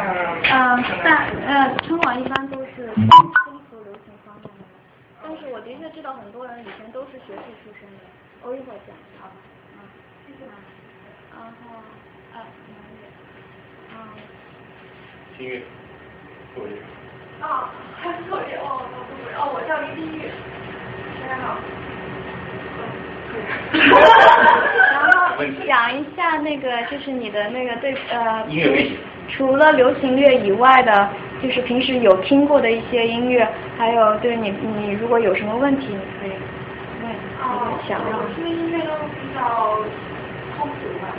嗯，但呃，春晚一般都是风风俗流行方面的，但是我的确知道很多人以前都是学术出身的，我一会儿讲，好吧？嗯，然后呃，嗯，音乐，作业。啊，还作业哦，哦，我叫林金玉，大家好。讲一下那个，就是你的那个对呃，音乐背景。除了流行乐以外的，就是平时有听过的一些音乐，还有对你你如果有什么问题，你可以问，哦，想让。我听的音乐都比较通俗吧，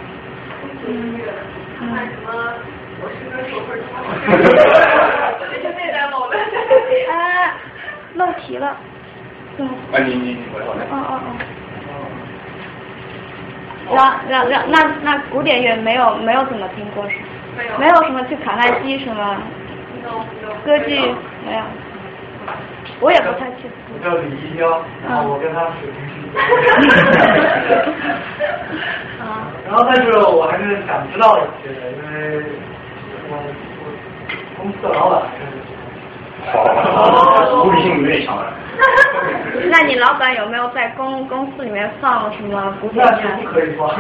通俗音乐，看什么我是歌手或者什么，这是那代某的。啊，漏题了。嗯。啊，你你你回来回来。哦哦哦。然然然，那那古典乐没有没有怎么听过是？没有。没有什么去卡耐基什么？歌剧没有。我也不太去。我叫李一彪，然后我跟他水平是。啊。然后，但是我还是想知道一些的，因为我我公司的老板还是。好，目的性有点强了。那你老板有没有在公公司里面放什么古典那是不可以放的。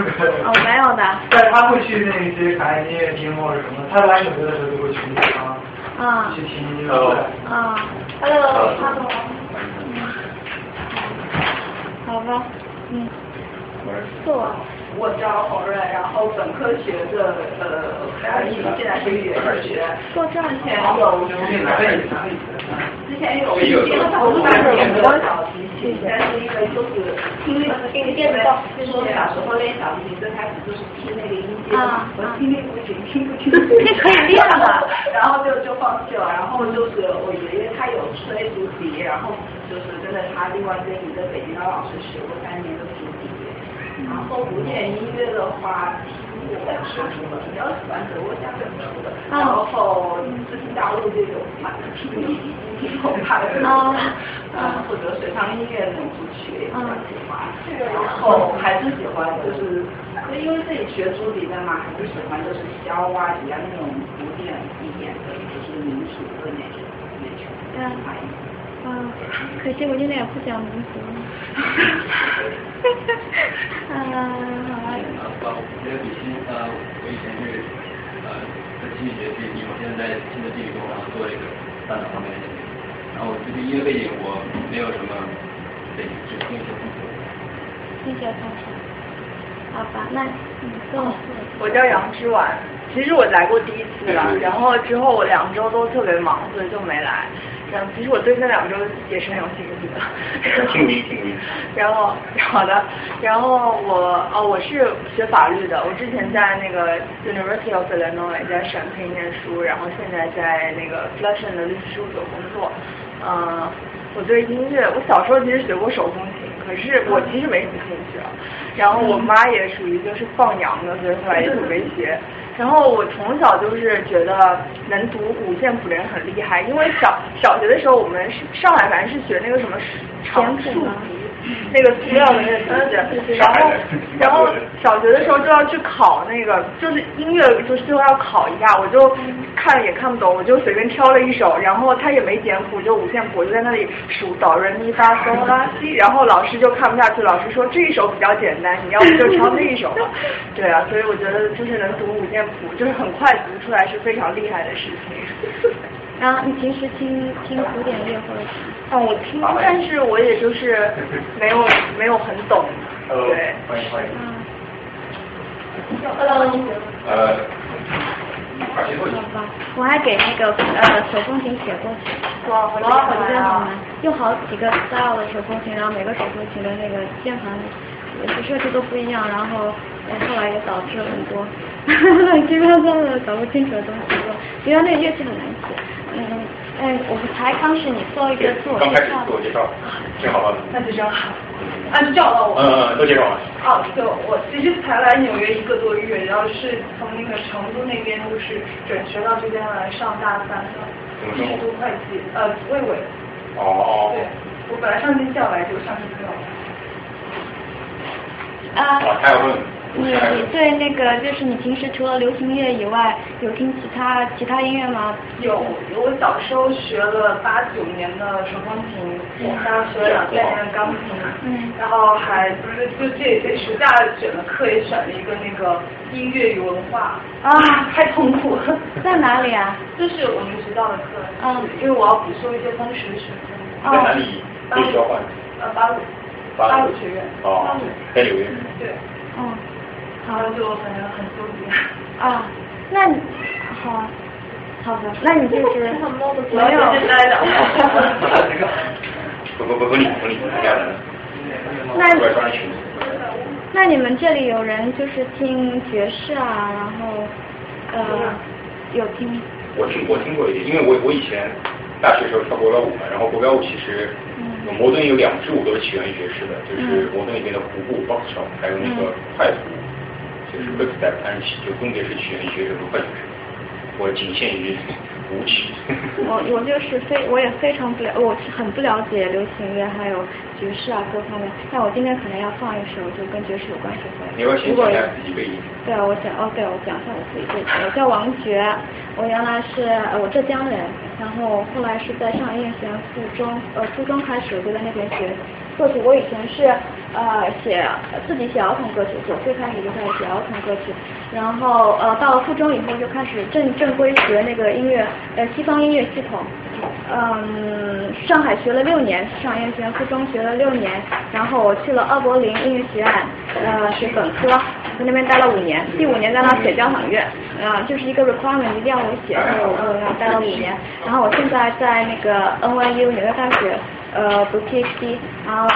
哦，没有的。但是他会去那些开音乐厅或者什么，他来纽约的时候就会去那地方。啊。去听音乐会。啊。Hello，哈喽。好吧，嗯。做。我叫侯瑞，然后本科学的呃，还有现在是语言学。做之前有。之前有一些我班点过小提琴，但是因为就是听力因为电子报，就是小时候练小提琴，最开始就是听那个音阶，我听力不行，听不清。那可以练的。然后就就放弃了，然后就是我爷爷他有吹竹笛，然后就是跟着他另外跟一个北京的老师学过三年的竹笛。然后古典音乐的话，听过是什么？比较喜欢德国家本出的，然后就是大陆这种蛮听力听后派的，啊，或者水上音乐那种组曲也比较喜欢。然后还是喜欢就是，因为自己学竹笛的嘛，还是喜欢就是箫啊、笛啊那种古典一点的，就是民族的那种那种。嗯。嗯，可惜我现在也不讲民族。啊，好啊。呃，我叫李欣，呃，我以前是呃在经济学 PhD，我现在在新的地理中，然后做一个大脑方面的研究。然后对于音乐背景我没有什么背景，只听一些风格。听一些风格。好吧，那你跟我说。我叫杨之婉，其实我来过第一次了，然后之后我两周都特别忙，所以就没来。然后其实我对这两周也是很有兴趣的。听明听明。然后好的，然后我哦我是学法律的，我之前在那个 University of Illinois 在陕配念书，然后现在在那个 Flushing 的律师事务所工作。嗯，我对音乐，我小时候其实学过手风琴，可是我其实没什么兴趣。然后我妈也属于就是放羊的，所以后来也就没学。然后我从小就是觉得能读五线谱的人很厉害，因为小小学的时候我们是上海反正是学那个什么长竖笛，那个塑料的那个东西，然后然后小学的时候就要去考那个，就是音乐就是最后要考一下，我就看也看不懂，我就随便挑了一首，然后他也没简谱，就五线谱，我就在那里数哆来咪发嗦拉西，然后老师就看不下去，老师说这一首比较简单，你要不就挑这一首吧。对啊，所以我觉得就是能读五线谱，就是很快读出来是非常厉害的事情。然后你平时听听古典乐或者是？嗯，我听，但是我也就是没有没有很懂。对。欢迎欢迎。Hello。呃。好吧，我还给那个呃手风琴写过去，哇，我觉得很难，用好几个 style 的手风琴，然后每个手风琴的那个键盘设计都不一样，然后后来也导致了很多 乱七八糟的搞不清楚的东西。觉得那个乐器很难写，嗯，哎，我们才刚是你做一个自我介绍。刚开始自我介绍，挺好的。那就真好。啊，就叫到我。嗯嗯，都介绍完。哦，对，我其实才来纽约一个多月，然后是从那个成都那边就是转学到这边来上大三的，继续读会计，呃，魏伟。哦哦。对，我本来上军校来，就上军校。啊。啊，还有问。你你对那个就是你平时除了流行乐以外，有听其他其他音乐吗？有，我小时候学了八九年的手风琴，然后学了两三年的钢琴，嗯然后还不是就这这暑假选的课也选了一个那个音乐与文化，啊太痛苦了。在哪里啊？就是我们学校的课，嗯因为我要补修一些当时的学分。在哪里可以交换？呃，八五，八八五学院。哦，在纽约。对，嗯，然后就反正很纠结。啊，那你好啊，好的，那你就是我要在这待着。不不不不理不理，这样的。那你们这里有人就是听爵士啊，然后呃有听我听我听过一点，因为我我以前大学时候跳国标舞嘛，然后国标舞其实有摩登有两支舞都是起源于爵士的，就是摩登里面的胡步 box shot，还有那个快舞，就是 quick step，但是其就分别是起源于爵士和快爵士。我仅限于舞曲。我我就是非我也非常不了，我很不了解流行乐还有爵士啊各方面。但我今天可能要放一首就跟爵士有关系的。你要先讲一下自己背景？对，我讲哦，对，我讲一下我自己背景。我叫王珏，我原来是呃我浙江人，然后后来是在上音乐学院附中，呃初中开始就在那边学作曲。我以前是呃写自己写儿童歌曲，九岁开始就开始写儿童歌曲，然后呃到了附中以后就开始正正规学那个音乐呃西方音乐系统。嗯，上海学了六年，上音乐学院附中学了六年，然后我去了奥柏林音乐学院，呃，学本科，在那边待了五年，第五年在那写交响乐，啊、就是一个 requirement 一定要我写，所以我我要待了五年，然后我现在在那个 NYU 纽约大学，呃，读 PhD，然后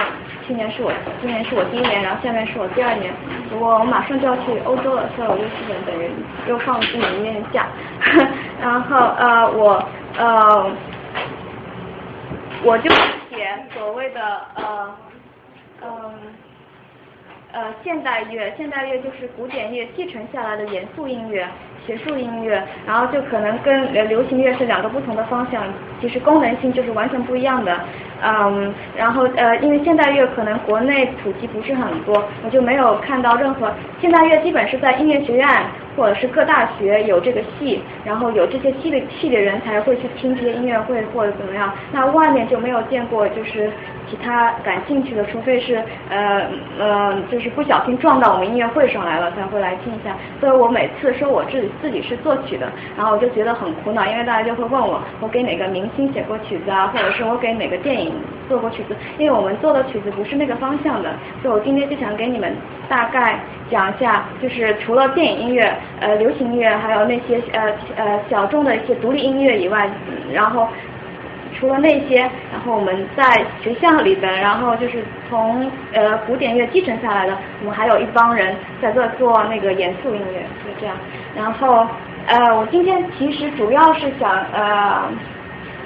去年是我今年是我第一年，然后下面是我第二年，不过我马上就要去欧洲了，所以我就基本等于又放了一年假，然后呃我呃。我就是写所谓的呃嗯呃呃现代乐，现代乐就是古典乐继承下来的严肃音乐、学术音乐，然后就可能跟流行乐是两个不同的方向，其实功能性就是完全不一样的。嗯，然后呃，因为现代乐可能国内普及不是很多，我就没有看到任何现代乐基本是在音乐学院或者是各大学有这个系，然后有这些系的系的人才会去听这些音乐会或者怎么样，那外面就没有见过就是其他感兴趣的，除非是呃呃就是不小心撞到我们音乐会上来了才会来听一下。所以我每次说我自己自己是作曲的，然后我就觉得很苦恼，因为大家就会问我我给哪个明星写过曲子啊，或者是我给哪个电影做过曲子，因为我们做的曲子不是那个方向的，所以我今天就想给你们大概讲一下，就是除了电影音乐、呃流行音乐，还有那些呃呃小众的一些独立音乐以外，然后除了那些，然后我们在学校里边，然后就是从呃古典乐继承下来的，我们还有一帮人在这做那个严肃音乐，就这样。然后呃，我今天其实主要是想呃。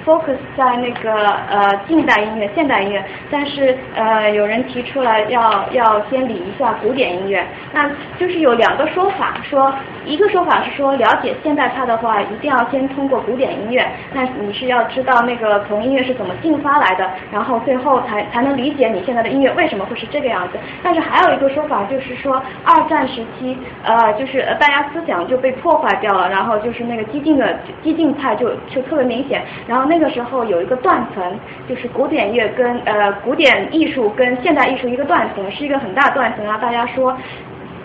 Focus 在那个呃近代音乐、现代音乐，但是呃有人提出来要要先理一下古典音乐，那就是有两个说法，说一个说法是说了解现代派的话，一定要先通过古典音乐，那你是要知道那个从音乐是怎么进发来的，然后最后才才能理解你现在的音乐为什么会是这个样子。但是还有一个说法就是说二战时期呃就是大家思想就被破坏掉了，然后就是那个激进的激进派就就特别明显，然后那这个时候有一个断层，就是古典乐跟呃古典艺术跟现代艺术一个断层，是一个很大断层。啊大家说，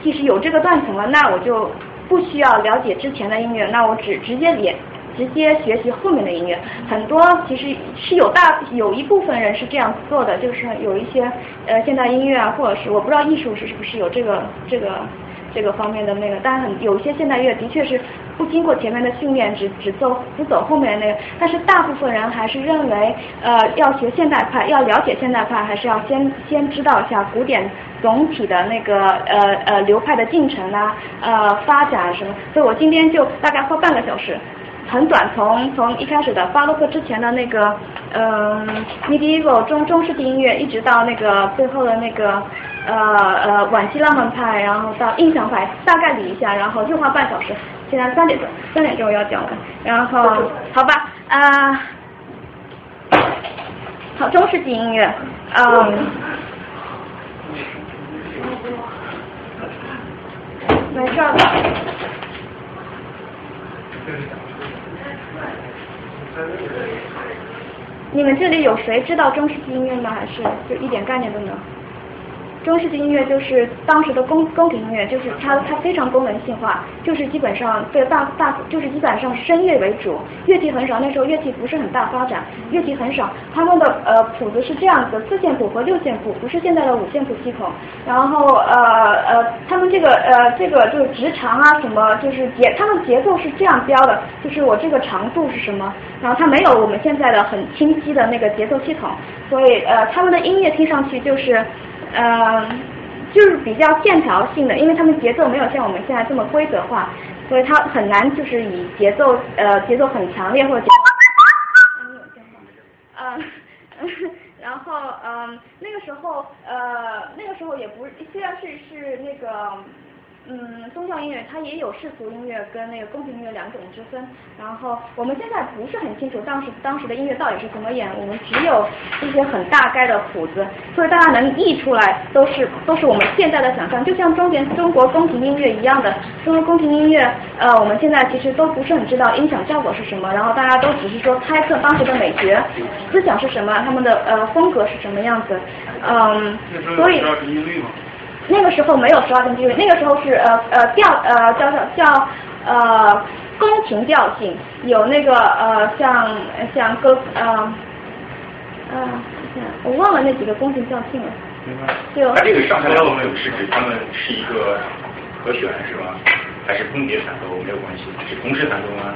即使有这个断层了，那我就不需要了解之前的音乐，那我只直接连直接学习后面的音乐。很多其实是有大有一部分人是这样做的，就是有一些呃现代音乐啊，或者是我不知道艺术是是不是有这个这个。这个方面的那个，但很有一些现代乐的确是不经过前面的训练，只只走只走后面的那个。但是大部分人还是认为，呃，要学现代派，要了解现代派，还是要先先知道一下古典总体的那个呃呃流派的进程啊，呃发展什么。所以我今天就大概花半个小时。很短，从从一开始的巴洛克之前的那个，嗯，medieval 中中世纪音乐，一直到那个最后的那个，呃呃晚期浪漫派，然后到印象派，大概理一下，然后又花半小时。现在三点钟，三点钟我要讲完，然后好吧，啊、好中世纪音乐，嗯。没事儿的。你们这里有谁知道中世纪音乐吗？还是就一点概念都没有？中世纪音乐就是当时的宫宫廷音乐，就是它它非常功能性化，就是基本上对大大就是基本上声乐为主，乐器很少，那时候乐器不是很大发展，乐器很少，他们的呃谱子是这样子，四线谱和六线谱，不是现在的五线谱系统，然后呃呃他们这个呃这个就是直长啊什么，就是节他们节奏是这样标的，就是我这个长度是什么，然后它没有我们现在的很清晰的那个节奏系统，所以呃他们的音乐听上去就是。嗯，就是比较线条性的，因为他们节奏没有像我们现在这么规则化，所以他很难就是以节奏呃节奏很强烈或者，嗯，然后嗯那个时候呃那个时候也不虽然是是那个。嗯，宗教音乐它也有世俗音乐跟那个宫廷音乐两种之分。然后我们现在不是很清楚当时当时的音乐到底是怎么演，我们只有一些很大概的谱子，所以大家能译出来都是都是我们现在的想象，就像中间中国宫廷音乐一样的。中国宫廷音乐，呃，我们现在其实都不是很知道音响效果是什么，然后大家都只是说猜测当时的美学思想是什么，他们的呃风格是什么样子，嗯，所以。那个时候没有十二根音律，那个时候是呃呃调呃叫叫叫呃宫廷调性，有那个呃像像歌呃呃我忘了那几个宫廷调性了。明白就它这个上下调奏是指他们是一个和弦是吧？还是分别弹奏没有关系？是同时弹奏吗？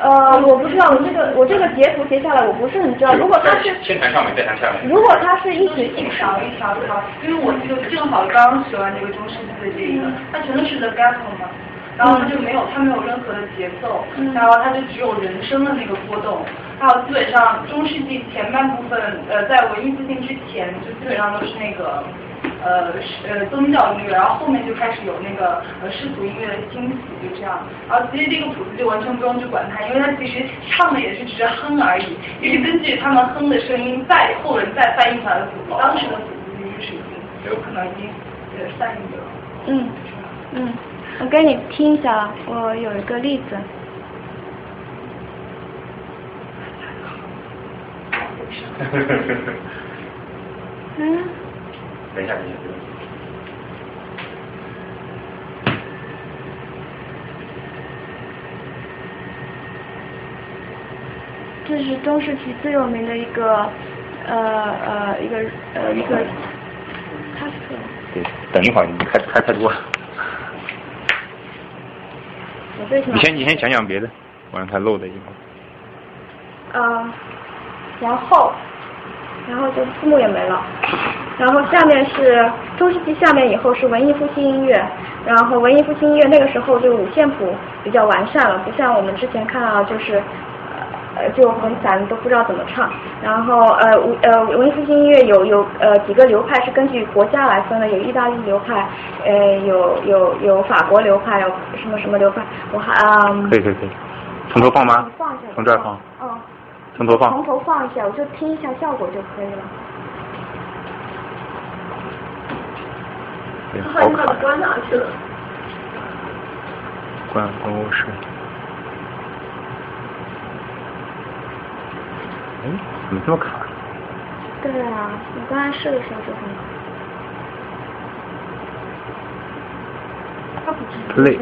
呃，我不知道，我这个我这个截图截下来，我不是很知道。如果他是先弹上面再弹下面。如果他是一直一条一条一条，因为我就正好刚学完这个中世纪的这个，它全都是 legato 嘛，然后它就没有它没有任何的节奏，然后它就只有人声的那个波动，还有基本上中世纪前半部分，呃，在文艺复兴之前就基本上都是那个。呃，呃，宗教音乐，然后后面就开始有那个呃世俗音乐的兴起，就这样。然后其实这个谱子就完全不用去管它，因为它其实唱的也是只是哼而已，也是根据他们哼的声音，再后人再翻译出来的谱子。当时的谱子其实是已经有可能已经呃翻译了。嗯嗯，我给你听一下，我有一个例子。嗯。等一下，等一下。这是中世纪最有名的一个呃呃一个呃一个，他是。对，等一会儿，你开开太多。我最。你先你先讲讲别的，我让他漏的一会儿。啊，然后。然后就字幕也没了，然后下面是中世纪，下面以后是文艺复兴音乐，然后文艺复兴音乐那个时候就五线谱比较完善了，不像我们之前看到就是呃就很散，都不知道怎么唱。然后呃呃文艺复兴音乐有有呃几个流派是根据国家来分的，有意大利流派，呃有有有法国流派，有什么什么流派，我还啊。可以可以可以，从头放吗？放一下。从这儿放。嗯。从头放，从头放一下，我就听一下效果就可以了。好卡。关哪去了？关办公室。哎，怎么这么卡？对啊，你刚才试的时候就很卡。累。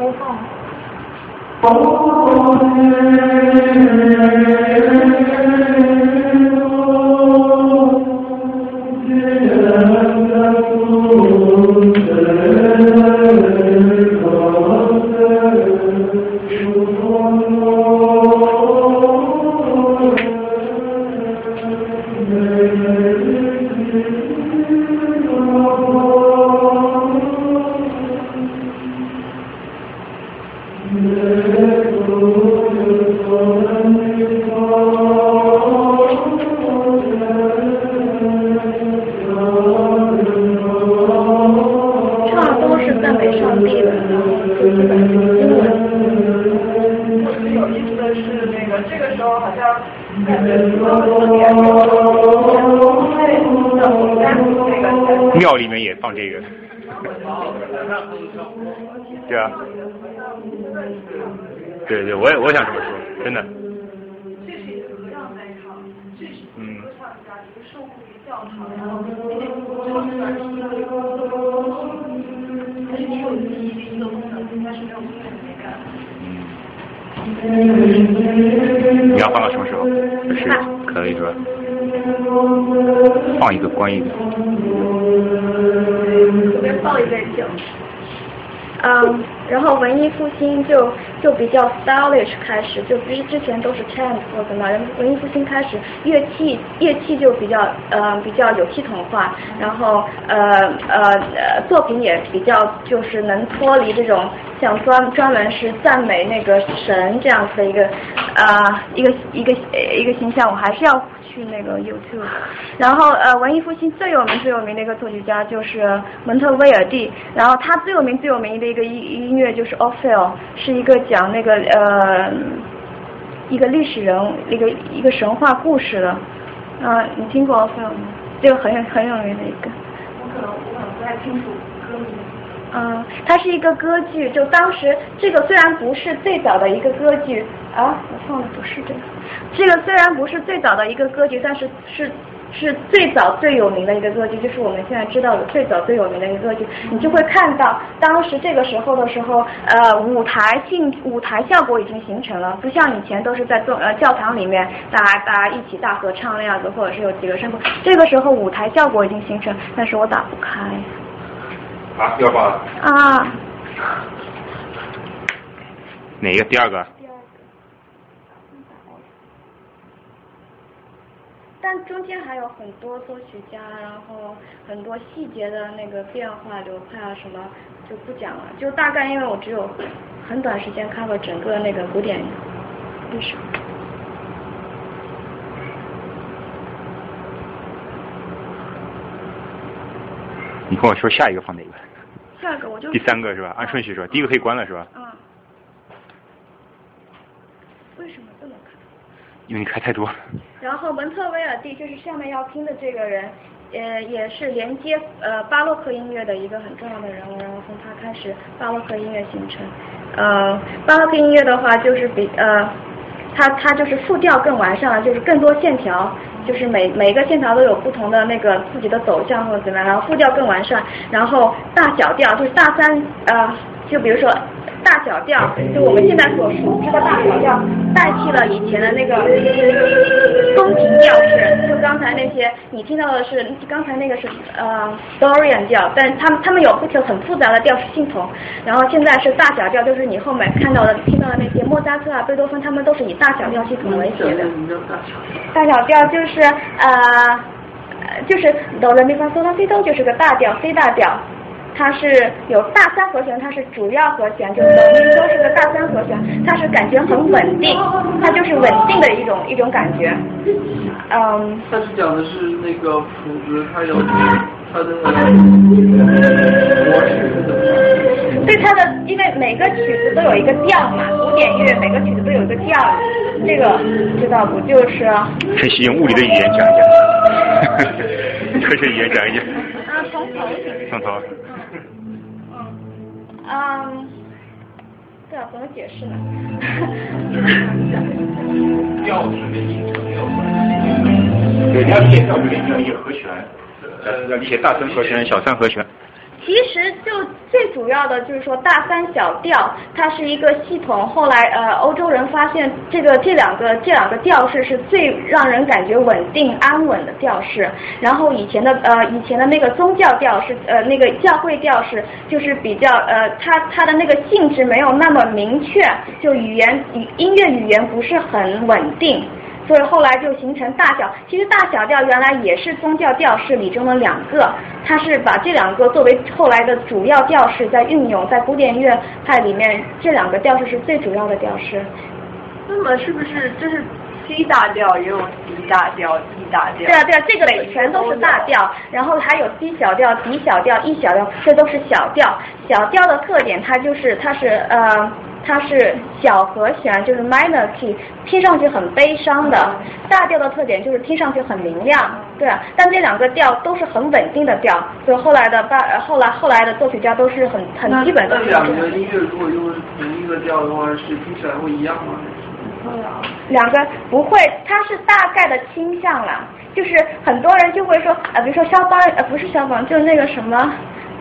嗯，你要放到什么时候？是可以是吧？放一个，关一个。随便报一杯酒。嗯，然后文艺复兴就就比较 stylish 开始，就不是之前都是 camp 或什么，文艺复兴开始乐器乐器就比较呃比较有系统化，然后呃呃呃作品也比较就是能脱离这种像专专门是赞美那个神这样子的一个啊、一个一个一个形象，我还是要去那个 YouTube。然后呃，文艺复兴最有名最有名的一个作曲家就是蒙特威尔第，然后他最有名最有名的一个音音乐就是 Orfeo，是一个讲那个呃一个历史人物一个一个神话故事的。啊、你听过 Orfeo 吗？这个很很有名的一个。我可能我可能不太清楚歌名。嗯，它是一个歌剧，就当时这个虽然不是最早的一个歌剧啊，我放的不是这个，这个虽然不是最早的一个歌剧，但是是是最早最有名的一个歌剧，就是我们现在知道的最早最有名的一个歌剧。你就会看到当时这个时候的时候，呃，舞台性舞台效果已经形成了，不像以前都是在宗呃教堂里面大家大家一起大合唱那样子，或者是有几个声部，这个时候舞台效果已经形成，但是我打不开。啊，要把啊，哪个？第二个？但中间还有很多作曲家，然后很多细节的那个变化流派啊什么就不讲了，就大概因为我只有很短时间 cover 整个那个古典历史。你跟我说下一个放哪个？下个我就第三个是吧？按顺序是吧，第一个可以关了是吧？嗯，为什么不能看？因为你开太多。然后蒙特威尔第就是下面要听的这个人，呃，也是连接呃巴洛克音乐的一个很重要的人物。然后从他开始，巴洛克音乐形成。呃，巴洛克音乐的话，就是比呃，它它就是复调更完善了，就是更多线条，就是每每个线条都有不同的那个自己的走向或者怎么样。然后复调更完善，然后大小调就是大三呃，就比如说。大小调，就我们现在所熟知的大小调，代替了以前的那个宫廷调式。就刚才那些你听到的是，刚才那个是呃 Dorian 调，但他们他们有不同很复杂的调式系统。然后现在是大小调，就是你后面看到的、听到的那些莫扎特啊、贝多芬，他们都是以大小调系统为主的。大小调就是呃，呃就是哆来咪发嗦拉西哆，就是个大调，C 大调。它是有大三和弦，它是主要和弦，就是哆咪嗦是个大三和弦，它是感觉很稳定，它就是稳定的一种一种感觉。嗯，但是讲的是那个谱子，它有它的模式？对它的，因为每个曲子都有一个调嘛，古典乐每个曲子都有一个调，这个知道不？就是啊，晨曦用物理的语言讲一讲，科学语言讲一讲。啊从头听。从头。嗯，对啊，怎么解释呢？调子跟音程有关对，你要理解调子跟音程一个和弦，呃，要理解大三和弦、小三和弦。其实就最主要的就是说大三小调，它是一个系统。后来呃，欧洲人发现这个这两个这两个调式是最让人感觉稳定安稳的调式。然后以前的呃以前的那个宗教调式呃那个教会调式，就是比较呃它它的那个性质没有那么明确，就语言语音乐语言不是很稳定。所以后来就形成大小，其实大小调原来也是宗教调式里中的两个，它是把这两个作为后来的主要调式在运用，在古典乐派里面，这两个调式是最主要的调式。那么是不是这是 C 大调也有 D 大调、E 大调？对啊对啊，这个里全都是大调，然后还有 C 小调、D 小调、E 小调，这都是小调。小调的特点，它就是它是呃。它是小和弦，就是 minor key，听上去很悲伤的。大调的特点就是听上去很明亮。对啊，但这两个调都是很稳定的调，所以后来的巴后来后来的作曲家都是很很基本的。那两个音乐如果用同一个调的话，是听起来会一样吗？两个不会，它是大概的倾向啦。就是很多人就会说，呃，比如说肖邦，呃，不是肖邦，就是那个什么，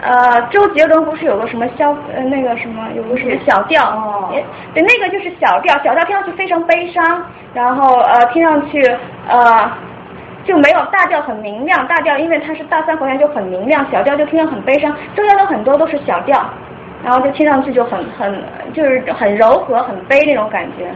呃，周杰伦不是有个什么肖，呃，那个什么有个什么小调，哦，对，那个就是小调，小调听上去非常悲伤，然后呃，听上去呃就没有大调很明亮，大调因为它是大三和弦就很明亮，小调就听着很悲伤，周杰伦很多都是小调，然后就听上去就很很就是很柔和很悲那种感觉。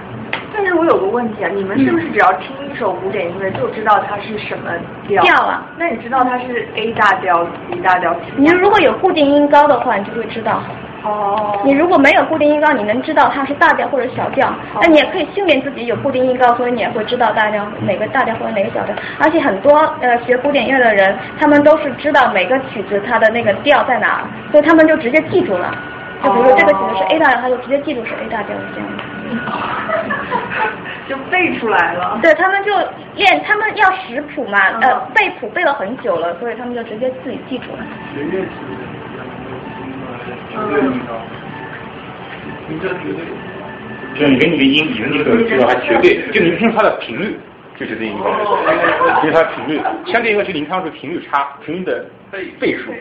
但是我有个问题啊，你们是不是只要听一首古典音乐就知道它是什么调？调啊？那你知道它是 A 大调、B 大调？你如果有固定音高的话，你就会知道。哦。你如果没有固定音高，你能知道它是大调或者小调。那你也可以训练自己有固定音高，所以你也会知道大调哪个大调或者哪个小调。而且很多呃学古典音乐的人，他们都是知道每个曲子它的那个调在哪，所以他们就直接记住了。就比如说这个曲子是 A 大调，他就直接记住是 A 大调这样的。就背出来了。对他们就练，他们要识谱嘛，呃，背谱背了很久了，所以他们就直接自己记住了。学乐器的，绝对音高，你这绝对。就是你跟你的音，你的那个知道还绝对，就你听它的频率，就绝对音高。就是它频率，相对应该是您唱是频率差，频率的倍倍数。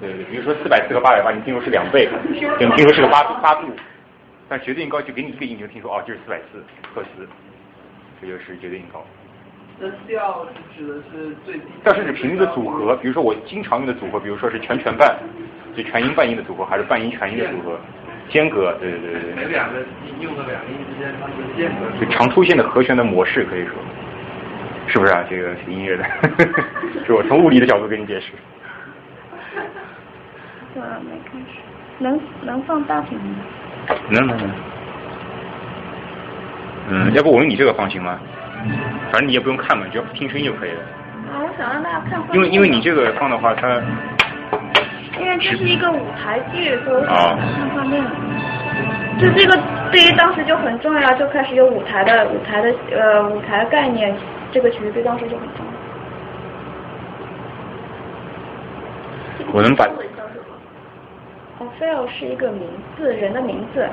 对对，比如说四百四和八百八，你听说是两倍，对，你听说是个八八度。但绝对音高就给你一个音，你就听说哦，就是四百四赫兹，这就是绝对音高。那调是指的是最低？调是指频率的组合，比如说我经常用的组合，比如说是全全半，就全音半音的组合，还是半音全音的组合，间隔，对对对对对。每两个用的两个音之间它们的间隔。就常出现的和弦的模式可以说，是不是啊？这个学音乐的，是我从物理的角度给你解释。对，没开始，能能放大屏吗？能能能，嗯，要不我用你这个放行吗？反正你也不用看嘛，只要听声音就可以了。啊，我想让大家看。因为因为你这个放的话，它。因为这是一个舞台剧，所以我想看画面。就这个对于当时就很重要，就开始有舞台的舞台的呃舞台概念，这个曲子对当时就很重要。我能把。奥菲奥是一个名字，人的名字。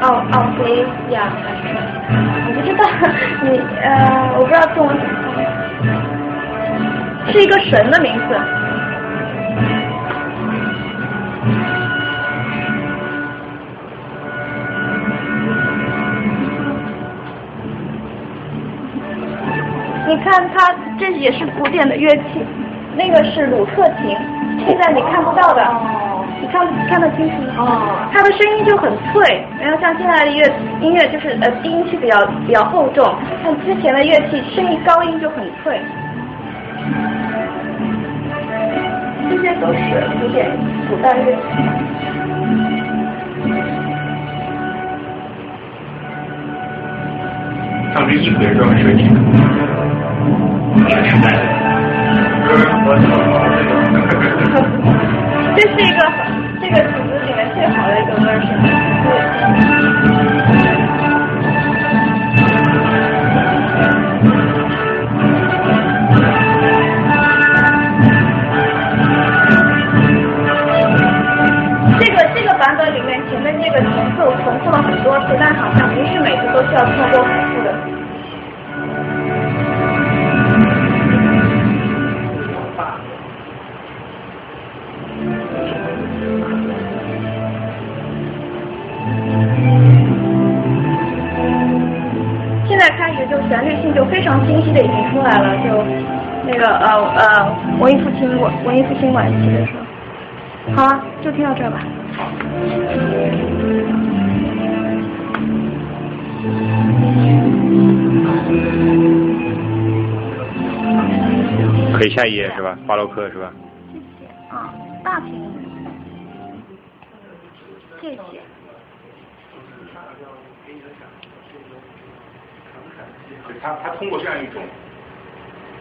奥奥菲亚，我不知道，你呃，我不知道中文怎么翻，是一个神的名字。你看，它这也是古典的乐器，那个是鲁特琴，现在你看不到的。你看看得清楚吗？哦。它的声音就很脆，然后像现在的乐音乐就是呃低音器比较比较厚重，像之前的乐器声音高音就很脆。这些都是古典古代乐器。他们这衣服也是专门设计的，那个时代的。这是一个这个曲子里面最好的一个 version。这个这个版本里面前面这个前奏重复了很多次，但好像不是每次都需要通过开始就旋律性就非常清晰的已经出来了，就那个呃呃文艺复兴晚文艺复兴晚期的时候，好啊，就听到这儿吧。可以下一页是吧？巴洛克是吧？谢谢啊，大屏，谢谢。他他通过这样一种，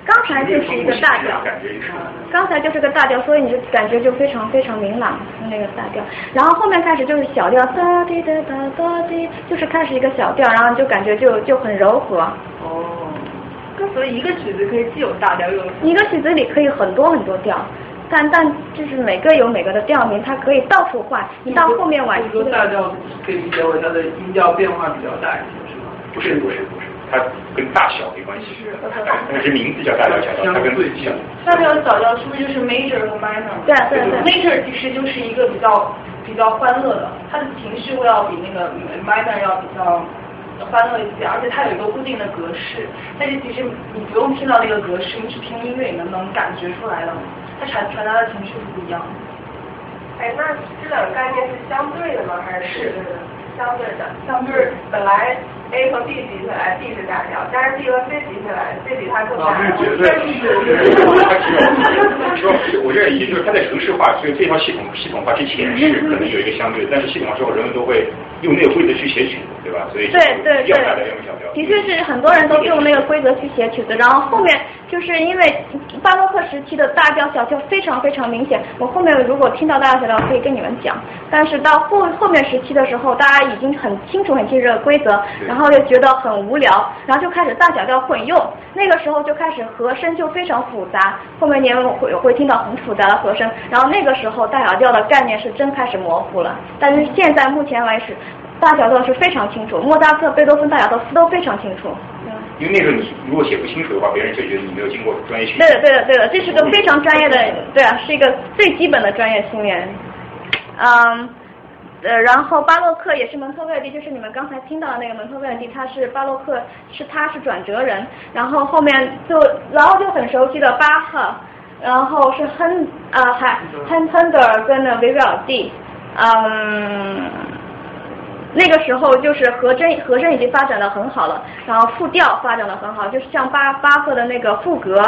刚才就是一个大调，感觉是刚才就是个大调，所以你就感觉就非常非常明朗那个大调，然后后面开始就是小调，哒滴哒哒哒滴，就是开始一个小调，然后就感觉就就很柔和。哦。歌所以一个曲子可以既有大调又有一个曲子里可以很多很多调，但但就是每个有每个的调名，它可以到处换。你到后面晚期就说大调可以理解为它的音调变化比较大一些，是吗？不是不是不是，它跟大小没关系，但是名字叫大调小调，它跟最小。大调小调是不是就是 major 和 minor？对啊对啊对啊 major 其实就是一个比较比较欢乐的，它的情绪会要比那个 minor 要比较欢乐一些，而且它有一个固定的格式。但是其实你不用听到那个格式，你只听音乐，你能能感觉出来的，它传传达的情绪是不一样的。哎，那这两个概念是相对的吗？还是是相对的？像就是本来 A 和 B 比起来，B 是大调，但是 B 和 C 比起来，C 比它更大绝对它只有，主要是我认为，也就是它在城市化，就是这套系统系统化之前是可能有一个相对，但是系统化之后，人们都会用那个规则去写曲子，对吧？所以对对对要大调要小调。的确是很多人都用那个规则去写曲子，然后后面就是因为巴洛克时期的大调小调非常非常明显，我后面如果听到大调小调可以跟你们讲，但是到后后面时期的时候，大家已经很清楚很清楚这个规则，然后又觉得很无聊，然后就开始大小调混用，那个时候就开始和声就非常复杂，后面你们会会听到很复杂的和声，然后那个时候大小调的概念是真开始模糊了，但是现在目前为止。大小调是非常清楚，莫扎特、贝多芬大小调都非常清楚。因为那时候你如果写不清楚的话，别人就觉得你没有经过专业训练。对的，对的，对的，这是个非常专业的，对啊，是一个最基本的专业训练。嗯，呃，然后巴洛克也是蒙特威尔第，就是你们刚才听到的那个蒙特威尔第，他是巴洛克，是他是转折人，然后后面就然后就很熟悉的巴赫，然后是亨啊还亨亨德尔跟那维维尔第，嗯。那个时候就是和声和声已经发展的很好了，然后复调发展的很好，就是像巴巴赫的那个赋格，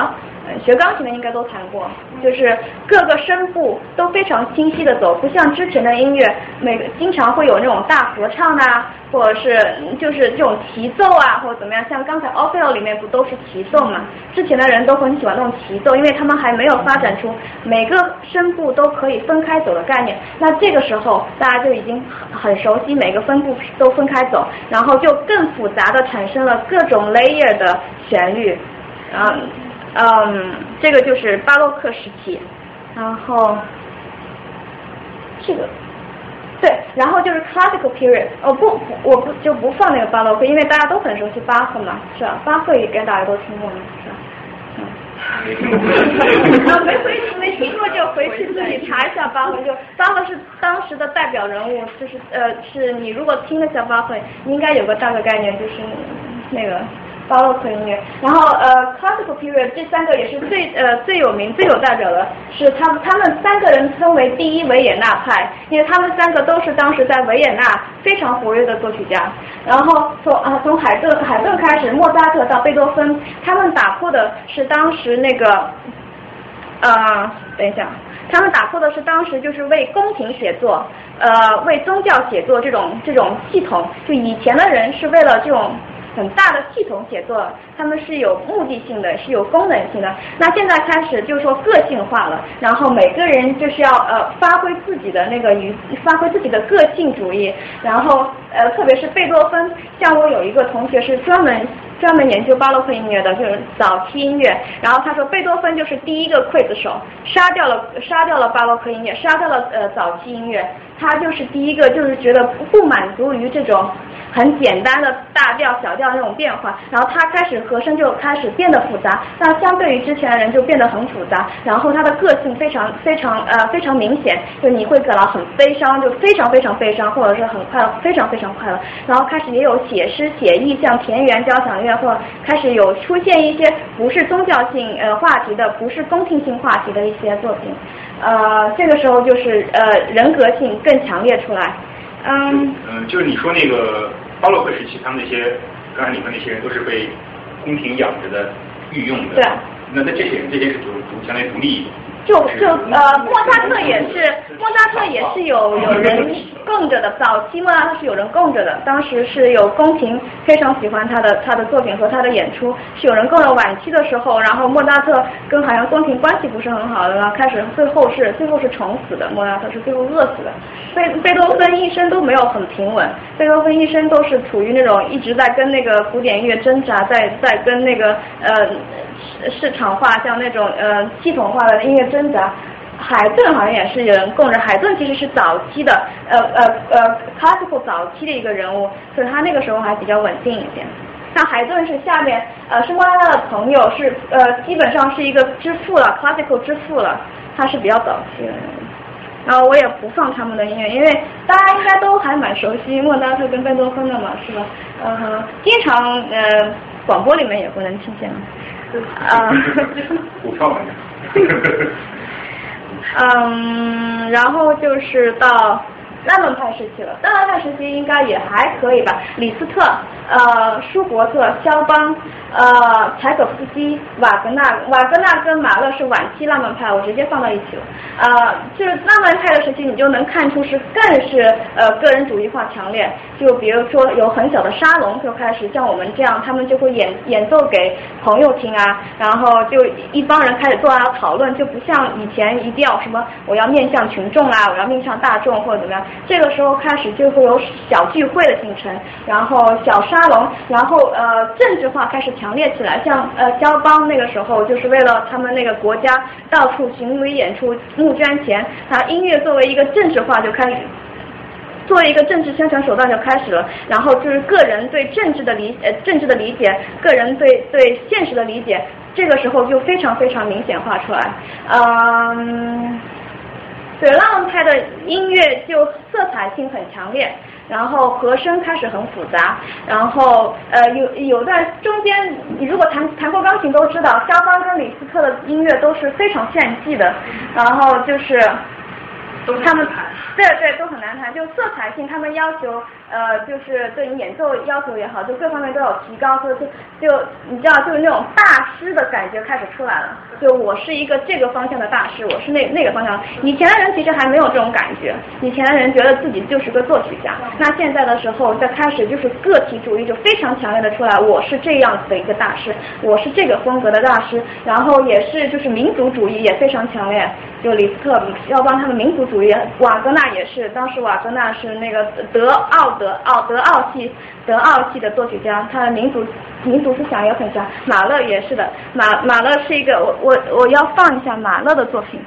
学钢琴的应该都弹过，就是各个声部都非常清晰的走，不像之前的音乐，每经常会有那种大合唱啊、或者是就是这种齐奏啊，或者怎么样，像刚才 o p h e l 里面不都是齐奏嘛？之前的人都很喜欢那种齐奏，因为他们还没有发展出每个声部都可以分开走的概念。那这个时候大家就已经很熟悉每个分部都分开走，然后就更复杂的产生了各种 layer 的旋律，嗯嗯，这个就是巴洛克时期，然后这个。对，然后就是 classical period，哦不，我不就不放那个巴洛克，因为大家都很熟悉巴赫嘛，是吧？巴赫也跟大家都听过嘛，是吧？啊，没回没听过就回去自己查一下八会，就巴赫是当时的代表人物，就是呃，是你如果听了下巴赫，你应该有个大概概念，就是那个。巴洛克音乐，然后呃，classical period 这三个也是最呃最有名、最有代表的，是他们他们三个人称为第一维也纳派，因为他们三个都是当时在维也纳非常活跃的作曲家。然后从啊从海顿海顿开始，莫扎特到贝多芬，他们打破的是当时那个呃，等一下，他们打破的是当时就是为宫廷写作，呃，为宗教写作这种这种系统，就以前的人是为了这种。很大的系统写作，他们是有目的性的，是有功能性的。那现在开始就说个性化了，然后每个人就是要呃发挥自己的那个与发挥自己的个性主义，然后呃特别是贝多芬，像我有一个同学是专门专门研究巴洛克音乐的，就是早期音乐，然后他说贝多芬就是第一个刽子手，杀掉了杀掉了巴洛克音乐，杀掉了呃早期音乐，他就是第一个就是觉得不满足于这种。很简单的大调、小调那种变化，然后他开始和声就开始变得复杂，那相对于之前的人就变得很复杂，然后他的个性非常非常呃非常明显，就你会感到很悲伤，就非常非常悲伤，或者是很快乐，非常非常快乐，然后开始也有写诗写意，像田园交响乐，或开始有出现一些不是宗教性呃话题的，不是宫廷性话题的一些作品，呃这个时候就是呃人格性更强烈出来。嗯，嗯，就是你说那个巴洛克时期，他们那些刚才你说那些人都是被宫廷养着的、御用的。对。那那这些人，这些是独独相当于独立就就呃，莫扎特也是，莫扎特也是有有人供着的，早期莫扎特是有人供着的，当时是有宫廷非常喜欢他的他的作品和他的演出，是有人供的。晚期的时候，然后莫扎特跟好像宫廷关系不是很好的了，开始最后是最后是宠死的，莫扎特是最后饿死的。贝贝多芬一生都没有很平稳，贝多芬一生都是处于那种一直在跟那个古典音乐挣扎，在在跟那个呃。市场化像那种呃系统化的音乐挣扎，海顿好像也是有人供着。海顿其实是早期的呃呃呃 classical 早期的一个人物，所以他那个时候还比较稳定一点。像海顿是下面呃是莫扎特的朋友，是呃基本上是一个之父了，classical 之父了，他是比较早期的。然后我也不放他们的音乐，因为大家应该都还蛮熟悉莫扎特跟贝多芬的嘛，是吧？嗯，经常呃广播里面也不能听见。啊，股票玩嗯，然后就是到浪漫派时期了，浪漫派时期应该也还可以吧，李斯特。呃，舒伯特、肖邦、呃，柴可夫斯基、瓦格纳，瓦格纳跟马勒是晚期浪漫派，我直接放到一起了。呃，就是浪漫派的时期，你就能看出是更是呃个人主义化强烈。就比如说有很小的沙龙就开始，像我们这样，他们就会演演奏给朋友听啊，然后就一帮人开始坐下讨论，就不像以前一定要什么我要面向群众啊，我要面向大众或者怎么样。这个时候开始就会有小聚会的形成，然后小沙。龙，然后呃政治化开始强烈起来，像呃肖邦那个时候就是为了他们那个国家到处巡回演出募捐钱，他音乐作为一个政治化就开始，作为一个政治宣传手段就开始了，然后就是个人对政治的理呃政治的理解，个人对对现实的理解，这个时候就非常非常明显化出来，嗯，对浪漫派的音乐就色彩性很强烈。然后和声开始很复杂，然后呃有有段中间，你如果弹弹过钢琴都知道，肖邦跟李斯特的音乐都是非常炫技的，然后就是他们对对都很难弹，就色彩性他们要求。呃，就是对你演奏要求也好，就各方面都有提高，所以就就你知道，就是那种大师的感觉开始出来了。就我是一个这个方向的大师，我是那那个方向。以前的人其实还没有这种感觉，以前的人觉得自己就是个作曲家。那现在的时候，在开始就是个体主义就非常强烈的出来，我是这样子的一个大师，我是这个风格的大师。然后也是就是民族主义也非常强烈，就李斯特、要帮他们民族主义，瓦格纳也是，当时瓦格纳是那个德奥。德奥德奥系德奥系的作曲家，他的民族民族思想也很强。马勒也是的，马马勒是一个我我我要放一下马勒的作品，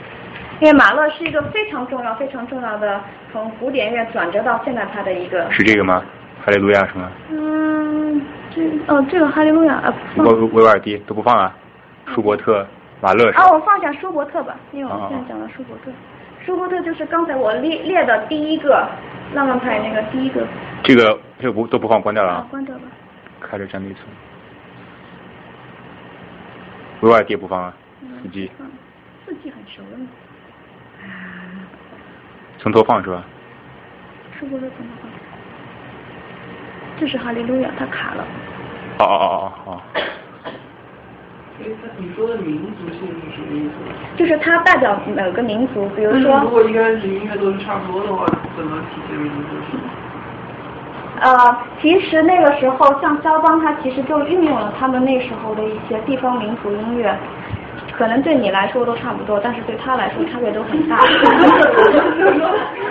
因为马勒是一个非常重要非常重要的从古典音乐转折到现代派的一个。是这个吗？哈利路亚是吗？嗯，这哦这个哈利路亚啊。维维瓦尔第都不放啊？舒伯特、马勒。啊，我放下舒伯特吧，因为我们现在讲的舒伯特。舒伯特就是刚才我列列的第一个浪漫派那个第一个。这个这个不都不放关掉了啊？关掉吧。开着战内存。维瓦尔第不放啊？四季。四 G 很熟了。从头放是吧？是不是从头放。这是哈利路亚，它卡了。哦哦哦哦哦。你说的民族性是什么意思？就是它代表某个民族，比如说。如果一开始音乐都是差不多的话，怎么体现民族性？呃，其实那个时候，像肖邦，他其实就运用了他们那时候的一些地方民族音乐。可能对你来说都差不多，但是对他来说差别都很大。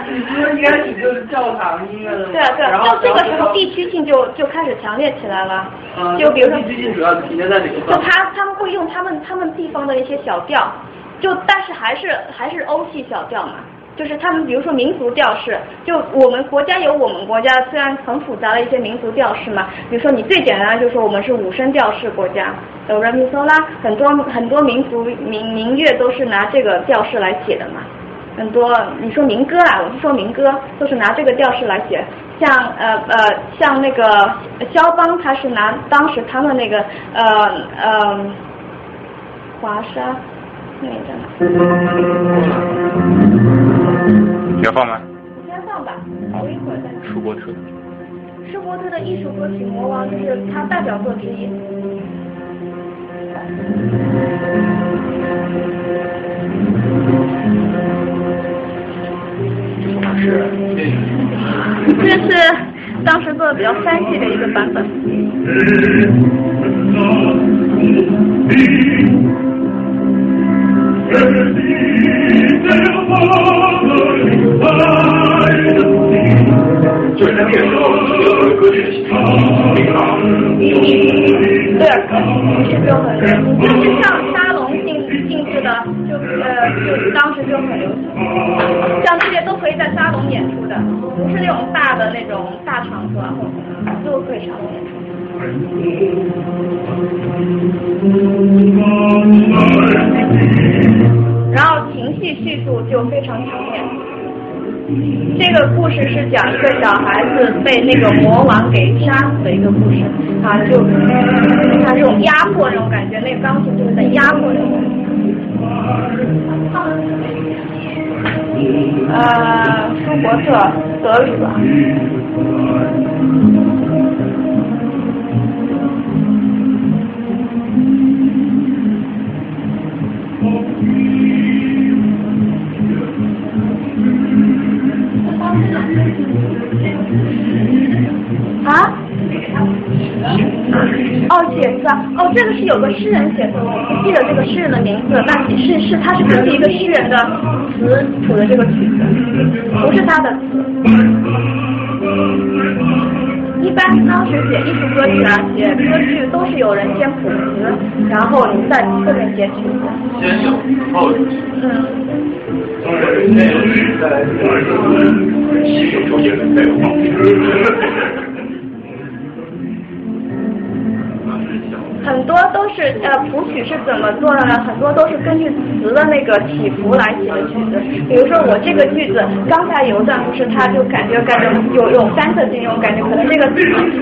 你说应该你就是教堂音乐的。对啊对啊，就这个时候地区性就就开始强烈起来了。就比如说。地区性主要体现在哪个就他他们会用他们他们地方的一些小调，就但是还是还是欧系小调嘛。就是他们，比如说民族调式，就我们国家有我们国家虽然很复杂的一些民族调式嘛。比如说你最简单的就是说我们是五声调式国家，哆来咪嗦啦，很多很多民族民民乐都是拿这个调式来写的嘛。很多你说民歌啊，我是说民歌都是拿这个调式来写。像呃呃像那个肖邦，他是拿当时他们那个呃呃华沙那个。你要放吗？先放吧，我一会儿再。舒伯特。舒伯特的艺术歌曲《魔王》就是他代表作之一。这是这是当时做的比较煽情的一个版本。就是在那个时候，有的歌曲的形式非常对，歌曲就很，就是像沙龙性性质的，就呃就当时就很流行。像这些都可以在沙龙演出的，不是那种大的那种大场合，都可以沙龙演出。然后情绪叙述就非常强烈。这个故事是讲一个小孩子被那个魔王给杀死的一个故事啊，就他这种压迫那种感觉，那钢琴就是在压迫那种。呃，舒伯特德语吧。哦，这个是有个诗人写的，我不记得这个诗人的名字，但是是他是根据一个诗人的词谱的这个曲子，不是他的词。一般当时写艺术歌曲啊，写歌剧都是有人先谱词，然后你再后面写曲子。先有后有。嗯。很。多都是呃谱曲是怎么做的呢？很多都是根据词的那个起伏来写的曲子。比如说我这个句子刚才有一段不是，他就感觉感觉有有三色形容，感觉可能那个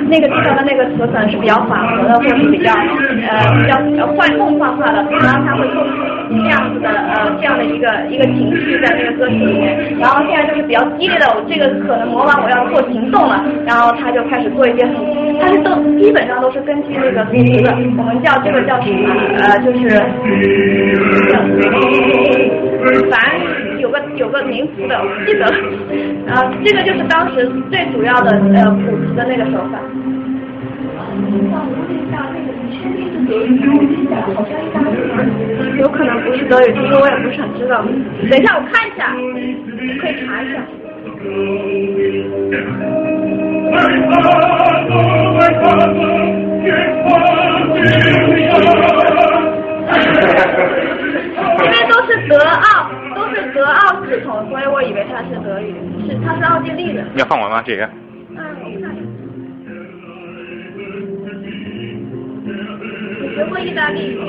那个地方的那个词可能是比较缓和的，或者是比较呃比较呃幻梦幻化的，然后他会做出这样子的呃这样的一个一个情绪在那个歌曲里面。然后现在就是比较激烈的，我这个可能魔王我要做行动了，然后他就开始做一些很，他是都基本上都是根据那个词的。我们叫这个叫什么？呃，就是反正有个有个名词的，我不记得了。然后这个就是当时最主要的呃谱词的那个手法。有可能不是德语，其实我也不是很知道。等一下，我看一下，可以查一下。因为都是德奥，都是德奥系统，所以我以为他是德语，是他是奥地利人。要放完吗？这个？嗯，我看。学过意大利语？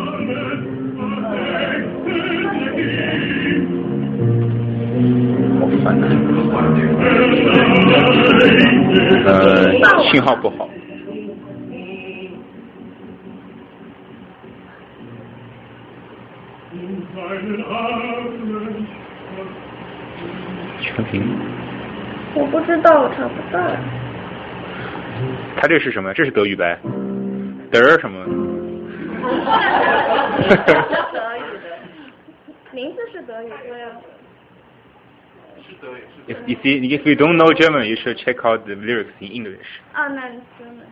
好烦呐。呃，信号不好。全屏。我不知道，我查不到。他这是什么？这是德语呗？德什么？是德语的，名字是德语。是德语。If you see, if you don't know German, you should check out the lyrics in English. 啊，那真的。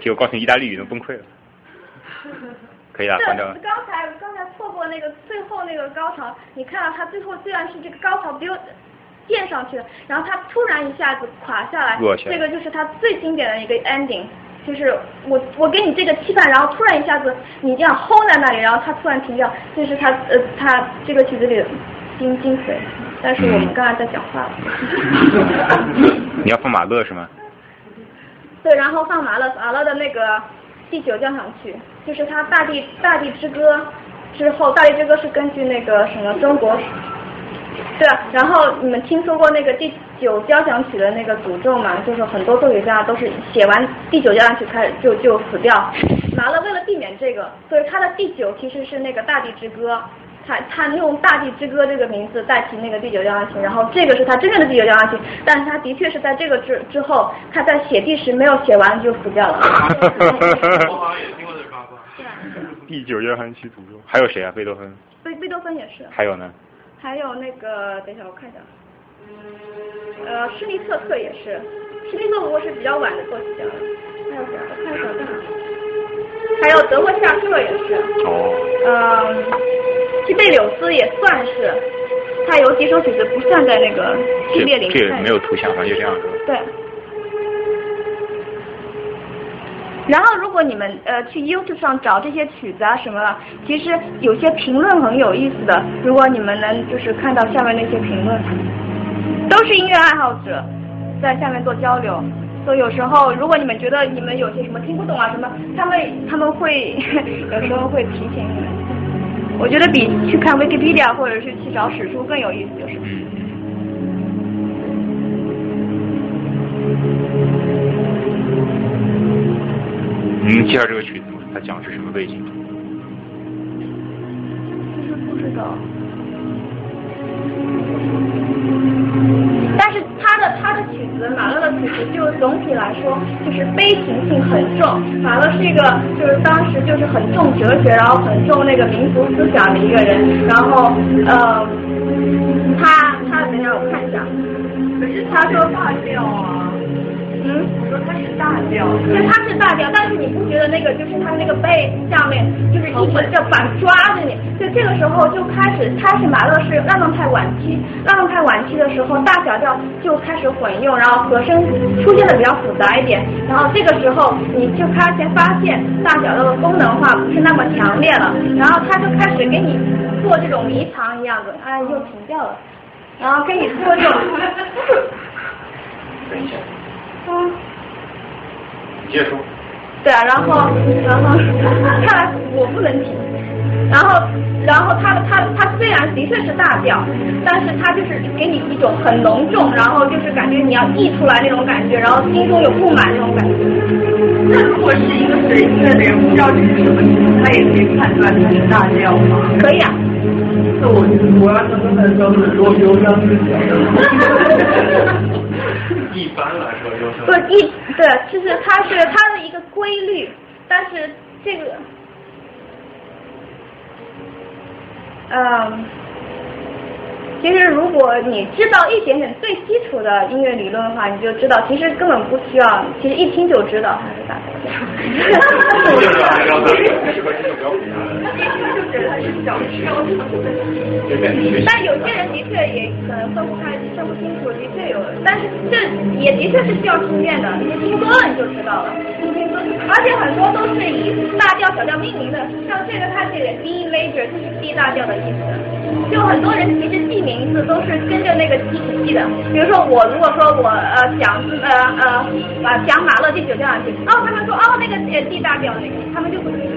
结果告诉你意大利语都崩溃了。可以了，反正。刚才刚才错过那个最后那个高潮，你看到他最后虽然是这个高潮 build 垫上去了，然后他突然一下子垮下来，这个就是他最经典的一个 ending，就是我我给你这个期盼，然后突然一下子你这样 hold 在那里，然后他突然停掉，这是他呃他这个曲子里的精精髓。但是我们刚才在讲话了。你要放马勒是吗？对，然后放马勒马勒的那个第九交响曲。就是他《大地大地之歌》之后，《大地之歌》是根据那个什么中国，对啊。然后你们听说过那个第九交响曲的那个诅咒吗？就是很多作曲家都是写完第九交响曲开始就就死掉。拿了为了避免这个，所以他的第九其实是那个《大地之歌》，他他用《大地之歌》这个名字代替那个第九交响曲，然后这个是他真正的第九交响曲，但是他的确是在这个之之后，他在写第十没有写完就死掉了。我好像也听过这个八卦。第九交响曲诅咒，还有谁啊？贝多芬。贝贝多芬也是。还有呢？还有那个，等一下我看一下。呃，施密特克也是，施密特不过是比较晚的作曲家了。还有？我看一下在哪。还有德沃夏克也是。哦。嗯，西贝柳斯也算是，他有几首曲子不算在那个系列里面。这这没有图像，反正就这样子。对。然后，如果你们呃去 YouTube 上找这些曲子啊什么的，其实有些评论很有意思的。如果你们能就是看到下面那些评论，都是音乐爱好者在下面做交流。所以有时候，如果你们觉得你们有些什么听不懂啊什么，他们他们会 有时候会提醒你们。我觉得比去看 Wikipedia 或者是去找史书更有意思，就是候。你能介绍这个曲子吗？它讲的是什么背景？其实不知道。但是他的他的曲子，马勒的曲子，就总体来说就是悲情性很重。马勒是一个就是当时就是很重哲学，然后很重那个民族思想的一个人。然后呃，他他等下我看一下，可是他说大调啊。嗯，我说它是大调，对，它是大调，但是你不觉得那个就是它那个背下面就是一直在反抓着你？就这个时候就开始，它是马勒是浪漫派晚期，浪漫派晚期的时候大小调就开始混用，然后和声出现的比较复杂一点，然后这个时候你就开始发现大小调的功能化不是那么强烈了，然后他就开始给你做这种迷藏一样的，哎，又停掉了，然后给你做这种。等一下。嗯，你接着说。对啊，然后，然后，看来我不能停。然后，然后他的他他虽然的确是大调，但是他就是给你一种很浓重，然后就是感觉你要溢出来那种感觉，然后心中有不满那种感觉。那如果是一个随音乐的人，不知道这是什么曲子，他也可以判断它是大调吗？可以啊。那我我要想刚才说的罗密欧张之讲。一般来说就是。不一对，就是它是它的一个规律，但是这个，嗯，其实如果你知道一点点最基础的音乐理论的话，你就知道其实根本不需要，其实一听就知道它是大调。但有些人的确也可能分不开、分不清楚，的确有，但是这也的确是需要经验的，你听多了你就知道了。而且很多都是以大调、小调命名的，像这个它这个 D major 就是 D 大调的意思。就很多人其实记名名字都是跟着那个 D 记的，比如说我如果说我呃讲呃呃啊讲马勒第九交响曲，哦他们说哦那个呃 D 大调那个，他们就不清楚。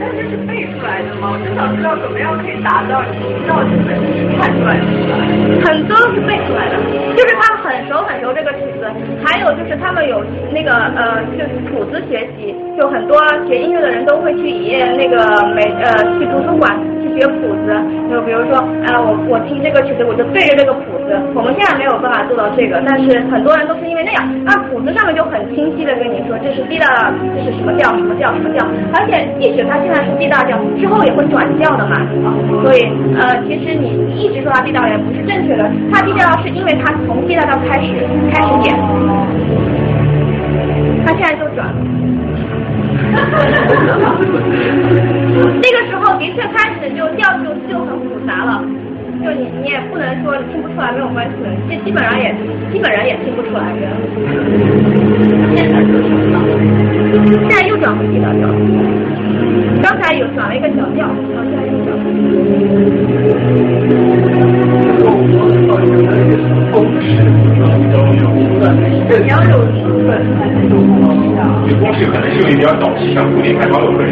但这是背出来的吗？我就想知道怎么样可以达到你知道这本判断出来。很多都是背出来的，就是他们很熟很熟这个曲子，还有就是他们有那个呃就是谱子学习，就很多学音乐的人都会去那个美呃去图书馆去学谱子，就比如说呃我我听这个曲子我就对着这个谱子，我们现在没有办法做到这个，但是很多人都是因为那样，那谱子上面就很清晰的跟你说这是 D 大这是什么调什么调什么调，而且即使它现在是 D 大调，之后也会转调的嘛，所以呃其实你一直说它 B 大调不是正确的，它 B 大调是因为它从 D 大调开始开始演，它现在就转了。那个时候的确开始就调就就很复杂了，就你你也不能说听不出来没有关系，这基本上也基本上也听不出来的。现在就转了，现在又转回 D 大调了，刚才有转了一个小调，然后现在又转了。你要有书本才能有方向。对，公式可能是因为比较早期，像古典开发有个人，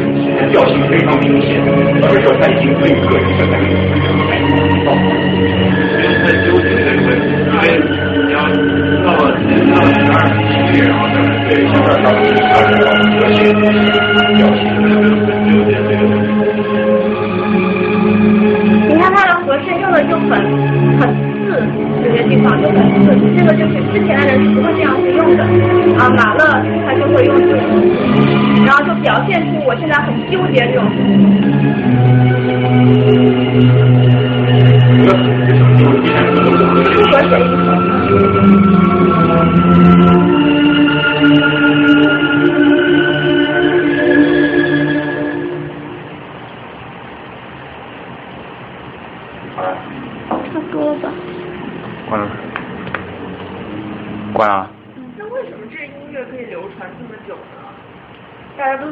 调性非常明显，导致说他已经对于个人的那个太高。在纠结这个问题，因为你要到了到了十二期，然后再对，像这儿到十二个个性调性，很纠结这个东西问题。你看它的和声用的就很很次，有些地方就很次，这个就是之前的人是不会这样去用的啊，马勒他就会用这种，然后就表现出我现在很纠结这种。一个组是什么？就是第三个组和谁？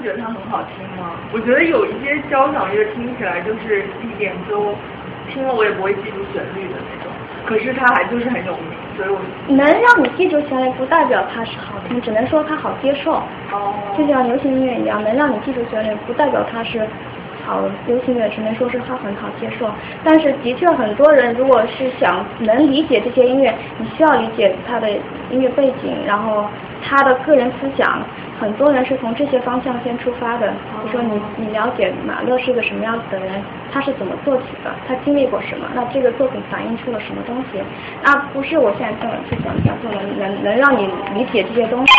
觉得它很好听吗？我觉得有一些交响乐听起来就是一点都听了我也不会记住旋律的那种，可是它还就是很有名，所以我能让你记住旋律，不代表它是好听，只能说它好接受。哦就像流行音乐一样，能让你记住旋律，不代表它是好流行乐，只能说是它很好接受。但是的确，很多人如果是想能理解这些音乐，你需要理解他的音乐背景，然后他的个人思想。很多人是从这些方向先出发的，就说你你了解马勒是个什么样子的人，他是怎么做起的，他经历过什么，那这个作品反映出了什么东西？那不是我现在这么去讲讲就能能能让你理解这些东西。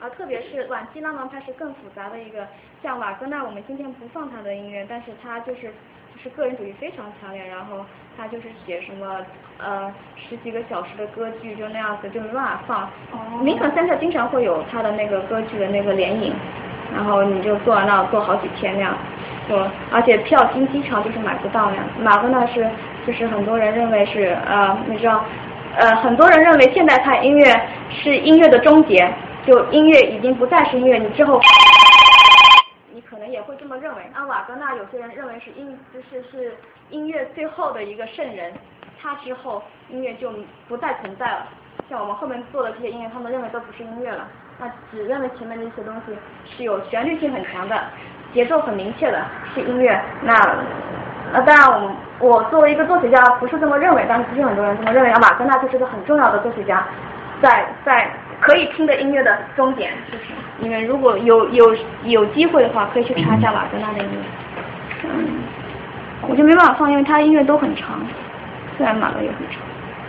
啊，特别是晚期浪漫派是更复杂的一个，像瓦格纳，我们今天不放他的音乐，但是他就是就是个人主义非常强烈，然后他就是写什么呃十几个小时的歌剧就那样子就没办法放。林肯三特经常会有他的那个歌剧的那个联影，然后你就坐在那儿坐好几天那样，就而且票经机场就是买不到那样。马格纳是就是很多人认为是呃你知道呃很多人认为现代派音乐是音乐的终结。就音乐已经不再是音乐，你之后，这么认为。那瓦格纳有些人认为是音，就是是音乐最后的一个圣人，他之后音乐就不再存在了。像我们后面做的这些音乐，他们认为都不是音乐了，那只认为前面那些东西是有旋律性很强的，节奏很明确的，是音乐。那那当然，我我作为一个作曲家不是这么认为，但是其实很多人这么认为。啊，瓦格纳就是个很重要的作曲家，在在。可以听的音乐的终点，就是你们如果有有有机会的话，可以去查一下瓦格纳的音乐。我就没办法放，因为他音乐都很长，虽然马勒也很长，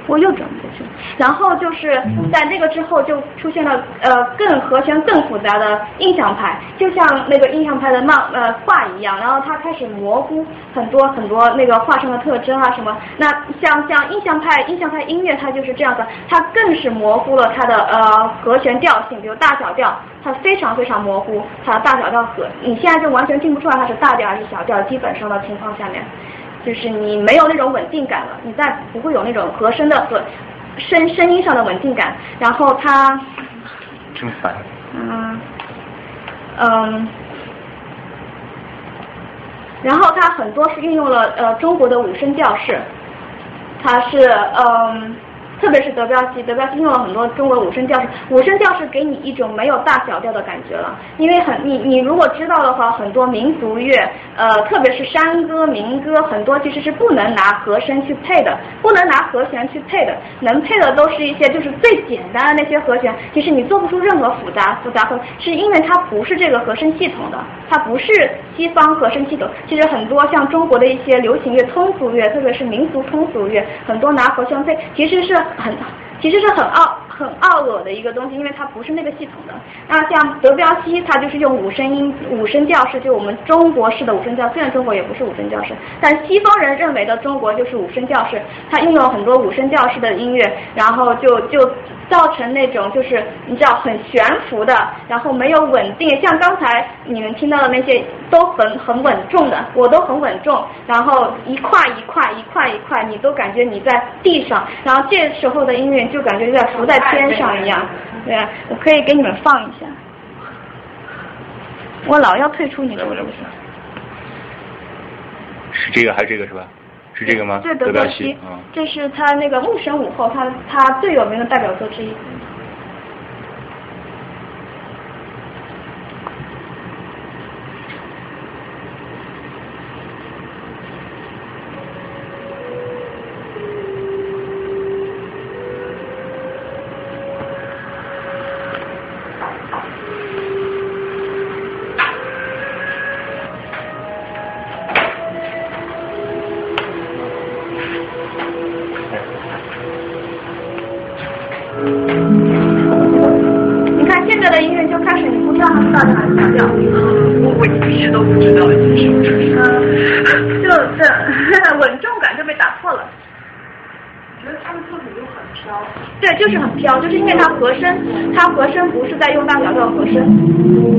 我又转不过去。然后就是在那个之后，就出现了呃更和弦更复杂的印象派，就像那个印象派的漫呃画一样，然后它开始模糊很多很多那个画上的特征啊什么。那像像印象派印象派音乐，它就是这样的，它更是模糊了它的呃和弦调性，比如大小调，它非常非常模糊它的大小调和，你现在就完全听不出来它是大调还是小调，基本上的情况下面。就是你没有那种稳定感了，你再不会有那种和声的和声声音上的稳定感，然后它，真烦。嗯嗯，然后它很多是运用了呃中国的五声调式，它是嗯。特别是德彪西，德彪西用了很多中国五声调式，五声调式给你一种没有大小调的感觉了。因为很你你如果知道的话，很多民族乐，呃，特别是山歌、民歌，很多其实是不能拿和声去配的，不能拿和弦去配的，能配的都是一些就是最简单的那些和弦，其实你做不出任何复杂复杂和，是因为它不是这个和声系统的，它不是西方和声系统。其实很多像中国的一些流行乐、通俗乐，特别是民族通俗乐，很多拿和声配，其实是。很，其实是很傲很傲恶的一个东西，因为它不是那个系统的。那像德彪西，他就是用五声音、五声调式，就我们中国式的五声调。虽然中国也不是五声调式，但西方人认为的中国就是五声调式。他用了很多五声调式的音乐，然后就就造成那种就是你知道很悬浮的，然后没有稳定。像刚才你们听到的那些都很很稳重的，我都很稳重，然后一块一块一块一块，你都感觉你在地上，然后这时候的音乐就感觉有点浮在天上一样。对啊，我可以给你们放一下。我老要退出你的，我这不是。是这个还是这个是吧？是这个吗？对德彪西，嗯，这是他那个牧神午后，他他最有名的代表作之一。和声。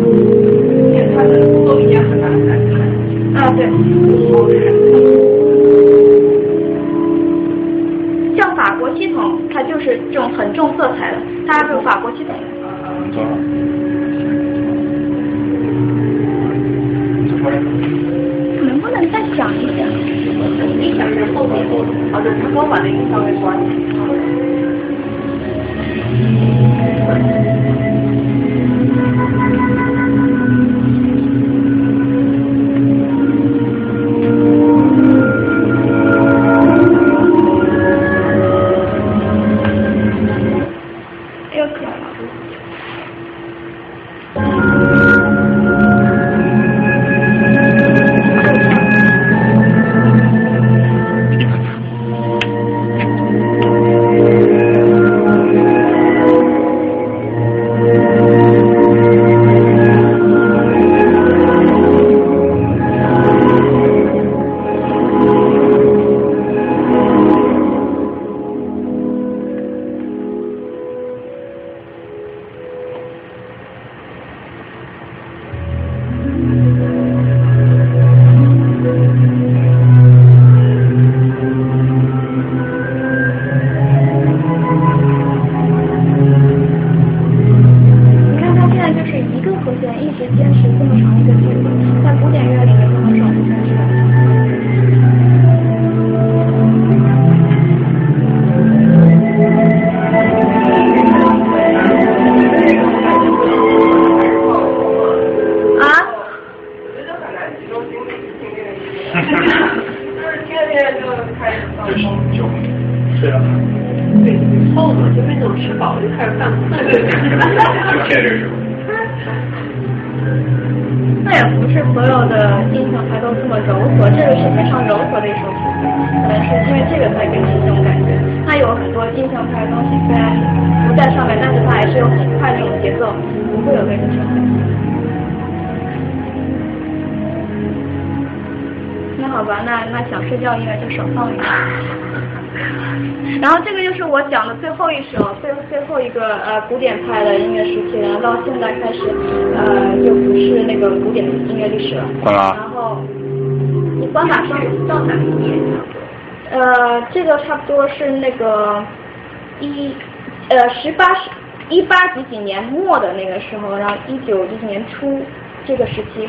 年末的那个时候，然后一九一年初这个时期。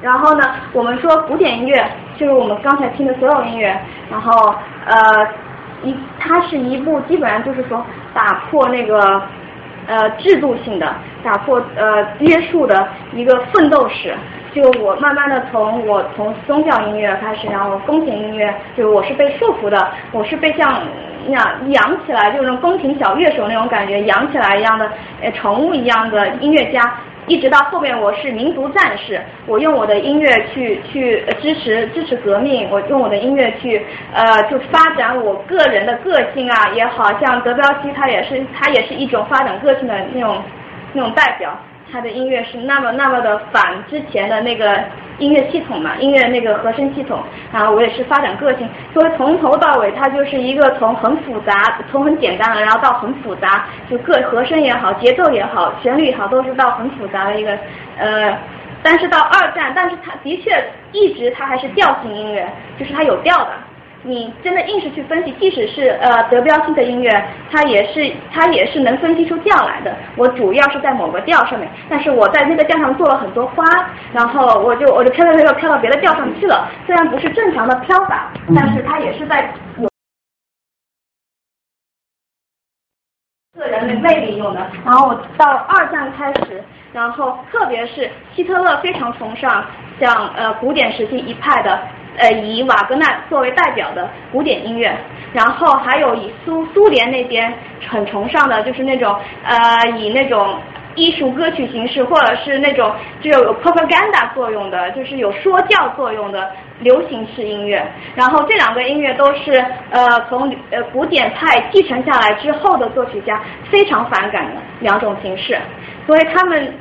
然后呢，我们说古典音乐就是我们刚才听的所有音乐，然后呃一它是一部基本上就是说打破那个呃制度性的、打破呃约束的一个奋斗史。就我慢慢的从我从宗教音乐开始，然后宫廷音乐，就我是被束缚的，我是被像那样养起来，就那种宫廷小乐手那种感觉养起来一样的，呃宠物一样的音乐家。一直到后面我是民族战士，我用我的音乐去去支持支持革命，我用我的音乐去呃就发展我个人的个性啊，也好像德彪西他也是他也是一种发展个性的那种那种代表，他的音乐是那么那么的反之前的那个音乐系统嘛，音乐那个和声系统，然后我也是发展个性，所以从头到尾它就是一个从很复杂，从很简单的，然后到很复杂，就各和声也好，节奏也好，旋律也好，都是到很复杂的一个呃。但是到二战，但是它的确一直它还是调性音乐，就是它有调的。你真的硬是去分析，即使是呃德彪西的音乐，它也是它也是能分析出调来的。我主要是在某个调上面，但是我在那个调上做了很多花，然后我就我就飘飘飘飘到别的调上去了。虽然不是正常的飘法，但是它也是在有个人的魅力用的。然后到二战开始，然后特别是希特勒非常崇尚像呃古典时期一派的。呃，以瓦格纳作为代表的古典音乐，然后还有以苏苏联那边很崇尚的，就是那种呃以那种艺术歌曲形式，或者是那种就有 propaganda 作用的，就是有说教作用的流行式音乐。然后这两个音乐都是呃从呃古典派继承下来之后的作曲家非常反感的两种形式，所以他们。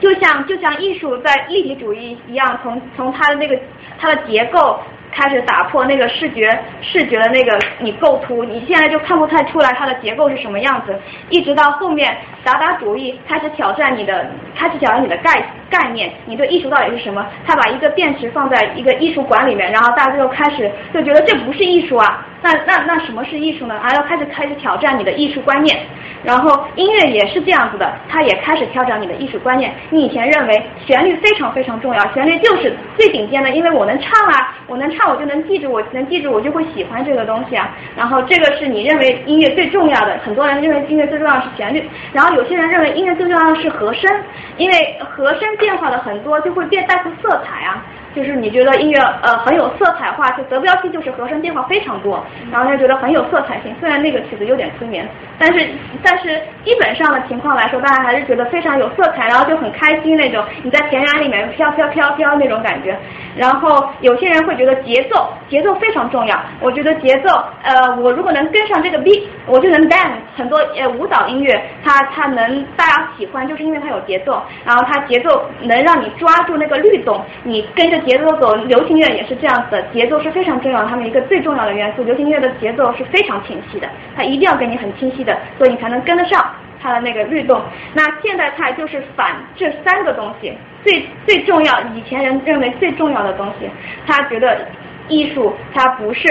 就像就像艺术在立体主义一样，从从它的那个它的结构开始打破那个视觉视觉的那个你构图，你现在就看不太出来它的结构是什么样子，一直到后面达达主义开始挑战你的开始挑战你的概概念，你对艺术到底是什么？他把一个电池放在一个艺术馆里面，然后大家就开始就觉得这不是艺术啊，那那那什么是艺术呢？还要开始开始挑战你的艺术观念。然后音乐也是这样子的，它也开始挑战你的艺术观念。你以前认为旋律非常非常重要，旋律就是最顶尖的，因为我能唱啊，我能唱我就能记住，我能记住我就会喜欢这个东西啊。然后这个是你认为音乐最重要的，很多人认为音乐最重要的是旋律，然后有些人认为音乐最重要的是和声，因为和声变化的很多就会变带出色彩啊。就是你觉得音乐呃很有色彩化，就德彪西就是和声变化非常多，然后他觉得很有色彩性。虽然那个曲子有点催眠，但是但是基本上的情况来说，大家还是觉得非常有色彩，然后就很开心那种。你在田园里面飘飘飘飘那种感觉。然后有些人会觉得节奏节奏非常重要。我觉得节奏呃我如果能跟上这个 beat，我就能 dance。很多呃舞蹈音乐它它能大家喜欢，就是因为它有节奏，然后它节奏能让你抓住那个律动，你跟着。节奏走，流行乐也是这样子的，节奏是非常重要，他们一个最重要的元素。流行乐的节奏是非常清晰的，它一定要给你很清晰的，所以你才能跟得上它的那个律动。那现代派就是反这三个东西，最最重要，以前人认为最重要的东西，他觉得艺术它不是，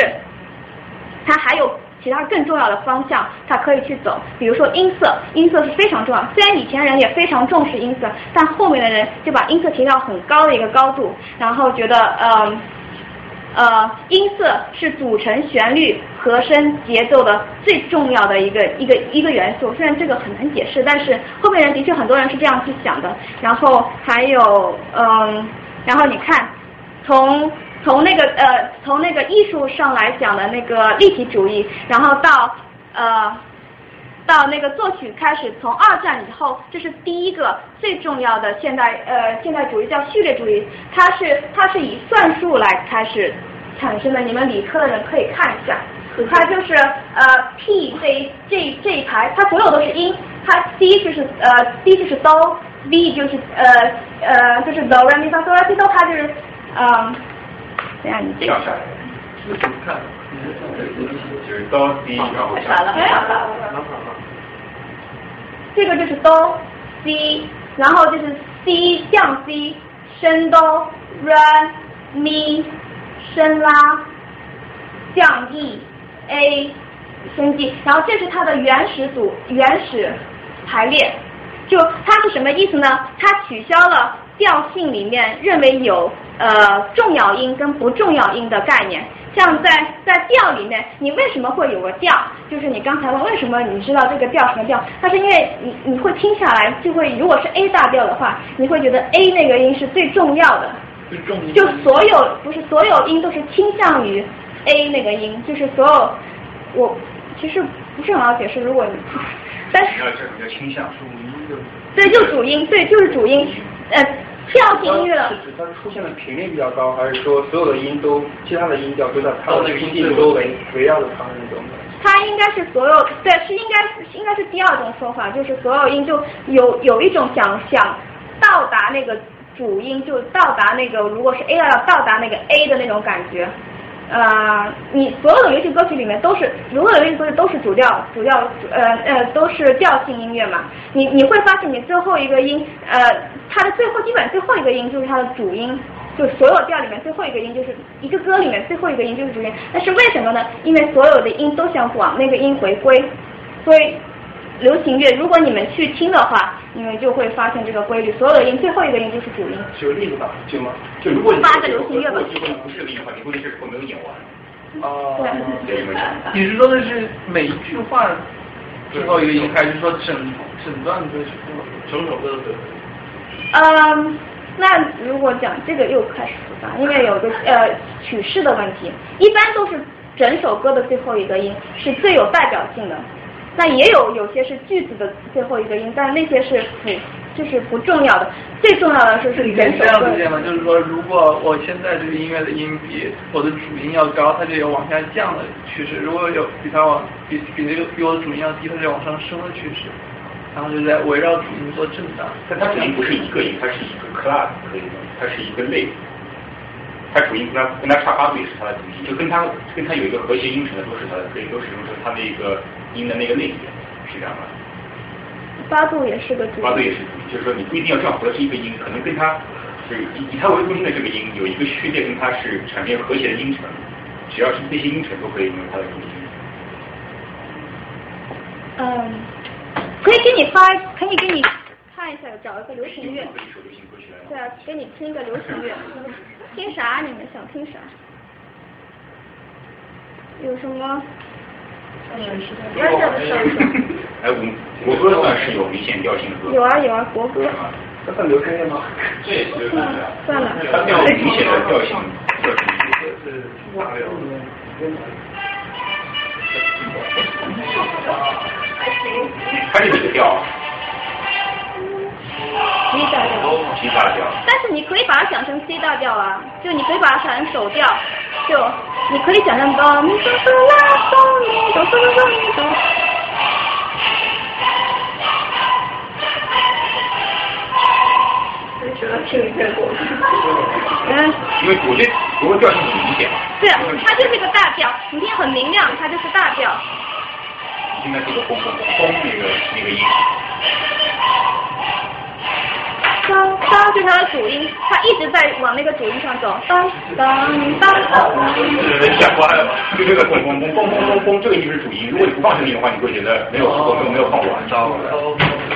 它还有。其他更重要的方向，它可以去走。比如说音色，音色是非常重要。虽然以前人也非常重视音色，但后面的人就把音色提到很高的一个高度，然后觉得呃呃音色是组成旋律、和声、节奏的最重要的一个一个一个元素。虽然这个很难解释，但是后面人的确很多人是这样去想的。然后还有嗯，然后你看从。从那个呃，从那个艺术上来讲的那个立体主义，然后到呃，到那个作曲开始，从二战以后，这是第一个最重要的现代呃现代主义叫序列主义，它是它是以算术来开始产生的，你们理科的人可以看一下，它就是呃 P 这一这一这一排，它所有都是音，它 C 就是呃 C 就是 Do，V 就是呃呃就是 Do Re Mi Fa So La Si Do，它就是嗯。这样你跳下来，看，就是哆 C，然后。这个就是哆 C，然后就是 C 降 C 升哆 Re Mi 升拉降 E A 升 G，然后这是它的原始组原始排列。就它是什么意思呢？它取消了调性里面认为有。呃，重要音跟不重要音的概念，像在在调里面，你为什么会有个调？就是你刚才问为什么你知道这个调什么调？它是因为你你会听下来就会，如果是 A 大调的话，你会觉得 A 那个音是最重要的，就所有不是所有音都是倾向于 A 那个音，就是所有我其实不是很好解释，如果你但是要叫倾向主音的，对，就主音，对，就是主音，呃。调性音乐是指它出现的频率比较高，还是说所有的音都其他的音调都在它的音域周围围绕着它的那种？它应该是所有对，是应该应该是第二种说法，就是所有音就有有一种想想到达那个主音，就到达那个如果是 A 要到达那个 A 的那种感觉。呃，你所有的流行歌曲里面都是，所有的流行歌曲都是主调，主调，呃呃，都是调性音乐嘛。你你会发现，你最后一个音，呃，它的最后基本最后一个音就是它的主音，就所有调里面最后一个音就是一个歌里面最后一个音就是主音。但是为什么呢？因为所有的音都想往那个音回归，所以。流行乐，如果你们去听的话，你们就会发现这个规律，所有的音最后一个音就是主音。举个例子吧，行吗？就如果你发个流行乐吧。如果不是个音的话，你估计这首歌没有演完。哦。你是说的是每一句话最后一个音，还是说整整段歌曲整首歌的最后？嗯，那如果讲这个又开始复杂，因为有个呃曲式的问题，一般都是整首歌的最后一个音是最有代表性的。那也有有些是句子的最后一个音，但那些是辅就是不重要的，最重要的是是你可以人手对这样理解吗，就是说，如果我现在这个音乐的音比我的主音要高，它就有往下降的趋势；如果有比它往比比那个比我的主音要低，它就有往上升的趋势。然后就在围绕主音做震荡。但它主音不是一个音，它是一个 class 可以吗？它是一个类。它主音跟它跟它差八度也是它的主音，就跟它跟它有一个和谐音程的都是它的，可以都使用是它的一个音的那个类别，是这样吗？八度也是个主八度也是主音，就是说你不一定要正好合是一个音，可能跟它是以以它为中心的这个音有一个序列跟它是产生和谐的音程，只要是这些音程都可以用它的主音。嗯，可以给你发，可以给你看一下，找一个流行乐。对啊，给你听一个流行乐，听啥？你们想听啥？有什么？哎，我国歌的话是有明显调性的歌。有啊有啊，国歌。这算流行乐吗？这也是算了算了。它没有明显的调性，调性。是大调。它是哪个调？C 大调。但是你可以把它想成 C 大调啊，就你可以把它想成手调，就你可以想象到咪哆哆啦哆咪哆哆哆咪哆。觉得听一遍过。嗯。因为我觉得国歌调性很明显嘛。对，它就是一个大调，你听很明亮，它就是大调。应该是个嘣嘣嘣嘣那个那个音。当当就是它的主音，它一直在往那个主音上走，当当当当。是吓坏了，就这个嘣嘣嘣嘣嘣嘣嘣，这个音是主音。如果你不放这个音的话，你会觉得没有没有没有放完。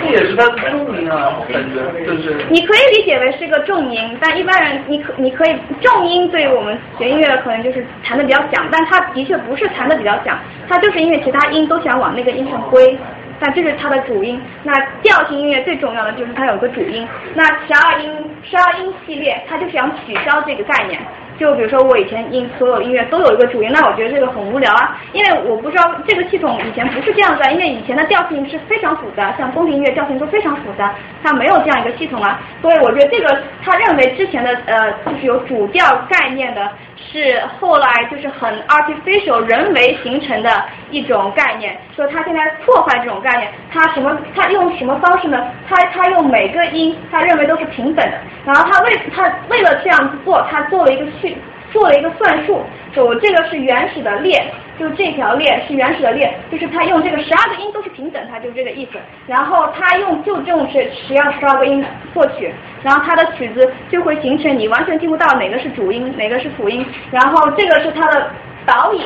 这也是它重音啊，感觉就是。你可以理解为是一个重音，但一般人你可你可以重音对于我们学音乐的可能就是弹的比较响，但它的确不是弹的比较响，它就是因为其他音都想往那个音上归。但这是它的主音。那调性音乐最重要的就是它有个主音。那十二音十二音系列，它就想取消这个概念。就比如说我以前音所有音乐都有一个主音，那我觉得这个很无聊啊，因为我不知道这个系统以前不是这样子，因为以前的调性是非常复杂，像宫廷音乐调性都非常复杂，它没有这样一个系统啊，所以我觉得这个他认为之前的呃就是有主调概念的，是后来就是很 artificial 人为形成的一种概念，说他现在破坏这种概念，他什么他用什么方式呢？他他用每个音他认为都是平等的，然后他为他为了这样做，他做了一个序。做了一个算术，就这个是原始的列，就这条列是原始的列，就是他用这个十二个音都是平等，它就是这个意思。然后他用就这种是十二十二个音作曲，然后他的曲子就会形成你完全听不到哪个是主音，哪个是辅音。然后这个是他的导引，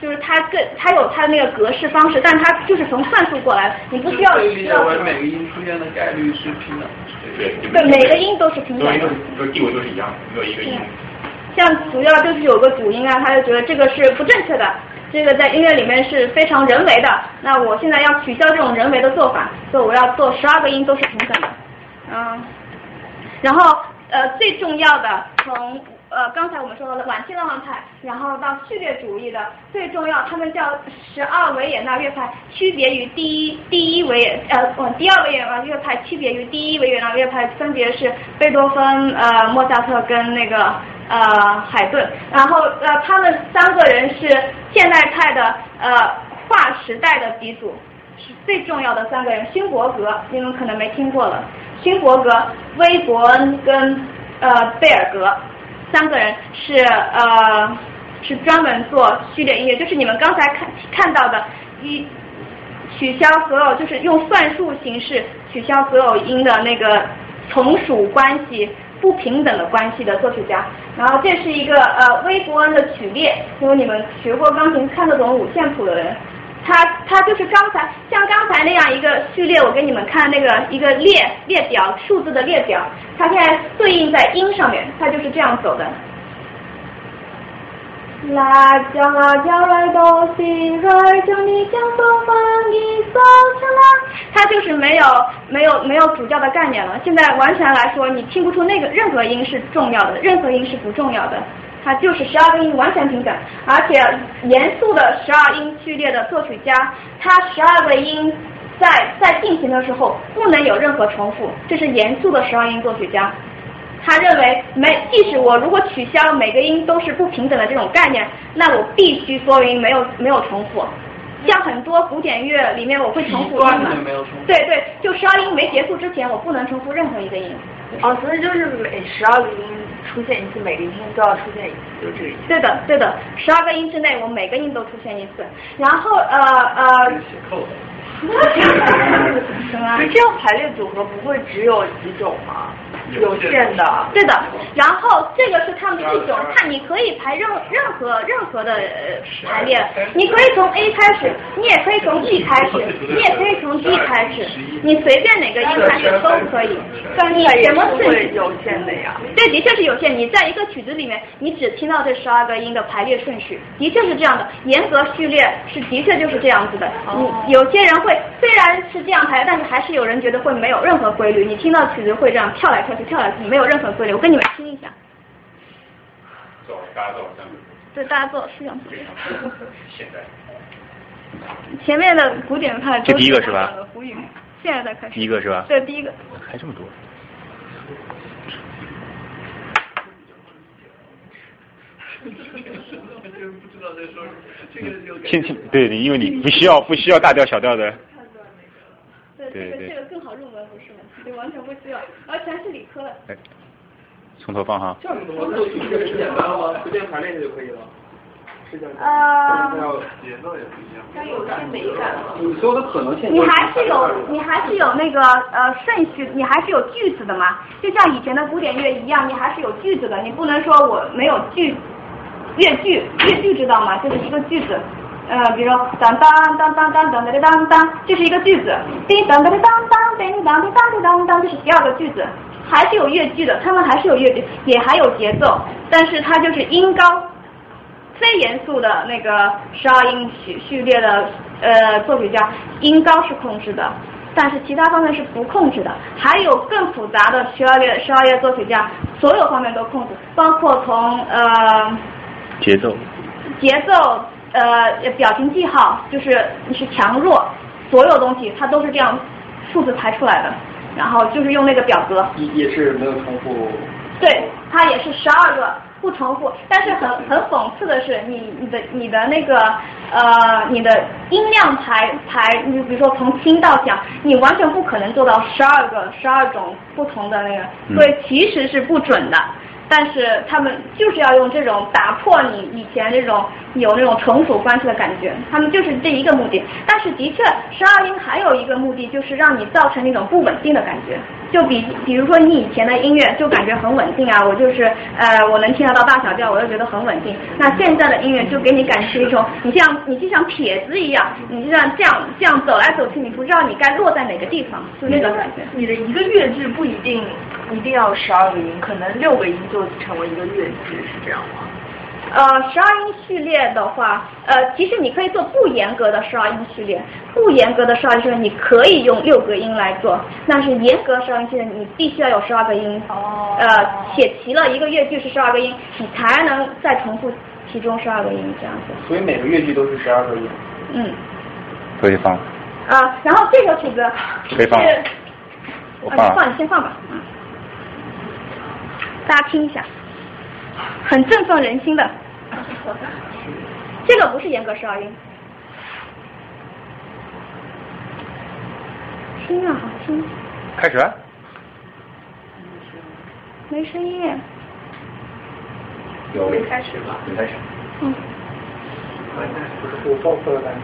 就是它更它有它的那个格式方式，但它就是从算术过来的，你不需要理解为每个音出现的概率是平等。对对，每个音都是平等的。都地位都是一样的，没有一个音。像主要就是有个主音啊，他就觉得这个是不正确的，这个在音乐里面是非常人为的。那我现在要取消这种人为的做法，所以我要做十二个音都是平等的。嗯，然后呃最重要的从呃刚才我们说到的晚期浪漫派，然后到序列主义的最重要，他们叫十二维也纳乐派，区别于第一第一维也呃第二维也纳乐派区别于第一维也纳乐派，分别是贝多芬呃莫扎特跟那个。呃，海顿，然后呃，他们三个人是现代派的呃划时代的鼻祖，是最重要的三个人。勋伯格，你们可能没听过了。勋伯格、威伯恩跟呃贝尔格三个人是呃是专门做序列音乐，就是你们刚才看看到的，一取消所有就是用算术形式取消所有音的那个从属关系。不平等的关系的作曲家，然后这是一个呃微伯恩的曲列，因为你们学过钢琴看得懂五线谱的人，他他就是刚才像刚才那样一个序列，我给你们看那个一个列列表数字的列表，它现在对应在音上面，它就是这样走的。辣椒辣椒来到西来，将你将东方一扫成啦。它就是没有没有没有主调的概念了。现在完全来说，你听不出那个任何音是重要的，任何音是不重要的。它就是十二个音完全平等，而且严肃的十二音序列的作曲家，他十二个音在在进行的时候不能有任何重复，这是严肃的十二音作曲家。他认为每即使我如果取消每个音都是不平等的这种概念，那我必须所有音没有没有重复。像很多古典乐里面我会重复音嘛，对对，就十二音没结束之前我不能重复任何一个音。哦，所以就是每十二个音出现一次，每个音都要出现一次，就这个意思。对的对的，十二个音之内我每个音都出现一次，然后呃呃。什么？这样排列组合不会只有几种吗？有限的。对的。然后这个是他们的一种，看你可以排任任何任何的排列，你可以从 A 开始，你也可以从 B 开始，你也可以从 D 开始，你随便哪个音开始都可以。但你什么是有限的呀？对，的确是有限。你在一个曲子里面，你只听到这十二个音的排列顺序，的确是这样的。严格序列是的确就是这样子的。你有些人会。虽然是这样排，但是还是有人觉得会没有任何规律。你听到曲子会这样跳来跳去，跳来跳去，没有任何规律。我跟你们听一下。走，大家坐，对，大家坐，是这样。现在。前面的古典派这第一个是吧？胡语，现在才开始。第一个是吧？对，第一个。还这么多。听听对，因为你不需要不需要大调小调的。入门不是吗？就，完全不需要，而且还是理科的。哎，从头放哈。这样子的话，作曲很简单吗？随便排练下就可以了。是这样。啊。节奏也不一样。它有些美感。你所有的可能性。你还是有你还是有那个呃顺序，你还是有句子的嘛？就像以前的古典乐一样，你还是有句子的，你不能说我没有句。乐句，乐句知道吗？就是一个句子，呃，比如当当当当当当当当当，这是一个句子。叮当当当当叮当叮当叮当当，这是第二个句子，还是有乐句的，他们还是有乐句，也还有节奏，但是它就是音高。非严肃的那个十二音序序列的呃作曲家，音高是控制的，但是其他方面是不控制的。还有更复杂的十二乐十二乐作曲家，所有方面都控制，包括从呃。节奏，节奏，呃，表情记号，就是你是强弱，所有东西它都是这样数字排出来的，然后就是用那个表格。也也是没有重复。对，它也是十二个不重复，但是很很讽刺的是，你你的你的那个呃你的音量排排，你比如说从轻到响，你完全不可能做到十二个十二种不同的那个，所以其实是不准的。但是他们就是要用这种打破你以前这种有那种从属关系的感觉，他们就是这一个目的。但是的确，十二音还有一个目的，就是让你造成那种不稳定的感觉。就比比如说你以前的音乐就感觉很稳定啊，我就是呃我能听得到大小调，我就觉得很稳定。那现在的音乐就给你感觉一种，你像你就像撇子一样，你就像这样这样走来走去，你不知道你该落在哪个地方，就那种感觉。你的一个乐句不一定一定要十二个音，可能六个音就成为一个乐句，是这样吗？呃，十二音序列的话，呃，其实你可以做不严格的十二音序列，不严格的十二音序列你可以用六个音来做，但是严格十二音序列你必须要有十二个音，哦，呃，写齐了一个乐句是十二个音，你才能再重复其中十二个音这样子。所以每个乐句都是十二个音。嗯。可以放。啊，然后这首曲子可以放。我放。放你先放吧，嗯。大家听一下。很振奋人心的，这个不是严格十二音，听啊，好听。开始。没声音。有。没开始吧？没开始。嗯。我报错了单词。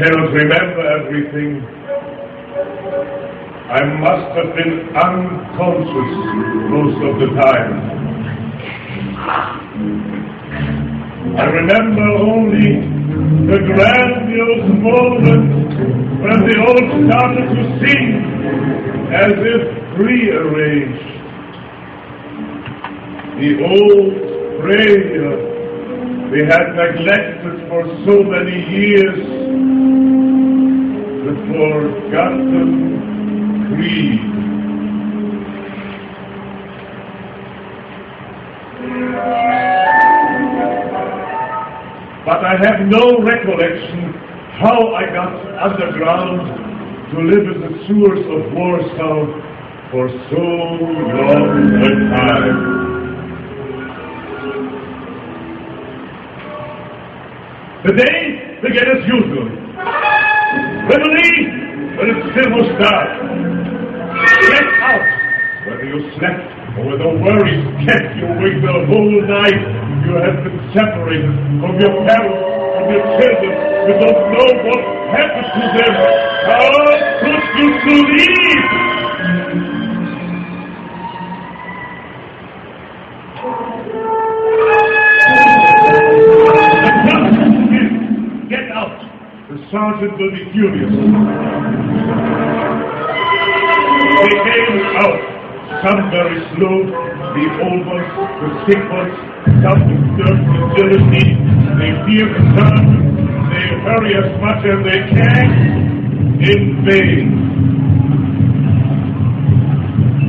Cannot remember everything. I must have been unconscious most of the time. I remember only the grandiose moment when they all started to sing as if prearranged. The old prayer we had neglected for so many years, forgotten creed. But I have no recollection how I got underground to live in the sewers of Warsaw for so long a time. The day began as usual. Reveille when it still was dark. Get out whether you slept or whether worries kept you awake the whole night. You have been separated from your parents, from your children. You don't know what happened to them. How could you sleep? Sergeant will be furious. They came out. Some very slow, the old ones, the sick ones, some with jealousy. They fear the sergeant. They hurry as much as they can. In vain.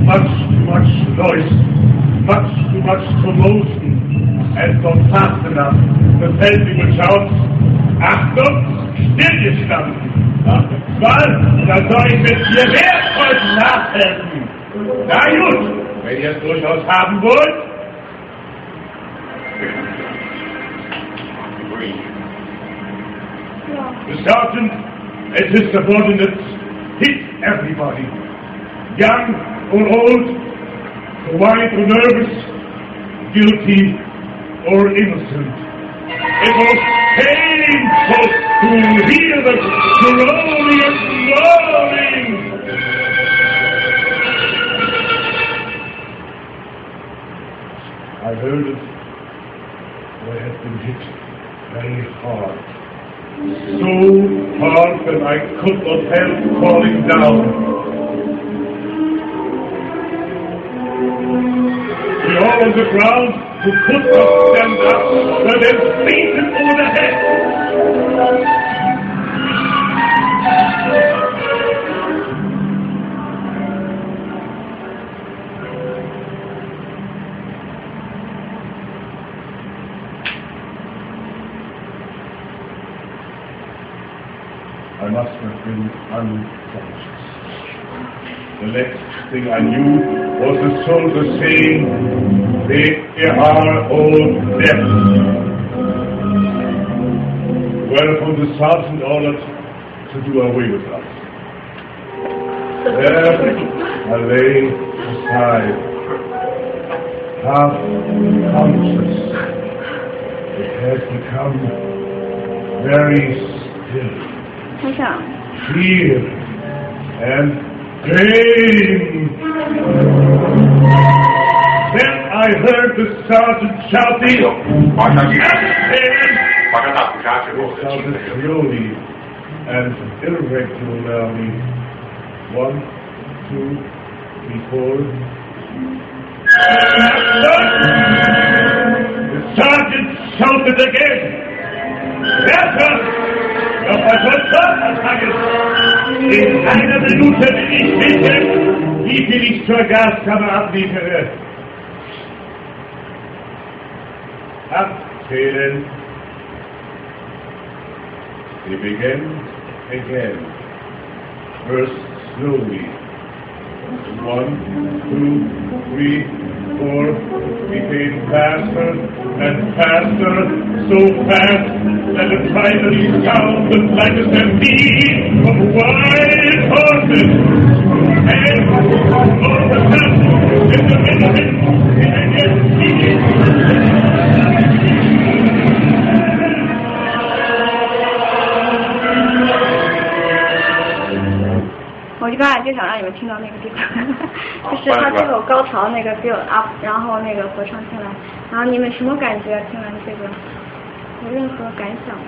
Much much noise. Much too much commotion. And not fast enough. To pay the Feldwebel shouts, Achtung, stillgestanden. Was? Da soll ich mit dir wertvoll nachhelfen. Na gut, wenn ihr es durchaus haben wollt. The sergeant and his subordinates hit everybody. Young or old, quiet or nervous, guilty or innocent. It was painful to hear the and moaning. I heard it. I had been hit very hard. So hard that I could not help falling down. We all on the ground who could not stand up were then beaten over the head. I must have been unconscious. The thing I knew was the soldier saying, they are all dead. Whereupon the sergeant ordered to do away with us. There I lay aside, half conscious. It has become very still. 他想 fear and pain. Then I heard the sergeant shouting, 马上进 "Action!" 发生大屠杀之后 It 的情 sounded 况。slowly and irregularly. One, two, three, four. The sergeant shouted again. Werfer! In einer Minute will ich wissen, wie viel ich zur Gaskammer abliefere. Abzählen. They began again. First slowly. One, two, three, four. Became faster and faster, so fast that it finally sounded like a stampede of wild horses. And all a sudden, in the middle of it, it 刚才就想让你们听到那个地方，就是他最后高潮那个 build up，然后那个合唱进来，然后你们什么感觉？听完这个有任何感想吗？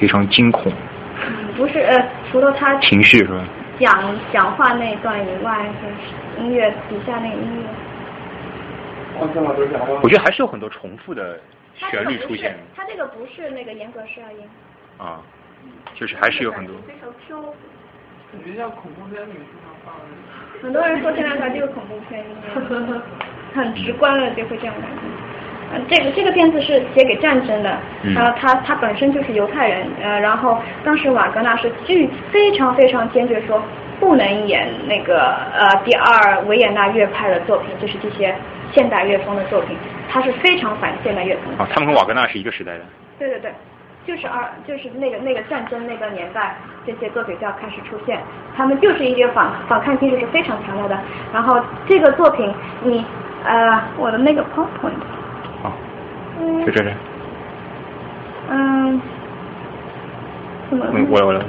非常惊恐，嗯，不是呃，除了他 情绪是吧？讲讲话那一段以外，就是音乐底下那个音乐。我觉得还是有很多重复的旋律出现，它这个不是那个严格十二音。啊，就是还是有很多。非常飘。感觉像恐怖片里面经常放的。很多人说现在它就是恐怖片很直观的就会这样感觉。呃，这个这个片子是写给战争的，然呃，他他本身就是犹太人，呃，然后当时瓦格纳是拒非常非常坚决说不能演那个呃第二维也纳乐派的作品，就是这些现代乐风的作品，他是非常反现代乐风的。啊，他们跟瓦格纳是一个时代的。对对对，就是二就是那个那个战争那个年代，这些作品就要开始出现，他们就是一个反反抗精神是非常强烈的。然后这个作品，你呃我的那个 PowerPoint，好，嗯就这这，嗯，怎么？我我我来。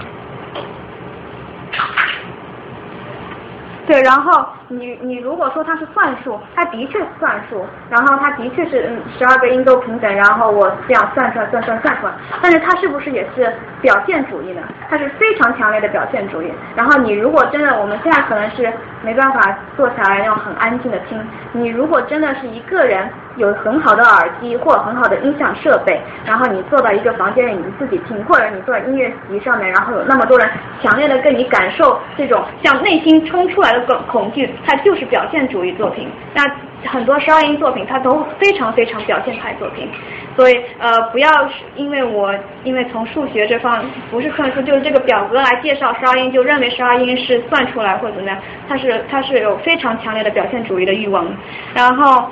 对，然后你你如果说它是算数，它的确算数，然后它的确是嗯十二个音都平等，然后我这样算出来算算算出来，但是它是不是也是表现主义呢？它是非常强烈的表现主义。然后你如果真的，我们现在可能是没办法坐下来要很安静的听，你如果真的是一个人有很好的耳机或很好的音响设备，然后你坐到一个房间里你自己听，或者你坐在音乐席上面，然后有那么多人强烈的跟你感受这种像内心冲出来的恐恐惧，它就是表现主义作品。那很多十二音作品它都非常非常表现派作品，所以呃不要因为我因为从数学这方不是算数，就是这个表格来介绍十二音，就认为十二音是算出来或者怎么样，它是它是有非常强烈的表现主义的欲望。然后。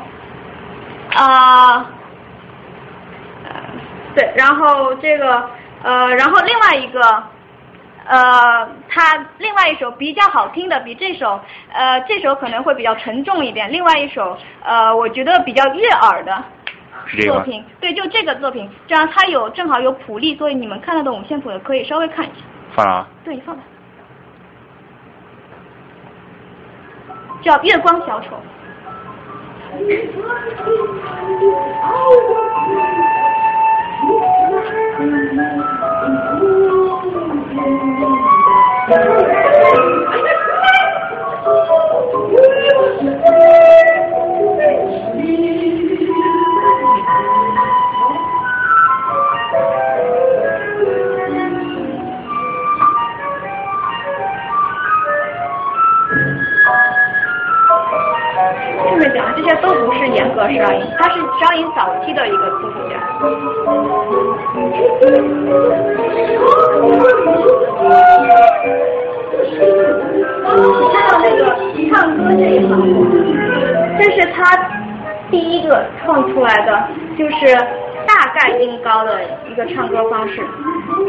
呃对，然后这个呃，然后另外一个呃，他另外一首比较好听的，比这首呃这首可能会比较沉重一点，另外一首呃，我觉得比较悦耳的？作品，对，就这个作品，这样它有正好有谱例，所以你们看得懂五线谱的可以稍微看一下。放了啊。对，你放吧。叫月光小丑。一寸寸，熬过去，艰难的日子苦一点。这些都不是严格十二音，他是十二音早期的一个作曲家。你看到那个唱歌这一行，这是他第一个创出来的，就是大概音高的一个唱歌方式。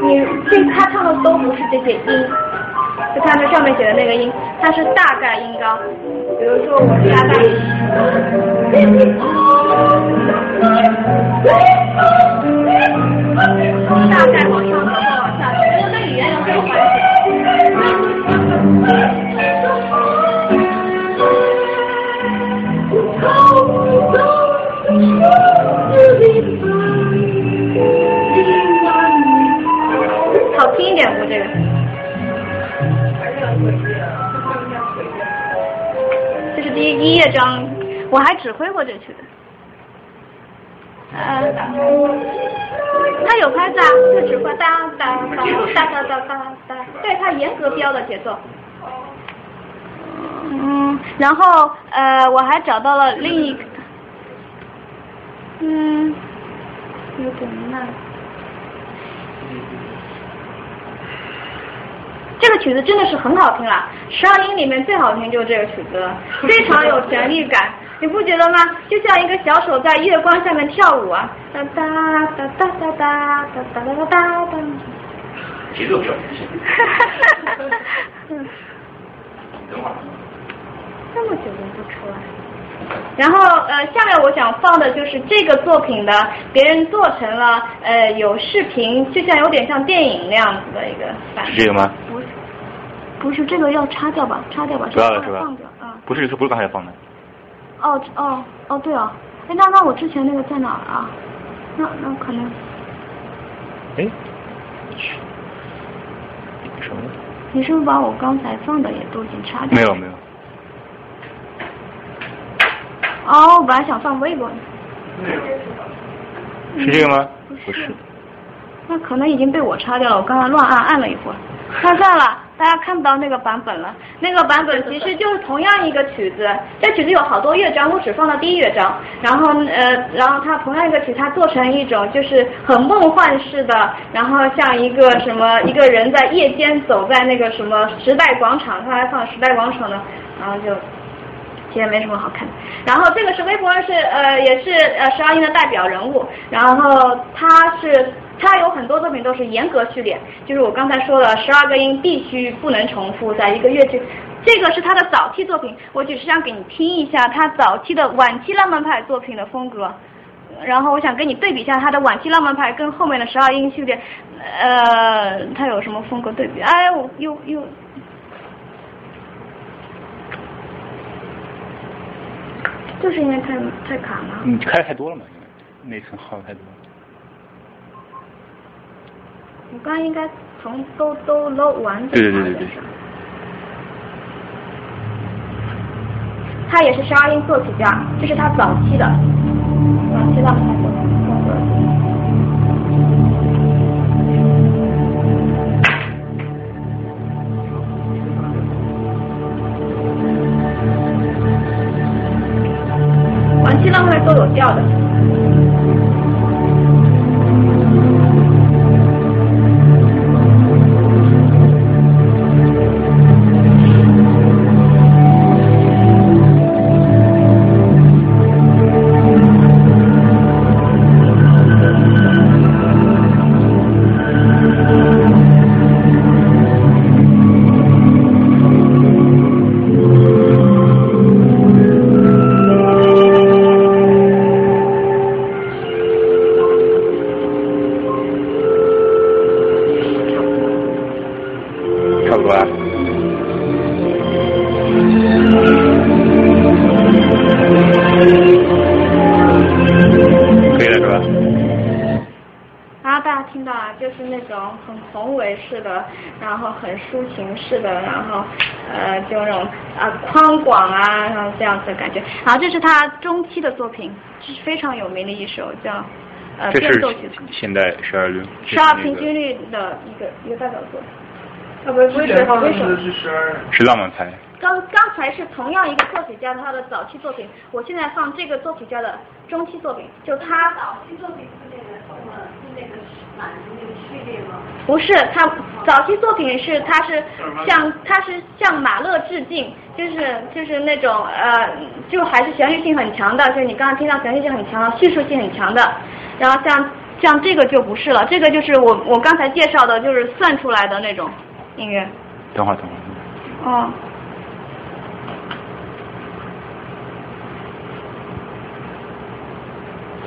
你这他唱的都不是这些音，就看它上面写的那个音，它是大概音高。比如说我加大。大概往上，一一乐章，我还指挥过这曲子。呃，他有拍子啊，就指挥哒哒哒哒哒哒哒哒，对他严格标的节奏。嗯，然后呃，我还找到了另一个，嗯，有点慢。这个曲子真的是很好听了，十二音里面最好听就是这个曲子了，非常有旋律感，你不觉得吗？就像一个小手在月光下面跳舞啊，哒哒哒哒哒哒哒哒哒哒哒哒。节奏等会儿。这么久都不出来。然后呃，下面我想放的就是这个作品的，别人做成了呃有视频，就像有点像电影那样子的一个版。是这个吗？不是，这个要擦掉吧？擦掉吧，不要了是吧放掉，嗯。不是，这不是刚才放的。哦哦哦，对哦，哎，那那我之前那个在哪儿啊？那那可能哎，去，什么？你是不是把我刚才放的也都已经擦掉？没有没有，哦，我本来想放微博呢。是这个吗？不是。那可能已经被我擦掉了，我刚才乱按按了一会儿。那 算了，大家看不到那个版本了。那个版本其实就是同样一个曲子，这曲子有好多乐章，我只放到第一乐章。然后呃，然后它同样一个曲，它做成一种就是很梦幻式的，然后像一个什么一个人在夜间走在那个什么时代广场，他还放时代广场呢，然后就。其实没什么好看的。然后这个是微博是呃也是呃十二音的代表人物，然后他是他有很多作品都是严格序列，就是我刚才说的十二个音必须不能重复在一个乐句。这个是他的早期作品，我只是想给你听一下他早期的晚期浪漫派作品的风格，然后我想跟你对比一下他的晚期浪漫派跟后面的十二音序列，呃，他有什么风格对比？哎，我又又。就是因为太太卡了。你开的太多了嘛，因为内存耗的太多。我刚刚应该从都都搂完整。对对对对对。他也是十二音作曲家，这是他早期的，早期的风格。晚期浪漫都有调的。觉。然后这是他中期的作品，这是非常有名的一首叫呃这是变奏曲。现代十二律。十二平均律的一个一个代表作。啊不是不是之前放的不是是十二。是浪漫派。刚刚才是同样一个作曲家他的早期作品，我现在放这个作曲家的中期作品，就他早期作品满那个序列吗？不是他早期作品是他是向他是向马勒致敬，就是就是那种呃就还是旋律性很强的，就是你刚刚听到旋律性很强的，叙述性很强的，然后像像这个就不是了，这个就是我我刚才介绍的，就是算出来的那种音乐。等会儿等会儿。哦。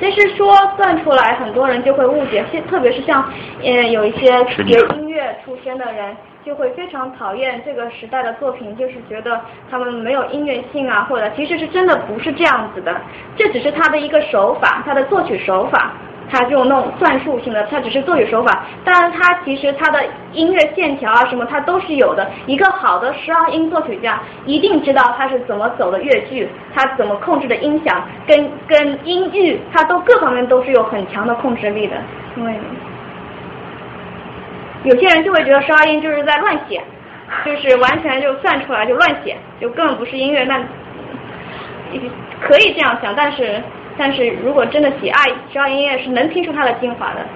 其实说算出来，很多人就会误解，特别是像嗯有一些学音乐出身的人，就会非常讨厌这个时代的作品，就是觉得他们没有音乐性啊，或者其实是真的不是这样子的，这只是他的一个手法，他的作曲手法。他就那种算术性的，他只是作曲手法，当然他其实他的音乐线条啊什么，他都是有的。一个好的十二音作曲家一定知道他是怎么走的乐句，他怎么控制的音响，跟跟音域，他都各方面都是有很强的控制力的。因为有些人就会觉得十二音就是在乱写，就是完全就算出来就乱写，就根本不是音乐。那可以这样想，但是。但是如果真的喜爱十二音乐，是能听出它的精华的。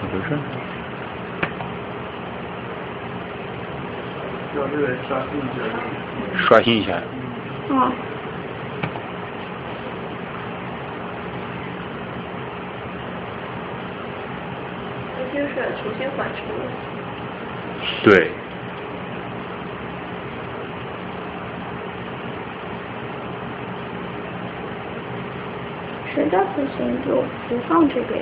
怎么回事？要这个刷新一下。刷新一下。哦。这就是重新缓冲。对。实在不行就不放这个。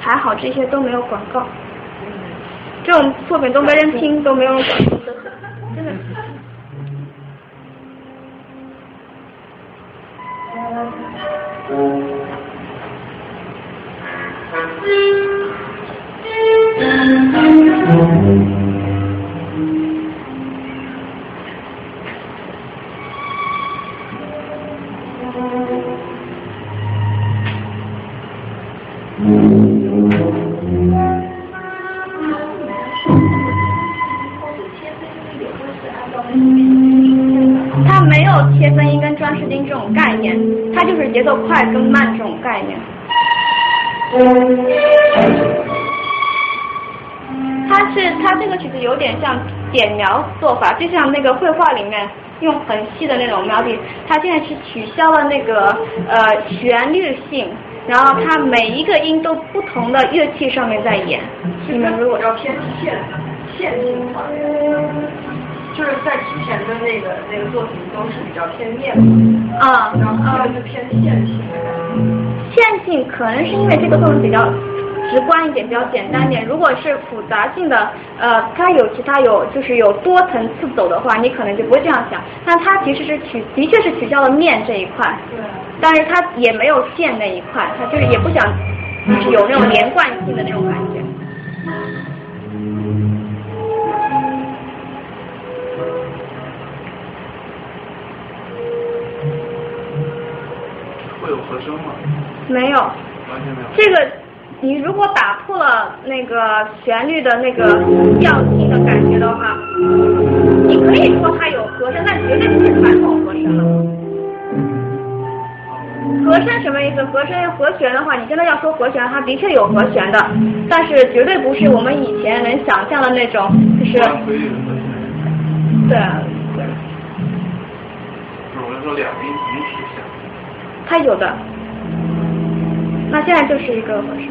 还好这些都没有广告，这种作品都没人听，都没有广告的，真的。它没有切分音跟装饰音这种概念，它就是节奏快跟慢这种概念。它是它这个曲子有点像点描做法，就像那个绘画里面用很细的那种描笔，它现在是取消了那个呃旋律性，然后它每一个音都不同的乐器上面在演。你们如果要偏线线性化，就是在之前的那个那个作品都是比较偏面嘛，啊然后这个是偏线性的线性可能是因为这个作用比较直观一点，比较简单一点。如果是复杂性的，呃，它有其他有就是有多层次走的话，你可能就不会这样想。但它其实是取，的确是取消了面这一块，对。但是它也没有线那一块，它就是也不想就是有那种连贯性的那种感觉。会有和声吗？没有，完全没有。这个你如果打破了那个旋律的那个调性的感觉的话，你可以说它有和声，但绝对不是传统和声了。和声什么意思？和声和弦的话，你真的要说和弦，它的确有和弦的，但是绝对不是我们以前能想象的那种，就是。对不是，我是说两个音同时下。它有的。那现在就是一个和声。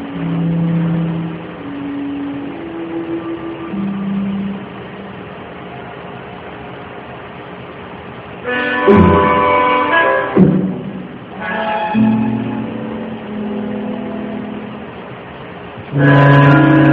差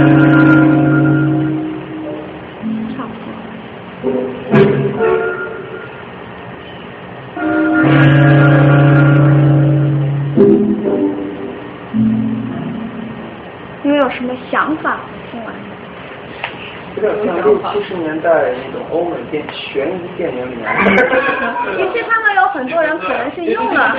六七十年代那种欧美电悬疑电影里面。其实他们有很多人可能是用了。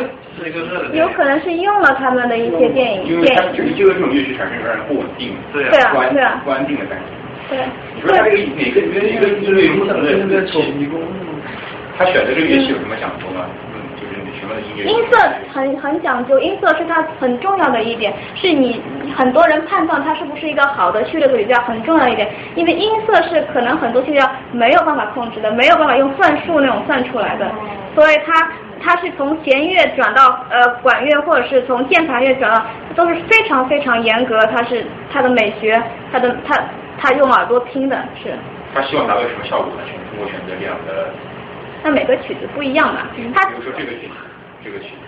有可能是用了他们的一些电影因为它电影。这个就是这种乐曲产生让人不稳定，对对啊不安对啊不安定的感觉。对。你说他这个每个每个一个就是有不同的那个手乐器，迷宫。他选择这个乐器有什么讲究吗？音色很很讲究，音色是它很重要的一点，是你很多人判断它是不是一个好的序列作曲家很重要一点，因为音色是可能很多序列家没有办法控制的，没有办法用算术那种算出来的，所以它它是从弦乐转到呃管乐，或者是从键盘乐转到，都是非常非常严格，它是它的美学，它的它它用耳朵听的是，他希望达到什么效果呢？选通过选择这样的，那每个曲子不一样嘛，它比如说这个曲子，这个曲子。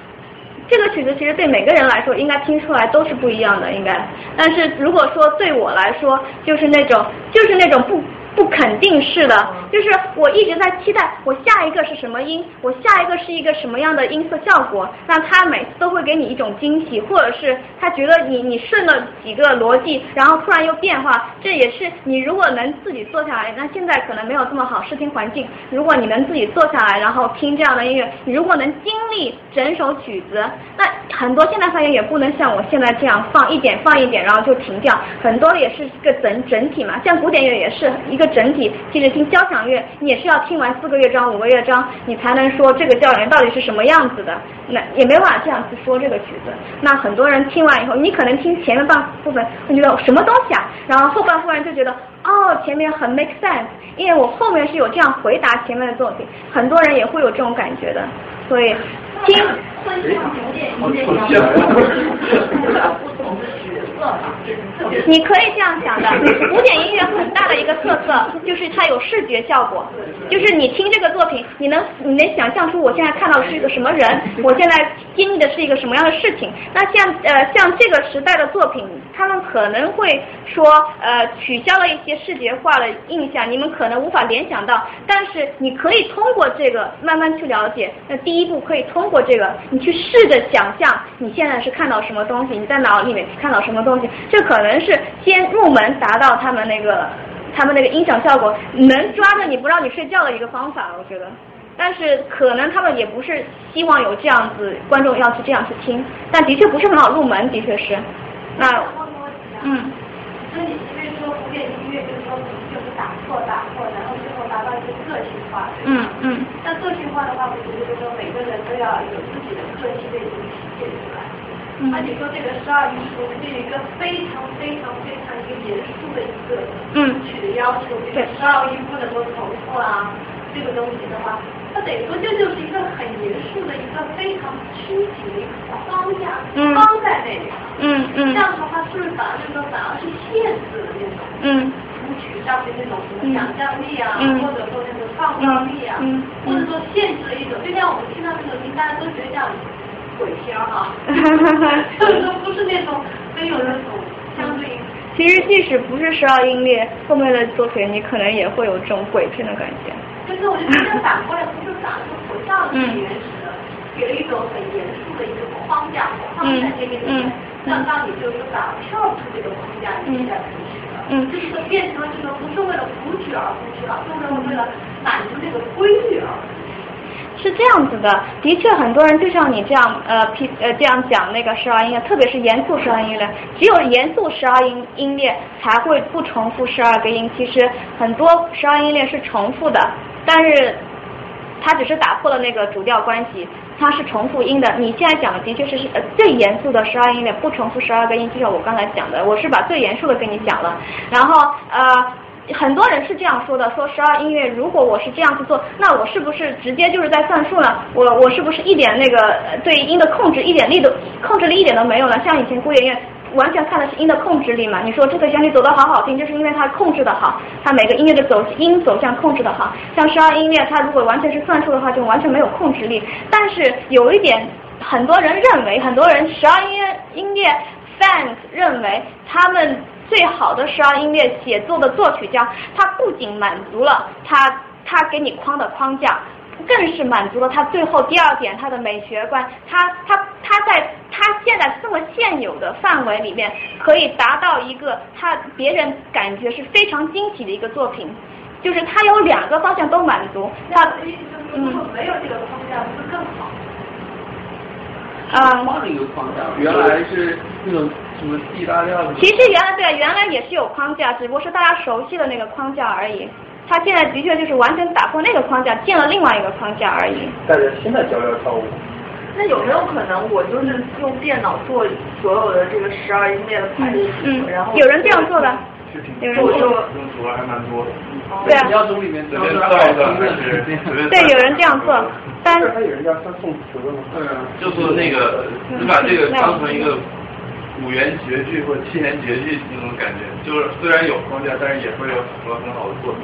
这个曲子其实对每个人来说，应该听出来都是不一样的，应该。但是如果说对我来说，就是那种就是那种不不肯定式的，就是我一直在期待我下一个是什么音，我下一个是一个什么样的音色效果，那他每次都会给你一种惊喜，或者是他觉得你你顺了几个逻辑，然后突然又变化，这也是你如果能自己坐下来，那现在可能没有这么好视听环境，如果你能自己坐下来，然后听这样的音乐，你如果能经历整首曲子，那很多现代发言也不能像我现在这样放一点放一点，然后就停掉，很多也是个整整体嘛，像古典乐也是一个整体，即使听交响乐，你也是要听完四个乐章、五个乐章，你才能说这个交响乐到底是什么样子的，那也没办法这样去说这个曲子。那很多人听完以后，你可能听前面半部分，会觉得什么东西啊，然后后半部分就觉得哦，前面很 make sense，因为我后面是有这样回答前面的作品，很多人也会有这种感觉的，所以听。分享古典音乐，你可以这样想的，古典音乐很大的一个特色就是它有视觉效果，就是你听这个作品，你能你能想象出我现在看到的是一个什么人，我现在经历的是一个什么样的事情。那像呃像这个时代的作品，他们可能会说呃取消了一些视觉化的印象，你们可能无法联想到，但是你可以通过这个慢慢去了解。那第一步可以通过这个，你去试着想象你现在是看到什么东西，你在脑里面看到什么东西，这可能是先入门达到他们那个他们那个音响效果能抓着你不让你睡觉的一个方法，我觉得。但是可能他们也不是希望有这样子观众要去这样去听，但的确不是很好入门，的确是。那嗯。那你因为说古典音乐就是说就是打破打破，然后最后达到一个个性化。嗯嗯。那个性化的话，我觉得就是说每个人都要有自己的个性的一种体现出来。嗯。那你说这个十二音符是一个非常非常非常一个严肃的一个曲的要求，这个十二音不能够重复啊，这个东西的话，它等于说这就是一个很严肃的一个非常拘谨的一个框架，框在那里。嗯嗯。这样的话，是不是反而就是说反而是限制了那种嗯谱曲上面那种什么想象力啊，嗯或者说那种创造力啊，嗯或者说限制了一种，就像我们听到那个名，大家都觉得像鬼片儿哈，就是说不是那种没有那种相对应。其实即使不是十二音列，后面的作品你可能也会有这种鬼片的感觉。就是我觉得这反过来，不是反而是回到了最原始的，给了一种很严肃的一个框架框在这个里面，让让你就是反而跳出这个框架里面再出去了。嗯。就是说变成了这个不是为了谱曲而谱曲了，就是为了满足这个规律而。是这样子的，的确很多人就像你这样呃批呃这样讲那个十二音列，特别是严肃十二音列，只有严肃十二音音列才会不重复十二个音。其实很多十二音列是重复的，但是它只是打破了那个主调关系，它是重复音的。你现在讲的的确是是呃最严肃的十二音列，不重复十二个音，就像我刚才讲的，我是把最严肃的跟你讲了，然后呃。很多人是这样说的，说十二音乐，如果我是这样去做，那我是不是直接就是在算数呢？我我是不是一点那个对音的控制一点力都控制力一点都没有呢？像以前古典乐完全看的是音的控制力嘛？你说这个旋律走的好好听，就是因为它控制的好，它每个音乐的走音走向控制的好。像十二音乐，它如果完全是算数的话，就完全没有控制力。但是有一点，很多人认为，很多人十二音乐音乐 fans 认为他们。最好的十二音乐写作的作曲家，他不仅满足了他他给你框的框架，更是满足了他最后第二点他的美学观。他他他在他现在这么现有的范围里面，可以达到一个他别人感觉是非常惊喜的一个作品，就是他有两个方向都满足。他嗯，没有这个框架不是更好？啊，换了一个框架，原来是那种什么 D 大料的。其实原来对，原来也是有框架，只不过是大家熟悉的那个框架而已。他现在的确就是完全打破那个框架，建了另外一个框架而已。大家现在教要跳舞。那有没有可能我就是用电脑做所有的这个十二音列的排列组，然后有人这样做的？有人做用组还蛮多的。对啊。要从里面随便造一个？对，有人这样做，但是还有人家算宋词的吗？对啊，就是那个，你把这个当成一个五言绝句或者七言绝句那种感觉，就是虽然有框架，但是也会有很多很好的作品。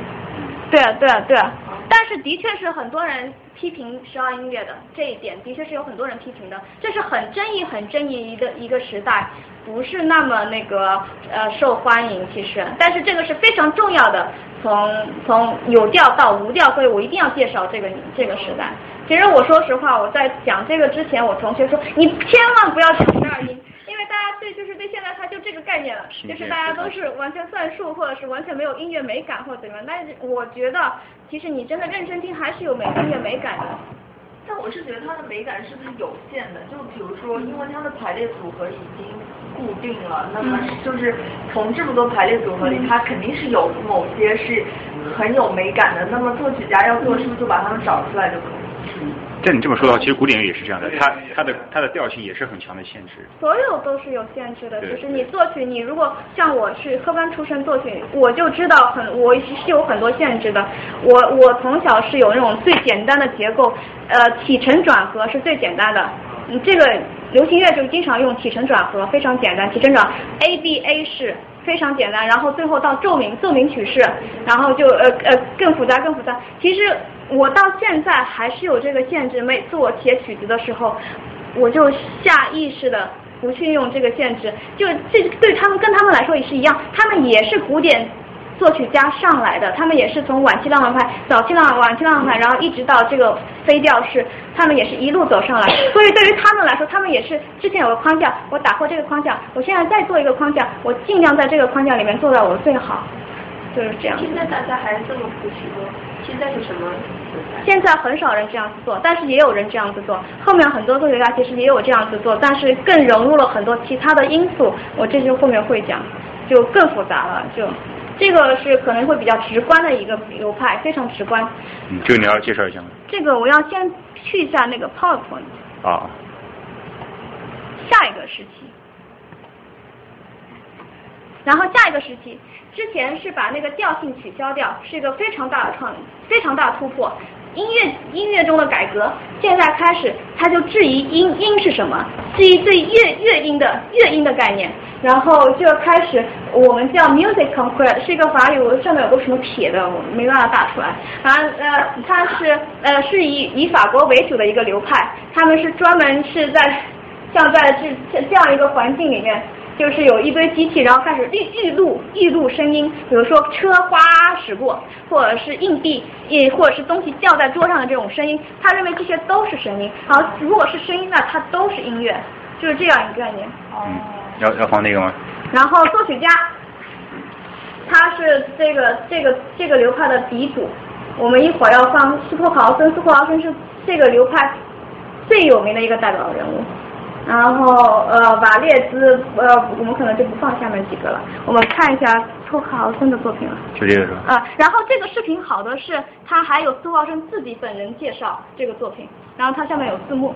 对啊，对啊，对啊。但是的确是很多人批评十二音乐的这一点，的确是有很多人批评的，这是很争议、很争议一个一个时代，不是那么那个呃受欢迎。其实，但是这个是非常重要的，从从有调到无调，所以我一定要介绍这个这个时代。其实我说实话，我在讲这个之前，我同学说你千万不要讲十二音。因为大家对就是对现在它就这个概念了，就是大家都是完全算数，或者是完全没有音乐美感或者怎么样。但是我觉得，其实你真的认真听，还是有美音乐美感的。但我是觉得它的美感是不是有限的？就比如说，因为它的排列组合已经固定了，那么就是从这么多排列组合里，它肯定是有某些是很有美感的。那么作曲家要做，是不是就把它们找出来就可以？但你这么说的话，其实古典乐也是这样的，它它的它的调性也是很强的限制。所有都是有限制的，就是你作曲，你如果像我是科班出身作曲，我就知道很我是有很多限制的。我我从小是有那种最简单的结构，呃，起承转合是最简单的。你这个流行乐就经常用起承转合，非常简单，起承转 A B A 式非常简单，然后最后到奏鸣奏鸣曲式，然后就呃呃更复杂更复杂。其实我到现在还是有这个限制，每次我写曲子的时候，我就下意识的不去用这个限制，就这对他们跟他们来说也是一样，他们也是古典。作曲家上来的，他们也是从晚期浪漫派、早期浪晚期浪漫派，然后一直到这个非调式，他们也是一路走上来。所以对于他们来说，他们也是之前有个框架，我打破这个框架，我现在再做一个框架，我尽量在这个框架里面做到我最好，就是这样。现在大家还是这么普及吗？现在是什么？现在很少人这样子做，但是也有人这样子做。后面很多作曲家其实也有这样子做，但是更融入了很多其他的因素。我这就后面会讲，就更复杂了，就。这个是可能会比较直观的一个流派，非常直观。嗯，这个你要介绍一下吗？这个我要先去一下那个 PowerPoint。啊。下一个时期，然后下一个时期，之前是把那个调性取消掉，是一个非常大的创，非常大的突破。音乐音乐中的改革，现在开始他就质疑音音是什么，质疑对乐乐音的乐音的概念，然后就开始我们叫 music concrete，是一个法语，上面有个什么撇的，我没办法打出来。啊呃，它是呃是以以法国为主的一个流派，他们是专门是在像在这这样一个环境里面。就是有一堆机器，然后开始预预录预录声音，比如说车哗驶过，或者是硬币，也或者是东西掉在桌上的这种声音，他认为这些都是声音。好，如果是声音，那它都是音乐，就是这样一个概念。哦。要要放那个吗？然后作曲家，他是这个这个这个流派的鼻祖。我们一会儿要放斯托克豪森，斯托克豪森是这个流派最有名的一个代表人物。然后，呃，瓦列兹，呃，我们可能就不放下面几个了。我们看一下托卡豪森的作品了。这个是吧？啊，然后这个视频好的是，他还有托卡豪森自己本人介绍这个作品，然后他下面有字幕。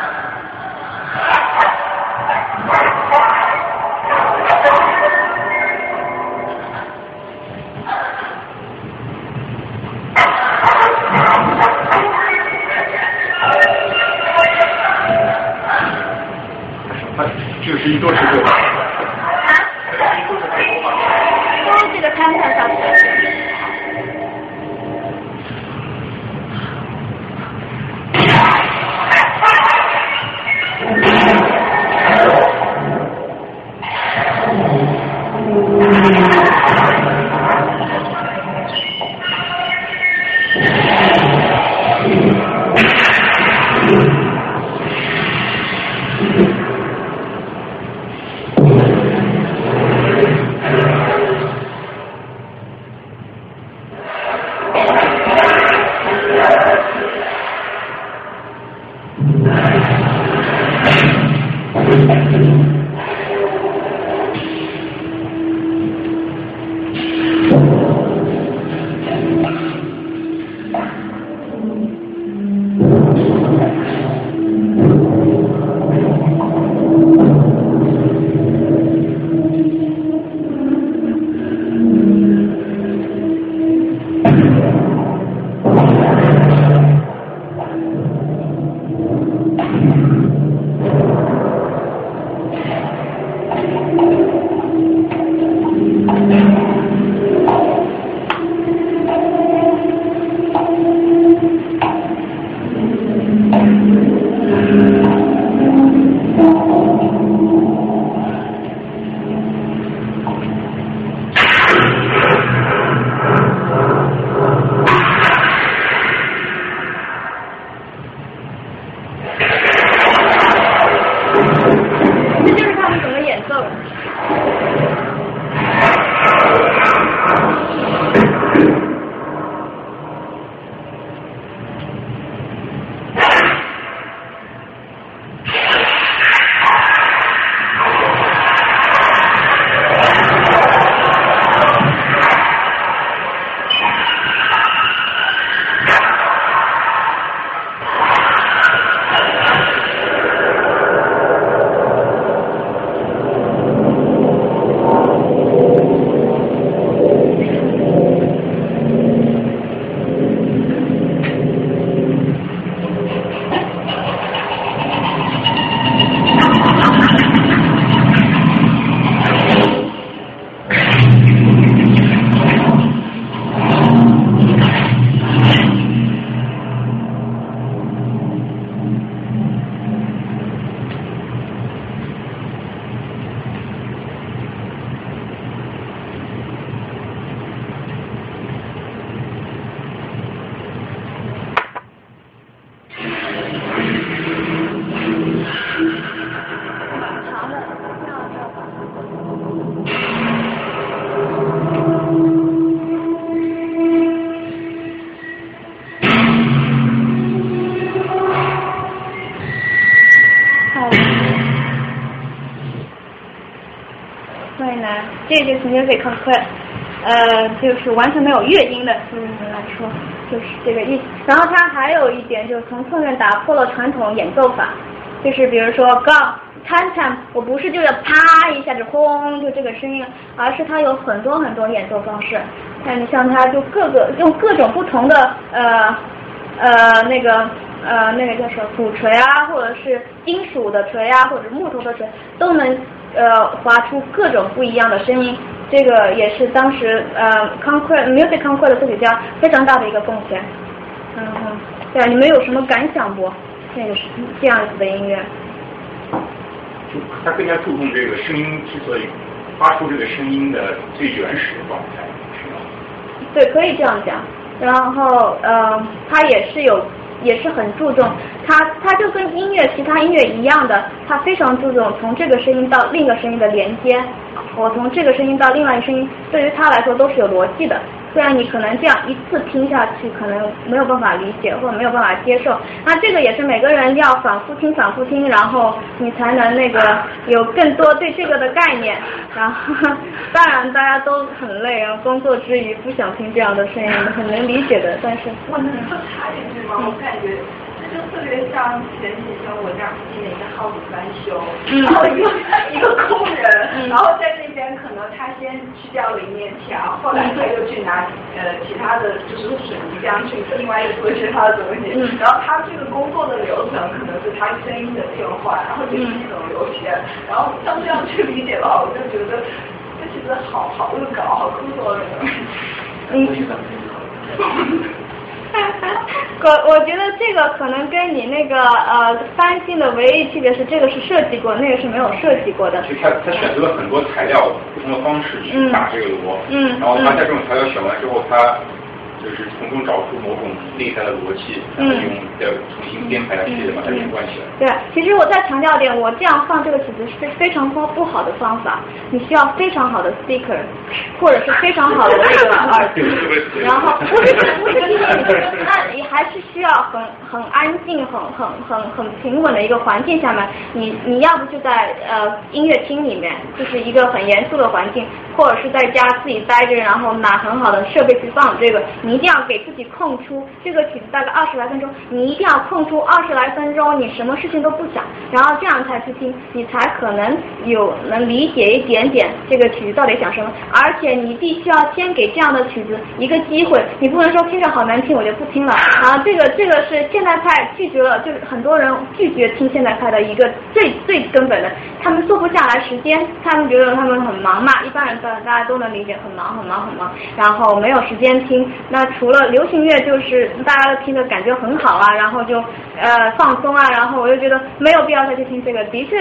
十一多十岁 music conquest，呃，就是完全没有乐音的对人来说，就是这个意思。然后它还有一点就是从侧面打破了传统演奏法，就是比如说 gong。参参，我不是就要啪一下子轰就这个声音，而是它有很多很多演奏方式。那你像它就各个用各种不同的呃呃那个呃那个叫什么鼓槌啊，或者是金属的锤啊，或者木头的锤，都能呃划出各种不一样的声音。这个也是当时呃 conquer music conquer 的作曲家非常大的一个贡献。嗯哼，对啊，你们有什么感想不？那个是这样子的音乐。就他更加注重这个声音之所以发出这个声音的最原始的状态，是吗？对，可以这样讲。然后，呃，他也是有，也是很注重，他他就跟音乐其他音乐一样的，他非常注重从这个声音到另一个声音的连接。我从这个声音到另外一个声音，对于他来说都是有逻辑的。虽然你可能这样一次听下去，可能没有办法理解或者没有办法接受，那这个也是每个人要反复听、反复听，然后你才能那个有更多对这个的概念。然后，当然大家都很累，然后工作之余不想听这样的声音，很能理解的。但是，我能说插一句吗？我感觉。就特别像前几天我家附近的一个 house 翻修，然后一个一个工人，然后在那边可能他先去掉了一面墙，后来他又去拿呃其他的就是水泥浆去另外又做其他的东西，然后他这个工作的流程可能是他声音的变化，然后就是一种流线，然后像这样去理解的话，我就觉得这其实好好恶搞，好枯燥的。嗯。我我觉得这个可能跟你那个呃翻新的唯一区别是，这个是设计过，那个是没有设计过的。就他他选择了很多材料，不同的方式去打这个螺，嗯，然后他在这种材料选完之后，他。就是从中找出某种内在的逻辑，然后用再重新编排系列把它连贯起来。对，其实我再强调一点，我这样放这个曲子是非常不不好的方法。你需要非常好的 speaker，或者是非常好的那个 耳机，然后不是不是听那你还是需要很很安静、很很很很平稳的一个环境下面。你你要不就在呃音乐厅里面，就是一个很严肃的环境，或者是在家自己待着，然后拿很好的设备去放这个。你一定要给自己空出这个曲子大概二十来分钟，你一定要空出二十来分钟，你什么事情都不想，然后这样才去听，你才可能有能理解一点点这个曲子到底讲什么。而且你必须要先给这样的曲子一个机会，你不能说听着好难听我就不听了啊！这个这个是现代派拒绝了，就是很多人拒绝听现代派的一个最最根本的，他们坐不下来时间，他们觉得他们很忙嘛，一般人大大家都能理解，很忙很忙很忙，然后没有时间听那。除了流行乐，就是大家都听着感觉很好啊，然后就呃放松啊，然后我就觉得没有必要再去听这个。的确，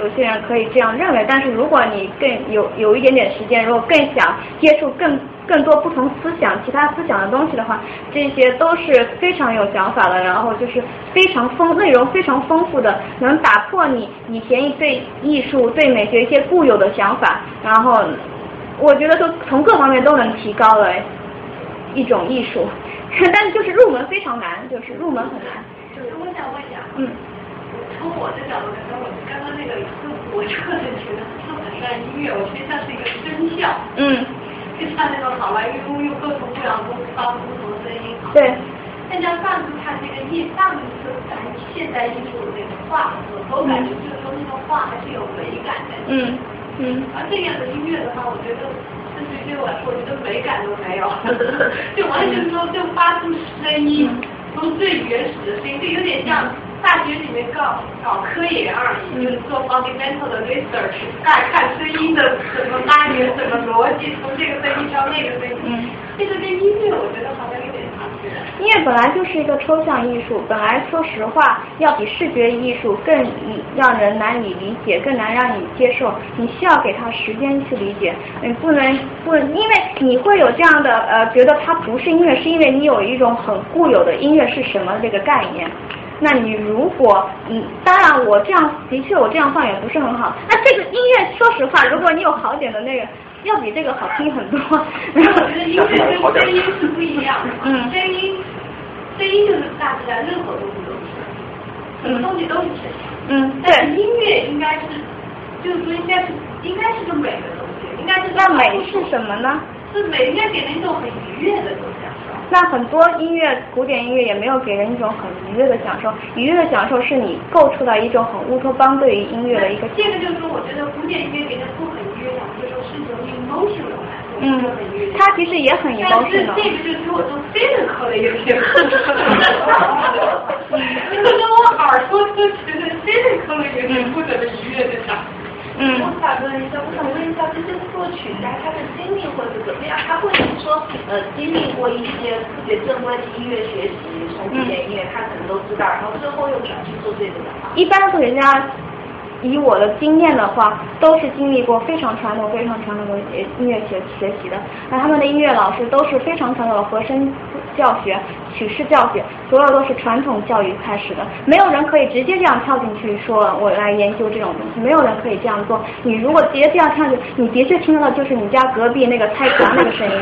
有些人可以这样认为，但是如果你更有有一点点时间，如果更想接触更更多不同思想、其他思想的东西的话，这些都是非常有想法的，然后就是非常丰内容非常丰富的，能打破你以前对艺术、对美学一些固有的想法，然后我觉得都从各方面都能提高了。一种艺术，但是就是入门非常难，就是入门很难。就是我想问一下，嗯，从我的角度来说，我刚刚那个，我个人觉得它很像音乐，我觉得像是一个声效。嗯。就像那个好莱坞用各种各样公司发出不同的声音。对。再加上它这个艺上是咱现代艺术的那个画的时候，我感觉就是说那个画还是有美感的。嗯嗯。而这样的音乐的话，我觉得。对对我来说，我觉得美感都没有，就完全说就发出声音，从最原始的声音，就有点像大学里面搞搞科研而已，就是做 fundamental 的 research，看看声音的什么来源、什么逻辑，从这个声音到那个声音，这个跟音乐我觉得好像。音乐本来就是一个抽象艺术，本来说实话要比视觉艺术更让人难以理解，更难让你接受。你需要给他时间去理解，你不能不，因为你会有这样的呃，觉得它不是音乐，是因为你有一种很固有的音乐是什么这个概念。那你如果嗯，当然我这样的确我这样放也不是很好。那这个音乐说实话，如果你有好点的那个。要比这个好听很多。我觉得音乐跟声音是不一样的。嗯。声音，声音就是大自然任何东西都是，什么东西都是声音。嗯。但是音乐应该是，就是说应该是应该是个美的东西，应该是那美是什么呢？是美应该给人一种很愉悦的享受。那很多音乐，古典音乐也没有给人一种很愉悦的享受。愉悦的享受是你构出来一种很乌托邦对于音乐的一个。这个就是说，我觉得古典音乐给人不很愉悦的，就说是一种 emotional。嗯，他其实也很 emotional。但是这个就是我做 physical 的有些很。这个跟我耳朵都觉得 physical 的有点不怎么愉悦的感觉。嗯，我想问一下，我想问一下，这些作曲家他的经历会是怎么样？他会是说，呃，经历过一些特别正规的音乐学习，从古典音乐他可能都知道，然后最后又转去做这个的话。一般作曲家，以我的经验的话，都是经历过非常传统、非常传统的音乐学学习的。那他们的音乐老师都是非常传统的和声教学、曲式教学，所有都是传统教育开始的。没有人可以直接这样跳进去说，我来研究这种东西，没有人可以这样做。你如果直接这样跳进去，你的确听到的就是你家隔壁那个拆墙那个声音。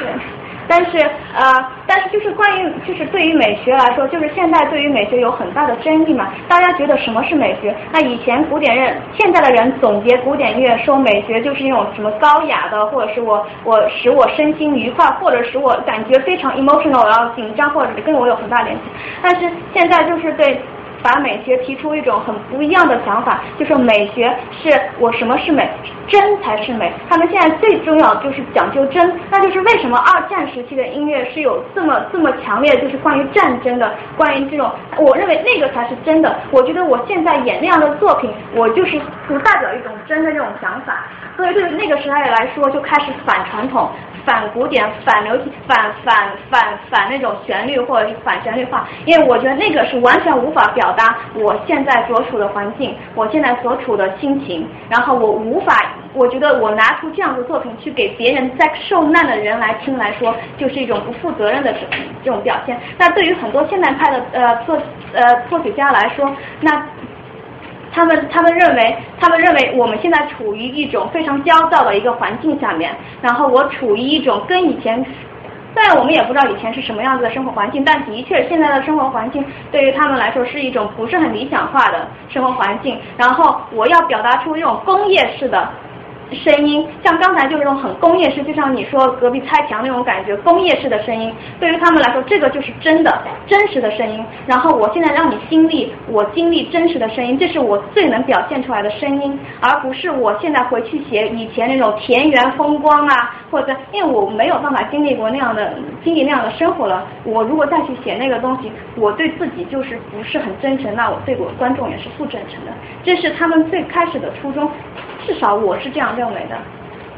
对。但是呃，但是就是关于就是对于美学来说，就是现在对于美学有很大的争议嘛。大家觉得什么是美学？那以前古典乐，现在的人总结古典乐说美学就是那种什么高雅的，或者是我我使我身心愉快，或者使我感觉非常 emotional，然后紧张，或者跟我有很大联系。但是现在就是对。把美学提出一种很不一样的想法，就是美学是我什么是美，真才是美。他们现在最重要就是讲究真，那就是为什么二战时期的音乐是有这么这么强烈，就是关于战争的，关于这种，我认为那个才是真的。我觉得我现在演那样的作品，我就是不代表一种真的这种想法。所以对那个时代来说，就开始反传统、反古典、反流行、反反反反那种旋律或者是反旋律化，因为我觉得那个是完全无法表达我现在所处的环境，我现在所处的心情，然后我无法，我觉得我拿出这样的作品去给别人在受难的人来听来说，就是一种不负责任的这种表现。那对于很多现代派的呃作呃作曲家来说，那。他们他们认为，他们认为我们现在处于一种非常焦躁的一个环境下面，然后我处于一种跟以前，虽然我们也不知道以前是什么样子的生活环境，但的确现在的生活环境对于他们来说是一种不是很理想化的生活环境。然后我要表达出一种工业式的。声音像刚才就是那种很工业式，就像你说隔壁拆墙那种感觉，工业式的声音，对于他们来说，这个就是真的真实的声音。然后我现在让你经历我经历真实的声音，这是我最能表现出来的声音，而不是我现在回去写以前那种田园风光啊，或者因为我没有办法经历过那样的经历那样的生活了。我如果再去写那个东西，我对自己就是不是很真诚，那我对我观众也是不真诚的。这是他们最开始的初衷，至少我是这样。认为的，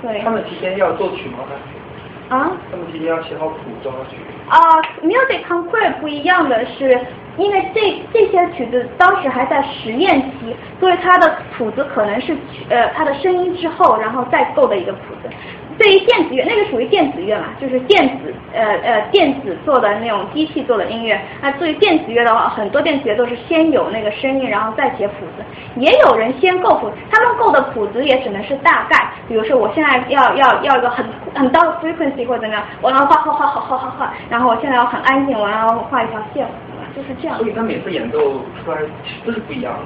对。他们提前要作曲吗？啊？他们提前要写好谱做好曲。啊，music concrete 不一样的是，因为这这些曲子当时还在实验期，所以它的谱子可能是呃它的声音之后，然后再构的一个谱子。对于电子乐，那个属于电子乐嘛，就是电子呃呃电子做的那种机器做的音乐。那对于电子乐的话，很多电子乐都是先有那个声音，然后再写谱子。也有人先构谱，他们构的谱子也只能是大概。比如说，我现在要要要一个很很高的 frequency 或者怎么样，我然后画画画画画画画，然后我现在要很安静，我然后画一条线，就是这样。所以他每次演奏出来都是不一样的。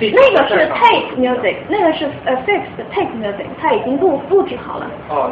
那个是 tape music，那个是呃 fixed tape music，它已经录录制好了，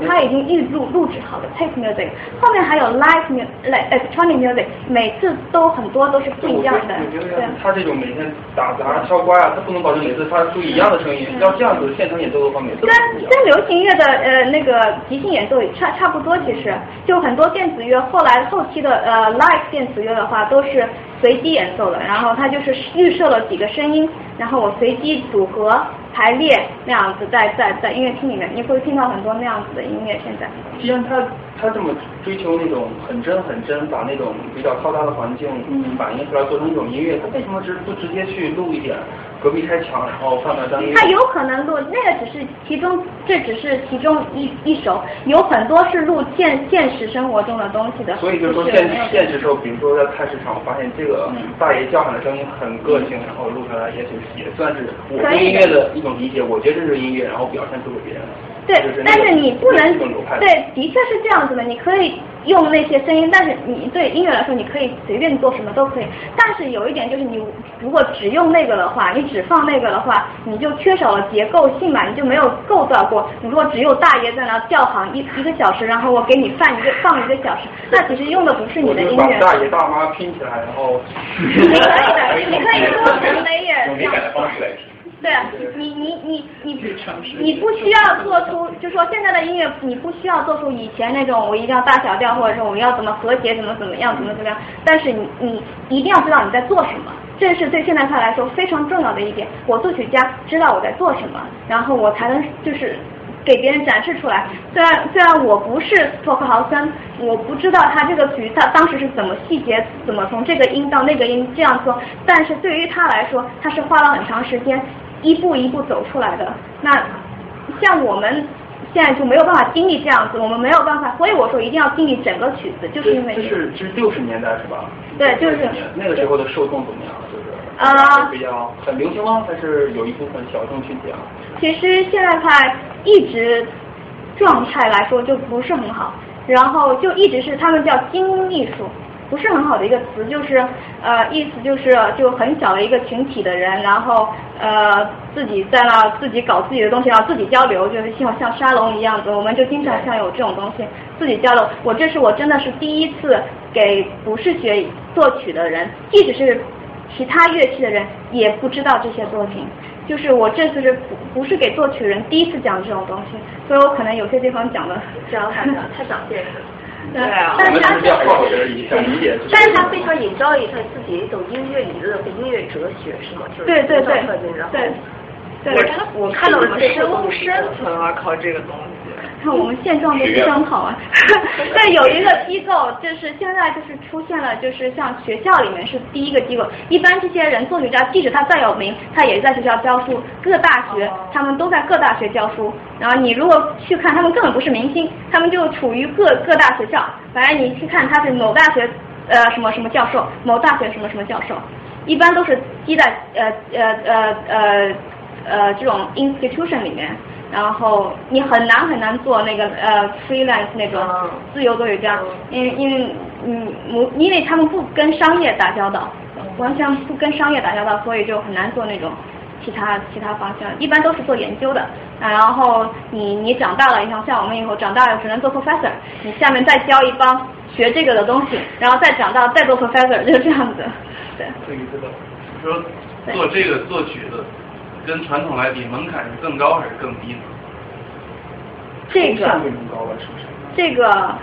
它已经预录录制好了 tape music，后面还有 live music，electronic music，每次都很多都是不一样的。对。他这种每天打杂敲瓜呀，他不能保证每次发出一样的声音，要这样子现场演奏的话，每次。跟跟流行乐的呃那个即兴演奏也差差不多，其实就很多电子乐后来后期的呃 live 电子乐的话都是。随机演奏的，然后它就是预设了几个声音，然后我随机组合排列那样子，在在在音乐厅里面，你会听到很多那样子的音乐。现在，既然他他这么追求那种很真很真，把那种比较嘈杂的环境反映出来，做成一种音乐，他为什么直不直接去录一点？隔壁开墙，然后放那张。他有可能录那个只是其中，这只是其中一一首，有很多是录现现实生活中的东西的。所以就是说现现实时候，比如说在菜市场，我发现这个大爷叫喊的声音很个性，然后录下来，也许也算是我对音乐的一种理解。我觉得这是音乐，然后表现出给别人。对，但是你不能对，的确是这样子的。你可以用那些声音，但是你对音乐来说，你可以随便做什么都可以。但是有一点就是，你如果只用那个的话，你只放那个的话，你就缺少了结构性嘛，你就没有构造过。你如果只有大爷在那叫喊一一个小时，然后我给你放一个放一个小时，那其实用的不是你的音乐。大爷大妈拼起来，然后。你可以的，你可以多层 layer 用美感的方式来拼。对，你你你你你不需要做出，就说现在的音乐，你不需要做出以前那种我一定要大小调，或者说我们要怎么和谐，怎么怎么样，怎么怎么样。但是你你一定要知道你在做什么，这是对现代派来说非常重要的一点。我作曲家知道我在做什么，然后我才能就是。给别人展示出来。虽然虽然我不是托克豪森，我不知道他这个曲他当时是怎么细节，怎么从这个音到那个音这样做，但是对于他来说，他是花了很长时间，一步一步走出来的。那像我们现在就没有办法经历这样子，我们没有办法，所以我说一定要经历整个曲子，就是因为这是这是六十年代是吧？对，就是那个时候的受众怎么样？就是啊，比较很流行吗？还是有一部分小众群体啊？其实现在派一直状态来说就不是很好，然后就一直是他们叫精英艺术，不是很好的一个词，就是呃意思就是就很小的一个群体的人，然后呃自己在那自己搞自己的东西，然后自己交流，就是像像沙龙一样子，我们就经常像有这种东西自己交流。我这是我真的是第一次给不是学作曲的人，即使是。其他乐器的人也不知道这些作品，就是我这次是不不是给作曲人第一次讲这种东西，所以我可能有些地方讲的讲的太太长见识了。对啊，但是他但是他非常引导一他自己一种音乐理论和音乐哲学，是吗？就是对对对对，我我看到的是生生存啊，靠这个东西。看我们现状都非常好啊，但有一个机构，就是现在就是出现了，就是像学校里面是第一个机构。一般这些人作曲家，即使他再有名，他也在学校教书，各大学他们都在各大学教书。然后你如果去看，他们根本不是明星，他们就处于各各大学校。反正你去看他是某大学呃什么什么教授，某大学什么什么教授，一般都是积在呃呃呃呃呃这种 institution 里面。然后你很难很难做那个呃 freelance 那种自由作曲家，因为因为嗯，因为他们不跟商业打交道，完全不跟商业打交道，所以就很难做那种其他其他方向，一般都是做研究的。啊，然后你你长大了，像像我们以后长大了只能做 professor，你下面再教一帮学这个的东西，然后再长大再做 professor，就是这样子。对。这个知道，说做这个做曲的。跟传统来比，门槛是更高还是更低呢？这个这个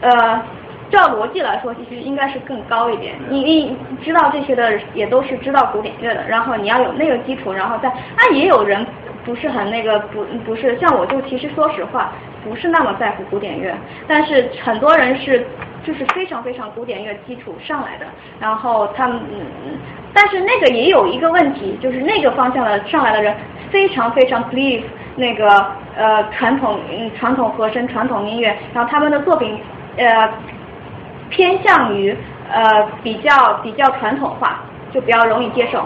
呃，照逻辑来说，其实应该是更高一点。你你知道这些的，也都是知道古典乐的，然后你要有那个基础，然后再啊，也有人不是很那个，不不是像我就其实说实话，不是那么在乎古典乐，但是很多人是。就是非常非常古典乐基础上来的，然后他们，但是那个也有一个问题，就是那个方向的上来的人非常非常 believe 那个呃传统嗯传统和声传统音乐，然后他们的作品呃偏向于呃比较比较传统化，就比较容易接受。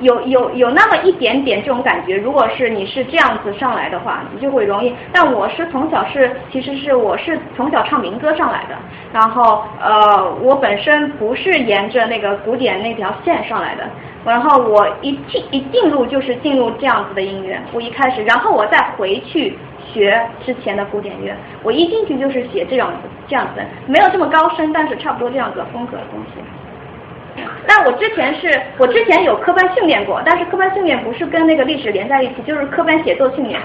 有有有那么一点点这种感觉，如果是你是这样子上来的话，你就会容易。但我是从小是，其实是我是从小唱民歌上来的，然后呃，我本身不是沿着那个古典那条线上来的，然后我一进一进入就是进入这样子的音乐，我一开始，然后我再回去学之前的古典乐，我一进去就是写这样子这样子，没有这么高深，但是差不多这样子风格的东西。但我之前是我之前有科班训练过，但是科班训练不是跟那个历史连在一起，就是科班写作训练，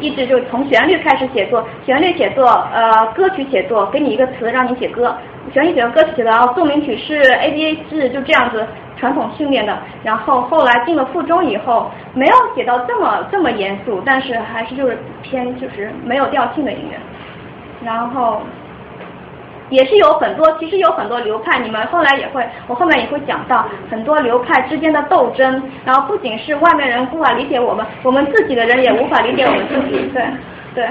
一直就从旋律开始写作，旋律写作，呃，歌曲写作，给你一个词让你写歌，旋律写作，歌曲写作，然后奏鸣曲是 A B A 制，就这样子传统训练的。然后后来进了附中以后，没有写到这么这么严肃，但是还是就是偏就是没有调性的音乐，然后。也是有很多，其实有很多流派，你们后来也会，我后面也会讲到很多流派之间的斗争，然后不仅是外面人无法理解我们，我们自己的人也无法理解我们自己，对，对，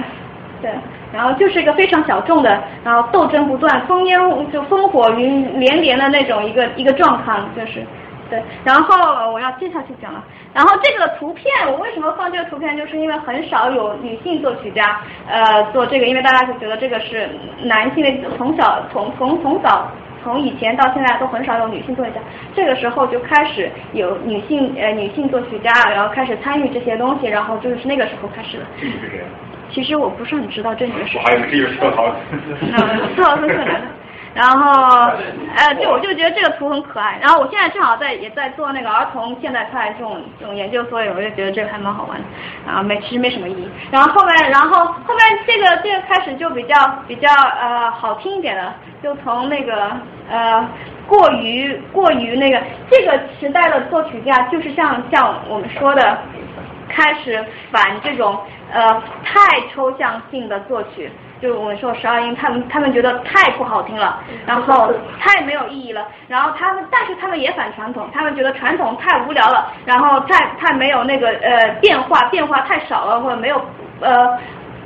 对，然后就是一个非常小众的，然后斗争不断，烽烟就烽火云连连的那种一个一个状况，就是对，然后我要接下去讲了。然后这个图片，我为什么放这个图片，就是因为很少有女性作曲家呃做这个，因为大家就觉得这个是男性的，从小从从从早从以前到现在都很少有女性作曲家，这个时候就开始有女性呃女性作曲家，然后开始参与这些东西，然后就是那个时候开始的。这是谁？其实我不是很知道这女是。我还以为这是特豪。特豪是特男的。然后，呃，就我就觉得这个图很可爱。然后我现在正好在也在做那个儿童现代派这种这种研究，所以我就觉得这个还蛮好玩的。然后没其实没什么意义。然后后面，然后后面这个这个开始就比较比较呃好听一点的，就从那个呃过于过于那个这个时代的作曲家，就是像像我们说的，开始反这种呃太抽象性的作曲。就是我们说十二音，他们他们觉得太不好听了，然后太没有意义了，然后他们但是他们也反传统，他们觉得传统太无聊了，然后太太没有那个呃变化，变化太少了，或者没有呃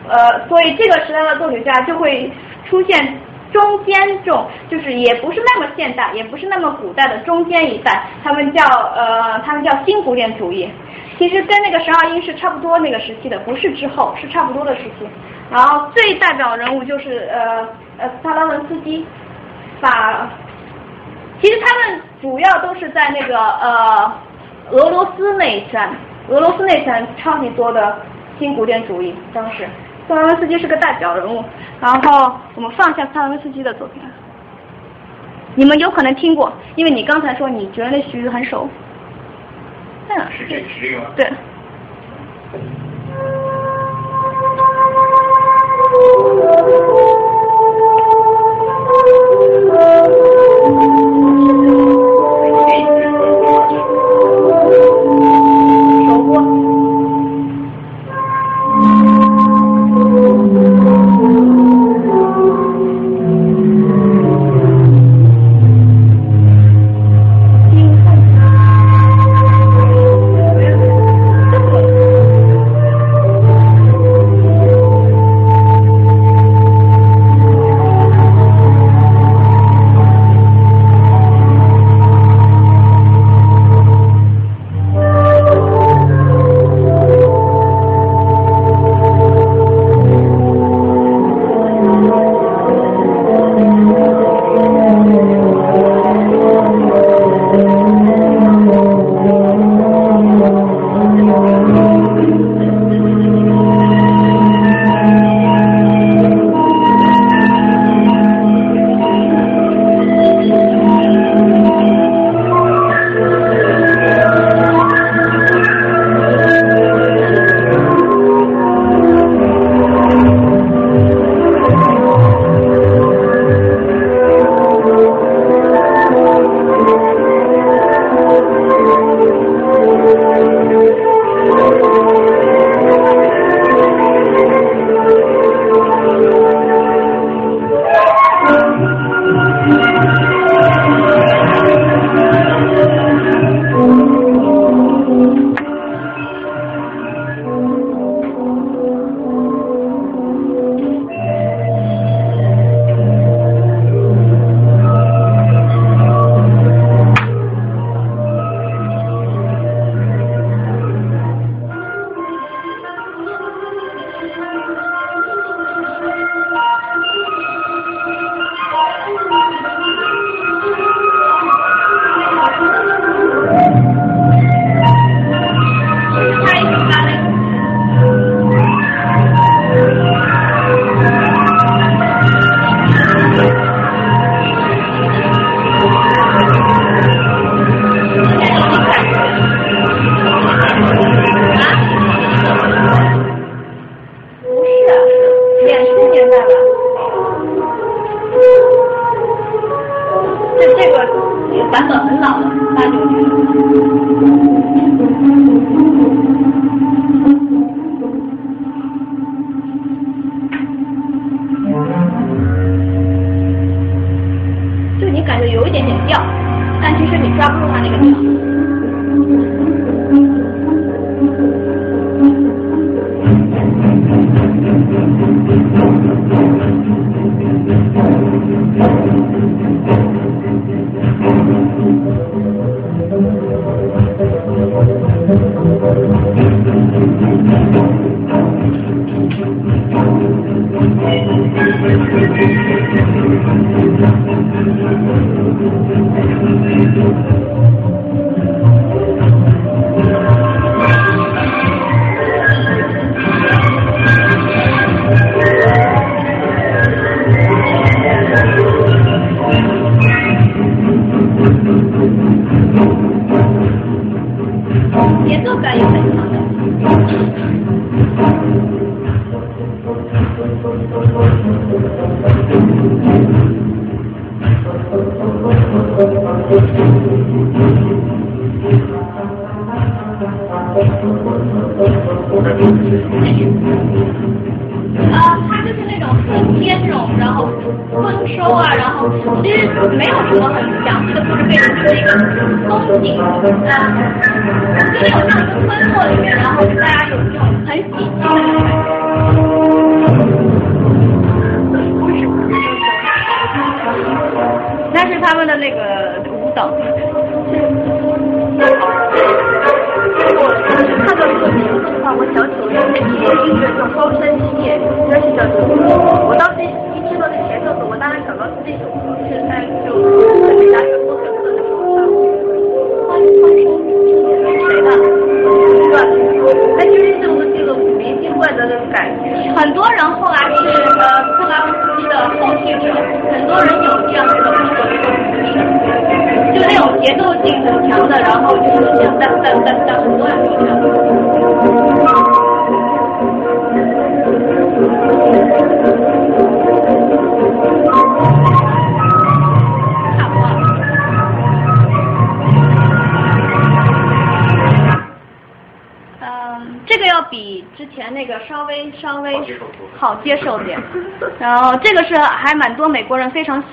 呃，所以这个时代的作曲家就会出现中间这种，就是也不是那么现代，也不是那么古代的中间一代，他们叫呃他们叫新古典主义，其实跟那个十二音是差不多那个时期的，不是之后，是差不多的时期。然后最代表人物就是呃呃萨拉文斯基，把，其实他们主要都是在那个呃俄罗斯那一圈，俄罗斯那圈超级多的新古典主义，当时萨拉文斯基是个代表人物。然后我们放下萨拉文斯基的作品，你们有可能听过，因为你刚才说你觉得那曲子很熟，在哪？是这是这个吗？对。Thank you.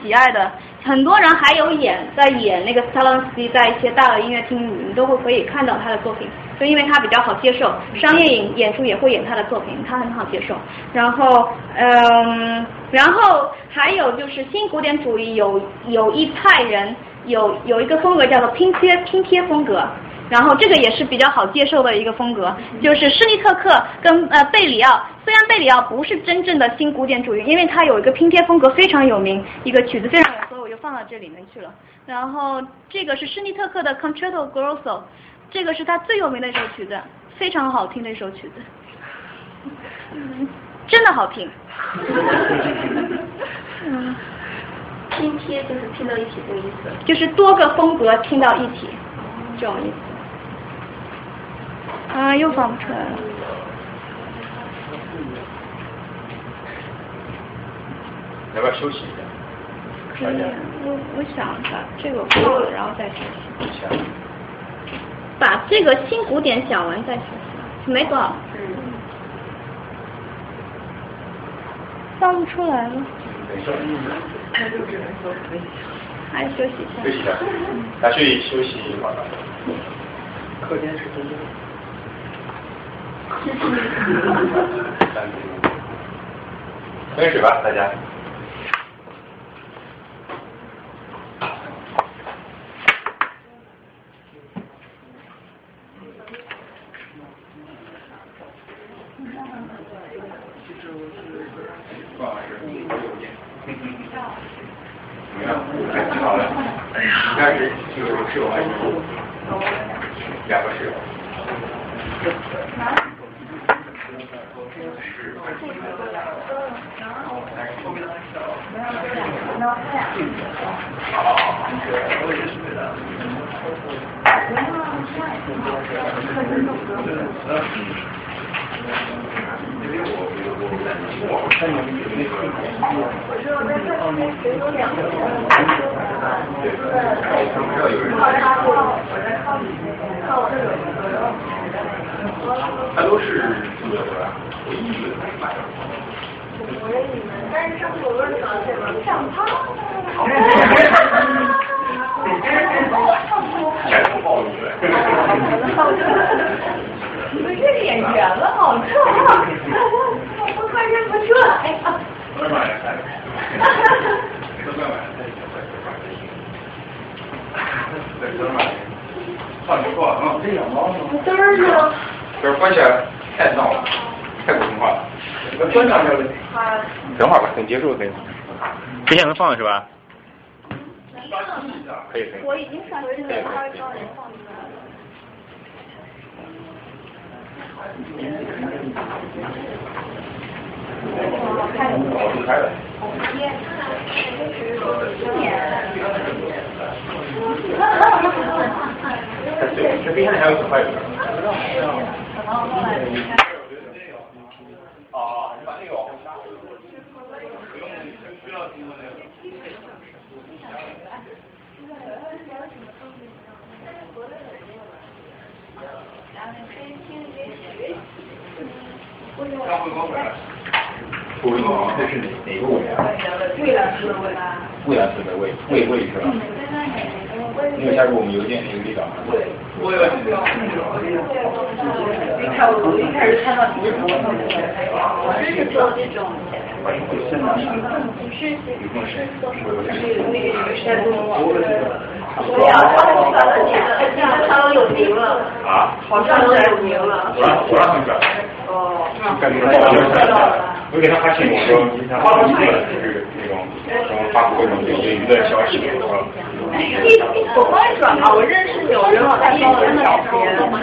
喜爱的，很多人还有演在演那个 s t a l o n s k y 在一些大的音乐厅，你们都会可以看到他的作品，就因为他比较好接受，商业演演出也会演他的作品，他很好接受。然后嗯，然后还有就是新古典主义有有一派人有有一个风格叫做拼贴拼贴风格。然后这个也是比较好接受的一个风格，就是施尼特克跟呃贝里奥，贝里奥不是真正的新古典主义，因为它有一个拼贴风格非常有名，一个曲子非常有，所以我就放到这里面去了。然后这个是施尼特克的 Concerto Grosso，这个是他最有名的一首曲子，非常好听的一首曲子，嗯，真的好听。嗯，拼贴就是拼到一起这个意思。就是多个风格拼到一起，这种意思。啊，又放不出来了。要不要休息一下？可以，我我想把这个过了，然后再休息。一下。把这个新古典讲完再休息，没多少。放不出来了。那就只能说可以。还休息一下。休息一下，大家休息休息一会儿吧。课间 十分钟。喝点水吧，大家。怎么样？还挺好的。一开始就是室友还是两个室友。他都是这个回忆的买的。但是上次我问你了，这个上汤。前途暴露了。你们这脸圆了，好臭啊！我快认不出来呀。昨晚也看。昨晚在一起在这块在这儿唱不错，嗯。这养猫呢？嘚儿呢？就是关起来太闹了，太普通话了。关上这里。等会儿吧，等结束可以。之前能放是吧？可以可以。我已经上去了，他刚才放出来了。我是开的。这冰箱里还有几块？啊，你把那个。卫王这是哪哪个卫啊？蔚蓝色的蔚。蔚蓝色的蔚，蔚蔚是吧？你有加入我们邮件那个地方吗？我有。一开我一开始看到你是什么？我真是做这种。对呀，他们转了几个，他们有名了。啊？好像有名了。我让我让他们转。哦。感觉报道我给他发信息，我说发布会就是那种什么发布会什么业余的消息，我说。我帮你转吧，我认识有人往快报的小编，有没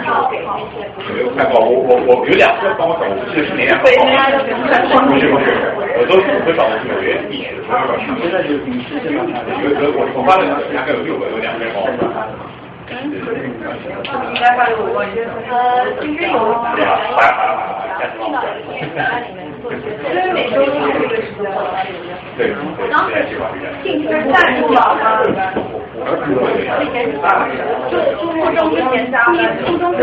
有快报？我我我有两个帮我转，我记得是哪两个。不是不是，我都我都找的是纽约地区的，我找上现在就是你是现在有有我我发的大概有六个，有两个人帮我转应该发给我。呃，其实有。对啊，好呀好呀好呀，下次帮我转。因为每周都是这个时间。对对，现在计划是。赞助了吗？我儿子会这样。初初中之前加的，初中是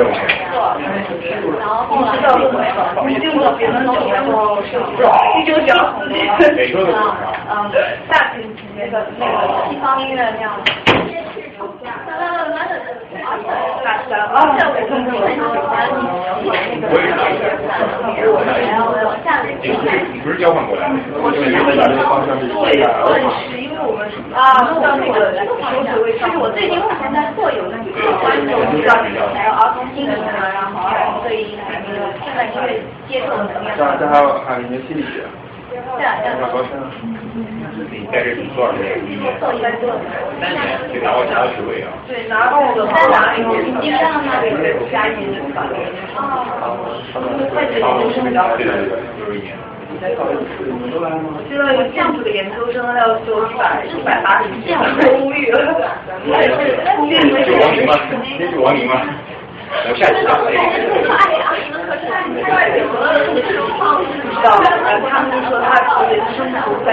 错，然后后来就没了，已经了别的东西，然后是第九讲，哪个的？嗯，大提琴那个那个西方音乐那样的。大山，而且我更喜欢你那个不是交换过来的？我是两个对，是因为我们啊，到那个手指位上，就是我最近目前在做有那个关注到还有儿童心理啊，然后对那个现在因为接受能力。这这还有还有一个心理学。对啊，对啊。你在这里多少年？做应该做。三年，就拿我拿到职位啊。对，拿到的话拿以后，基本上那个加一年的吧。哦。会计研究生比较对对对，就是一年。我知道有建筑的研究生要修一百一百八十这样公寓了。是王宁吗？那是王宁吗？我下去讲。不知道吗，他们就说他考虑生活在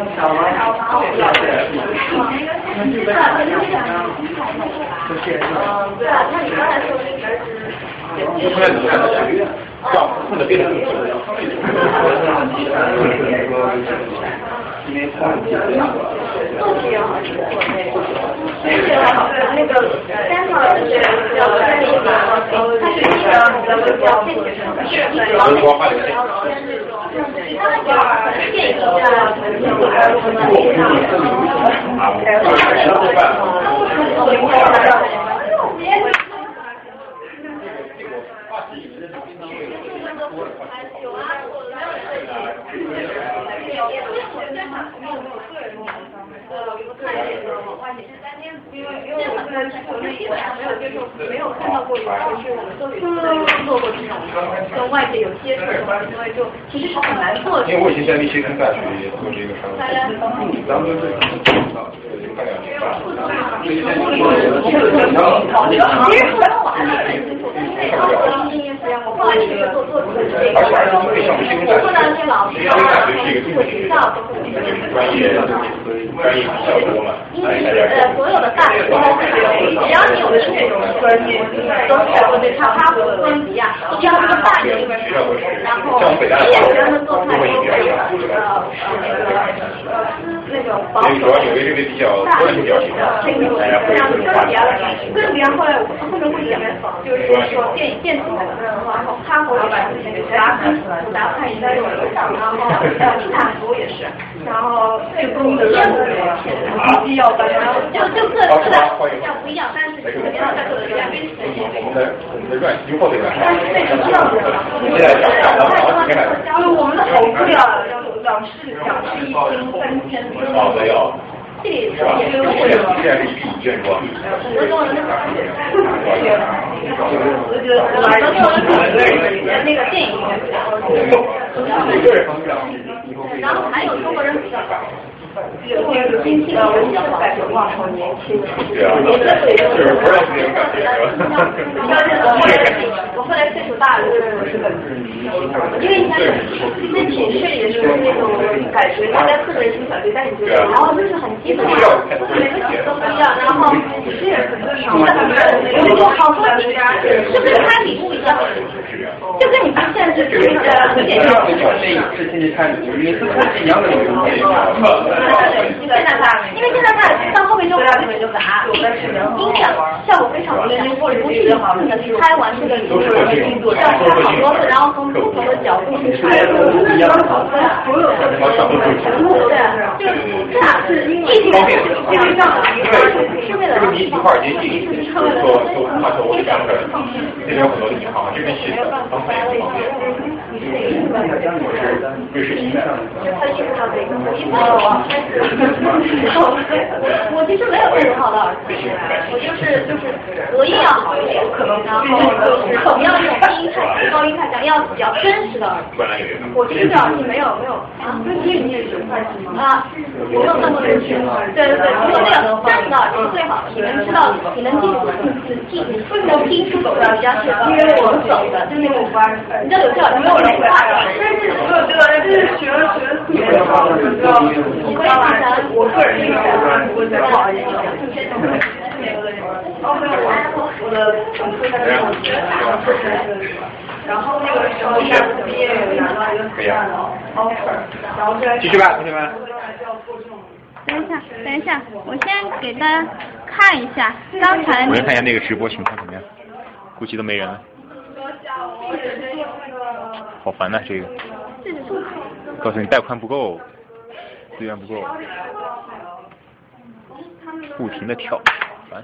谢谢谢谢。哦，有范儿。对啊，那你刚才说那个是。就现在怎么看？这样混的变得更混了。因为换季这样。做题好像是那个，那个三号是叫三零八，它是一个咱们叫配学生，是一个偏这种，他们叫建议啊，什么什么因为因为我在国内基本上没有接受，没有看到过有谁是我们都有做过这种跟外界有接触的，因为就其实是很难做的。因为我以前在密歇根大学做这个商业，咱们就是干两年半。其实很晚了，因为音乐实验，我后来是做做做这个，我做到那些老师啊，做学校都是专业专业比较多嘛，呃，所有的大学，只要你有的是这种专业，都是做这哈哈佛、哥伦比亚，只要是个大学，然后毕业生的做出来都是呃呃呃那种保守主要纽约这边比较个人比较喜欢，大家会有哥伦比亚的哥伦比亚后来我后面会讲，就是说电影电子的，然后哈佛也是那个布达布达佩也是，然后呃斯坦福也是，然后这个公的任务没必要，然后就就各自的比较不一样，但是主要在做的两边是我们的我们的软优厚的软但是最主要的，现在讲讲到好几天来就我们的。口资料两室两室一厅三千多，好的要这里是吧？也是现在现在是一比一是吧？我觉得我们那个电影一个人方向然后还有中国人比较。我比较感觉哇，好年轻。对啊，就是不认识那种感觉是吧？我后来岁数大了，因为你看，那寝室也是那种感觉大家特别是小学，但你觉得，然后就是很基本，每个寝室都不一样，然后寝室也很多少，有有好多是跟他礼物一样，就跟你们现在是这个很简单。是进去看，每次看是一样。的礼物。现在看，因为现在看到后面就就杂，音响效果非常不错，不是拍完这个礼物，要拍好多次，然后从不同的角度去拍，所有的对，就是这俩是因为因为这样的，是为了一会儿接近，就是说说他说我讲的，这边有很多的银行，这边写的方法也很方便。我是瑞士新的。我其实没有很好的耳机，我就是就是隔音要好一点，然后就是不要用低音太高音太强，要比较真实的耳机。我听着耳机没有没有啊，你也是啊，我没有那么认真。对对对，如果那个真实的耳机是最好的，你能知道，你能记住记，能听出比较适合。因为我走的就那个班，你知道有这耳机没有人怕的，但是我这个这是学了学了四年的话，我知道。我可以讲，我个人印象，我觉得好一点。哦，我我的本科在上学，然后那个时候大学毕业有拿到一个很大的 offer，然后在继续吧，同学们。等一下，等一下，我先给大家看一下刚才。我先看一下那个直播情况怎么样，估计都没人了。好烦呐、这个。告诉你带宽不够，资源不够，不停的跳，烦。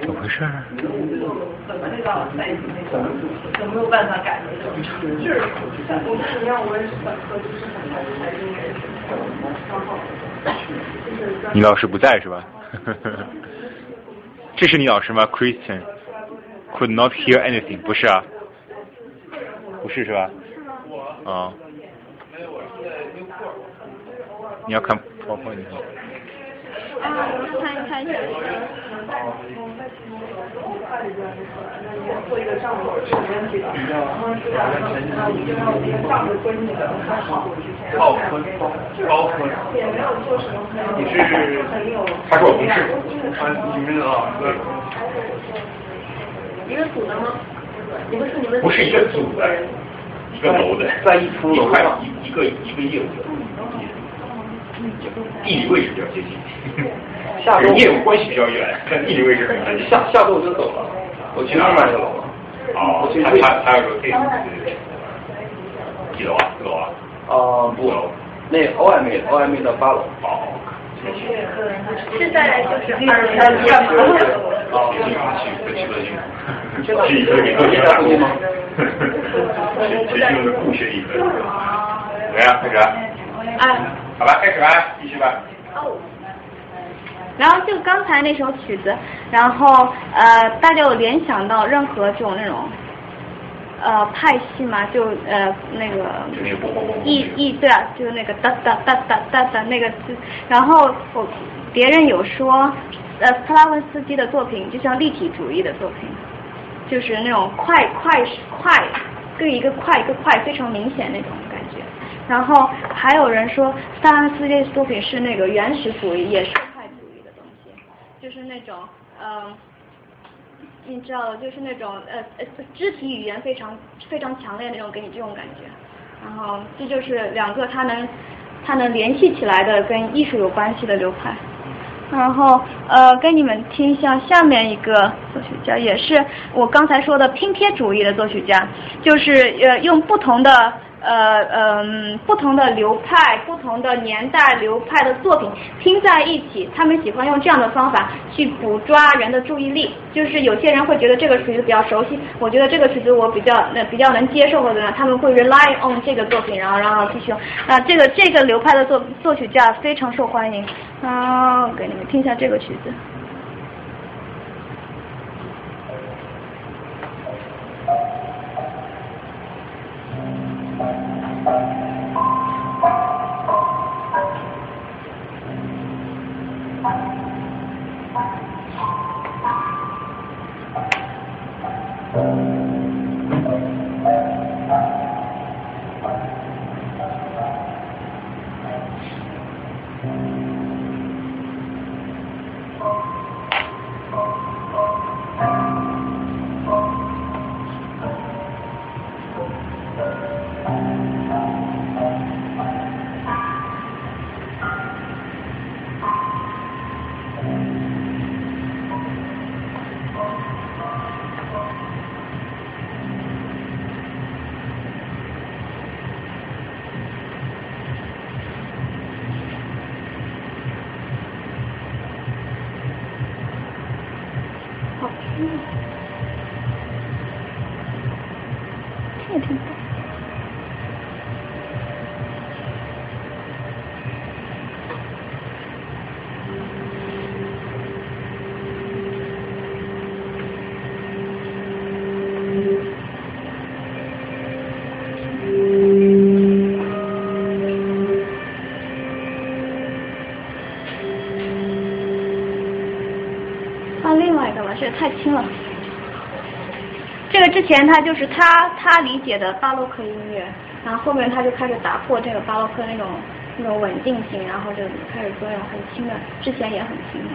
怎么回事儿？有没有办法改的？就是我是同样，我也是本科，就是很难财经也是，然后就是你老师不在是吧？这是你老师吗？Christian could not hear anything，不是啊？不是是吧？啊。你要看 PowerPoint 吗？啊，我看一看做一个账户是没问题的，然后是然后我就让这个账目归你的看好。高科高科也没有做什么很你是他是我同事，他你们老师。一个组的吗？你们是你们不是一个组的，一个楼的，在一层楼上，一一个一个业务的，地理位置比较接近，下周业务关系比较远，但地理位置很远。下下周我就走了，我去另外一个楼了。哦，他他他要说可以，几楼啊？四楼啊？哦不，那 OMA OMA 的八楼。哦。是在就是二三三哦，去去去乐京，去一个给乐京大陆吗？去去用的故事一分。怎么样？开始。哎。好吧，开始吧，继续吧。哦。然后就刚才那首曲子，然后呃，大家有联想到任何这种那种呃派系吗？就呃那个一一对啊，就是那个哒哒哒哒哒哒那个字。然后我别人有说，呃，斯拉文斯基的作品就像立体主义的作品，就是那种快快快，跟一个快一个快非常明显那种感觉。然后还有人说，斯拉文斯基的作品是那个原始主义，也是。就是那种，嗯、你知道的，就是那种呃呃肢体语言非常非常强烈那种，给你这种感觉。然后这就是两个它能它能联系起来的跟艺术有关系的流派。然后呃，跟你们听一下下面一个作曲家，也是我刚才说的拼贴主义的作曲家，就是呃用不同的。呃嗯，不同的流派、不同的年代流派的作品拼在一起，他们喜欢用这样的方法去捕抓人的注意力。就是有些人会觉得这个曲子比较熟悉，我觉得这个曲子我比较那比较能接受或者他们会 rely on 这个作品，然后然后继续。那这个这个流派的作作曲家非常受欢迎。啊，给你们听一下这个曲子。太前他就是他他理解的巴洛克音乐，然后后面他就开始打破这个巴洛克那种那种稳定性，然后就开始做那种很轻的，之前也很轻的。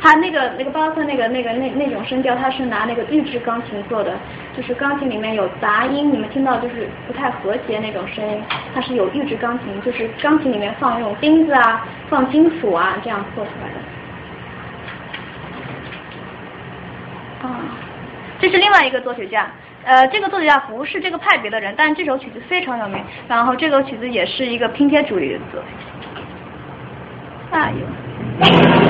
他那个那个巴洛克那个那个那那种声调，他是拿那个预制钢琴做的，就是钢琴里面有杂音，你们听到就是不太和谐那种声音，它是有预制钢琴，就是钢琴里面放那种钉子啊，放金属啊，这样做出来的。啊，这是另外一个作曲家，呃，这个作曲家不是这个派别的人，但这首曲子非常有名，然后这首曲子也是一个拼贴主义的作品。哎呦。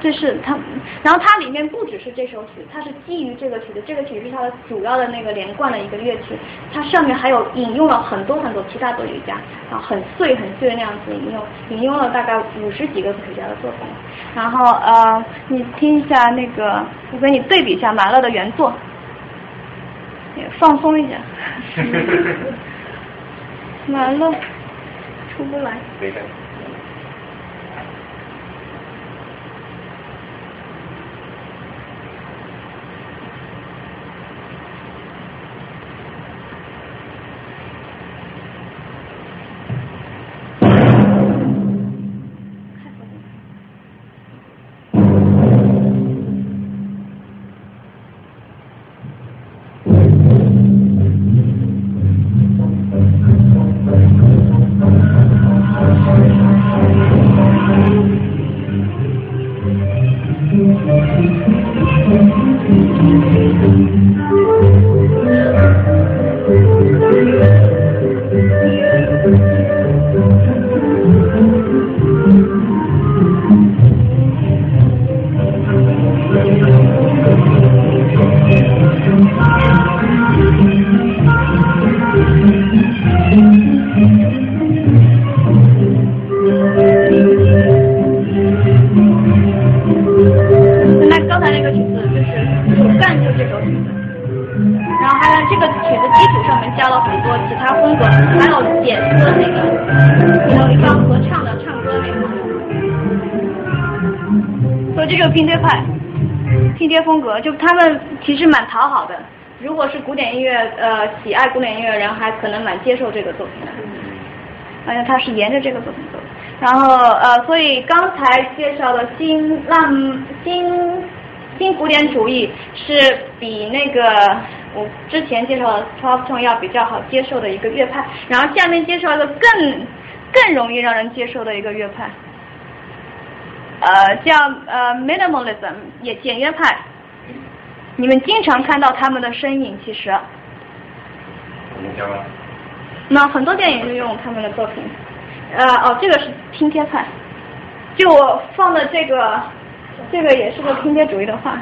这是它，然后它里面不只是这首曲，它是基于这个曲子，这个曲是它的主要的那个连贯的一个乐曲，它上面还有引用了很多很多其他作曲家，啊，很碎很碎的那样子引用，引用了大概五十几个作曲家的作品，然后呃，你听一下那个，我给你对比一下马勒的原作，放松一下，马勒可能蛮接受这个作品的。而且他是沿着这个作品走，然后呃，所以刚才介绍的新浪新新古典主义是比那个我之前介绍的 t r o p t o n 要比较好接受的一个乐派，然后下面介绍一个更更容易让人接受的一个乐派，呃叫呃 minimalism 也简约派。你们经常看到他们的身影，其实。那很多电影就用他们的作品。呃哦，这个是拼贴派。就我放的这个，这个也是个拼贴主义的画。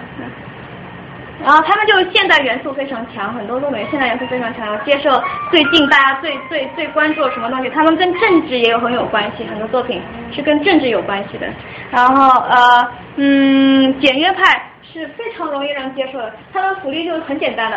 然后他们就现代元素非常强，很多作品现代元素非常强，要接受最近大家最最最关注什么东西，他们跟政治也有很有关系，很多作品是跟政治有关系的。然后呃嗯，简约派。是非常容易让人接受的，它的福利就是很简单的。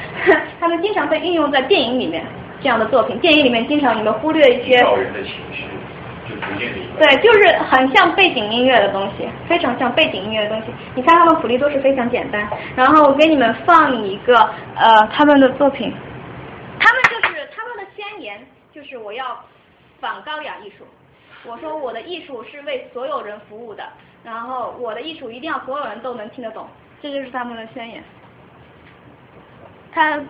他们经常被运用在电影里面这样的作品，电影里面经常你们忽略一些。对，就是很像背景音乐的东西，非常像背景音乐的东西。你看他们谱例都是非常简单。然后我给你们放一个呃他们的作品，他们就是他们的宣言就是我要反高雅艺术。我说我的艺术是为所有人服务的，然后我的艺术一定要所有人都能听得懂，这就是他们的宣言。他呃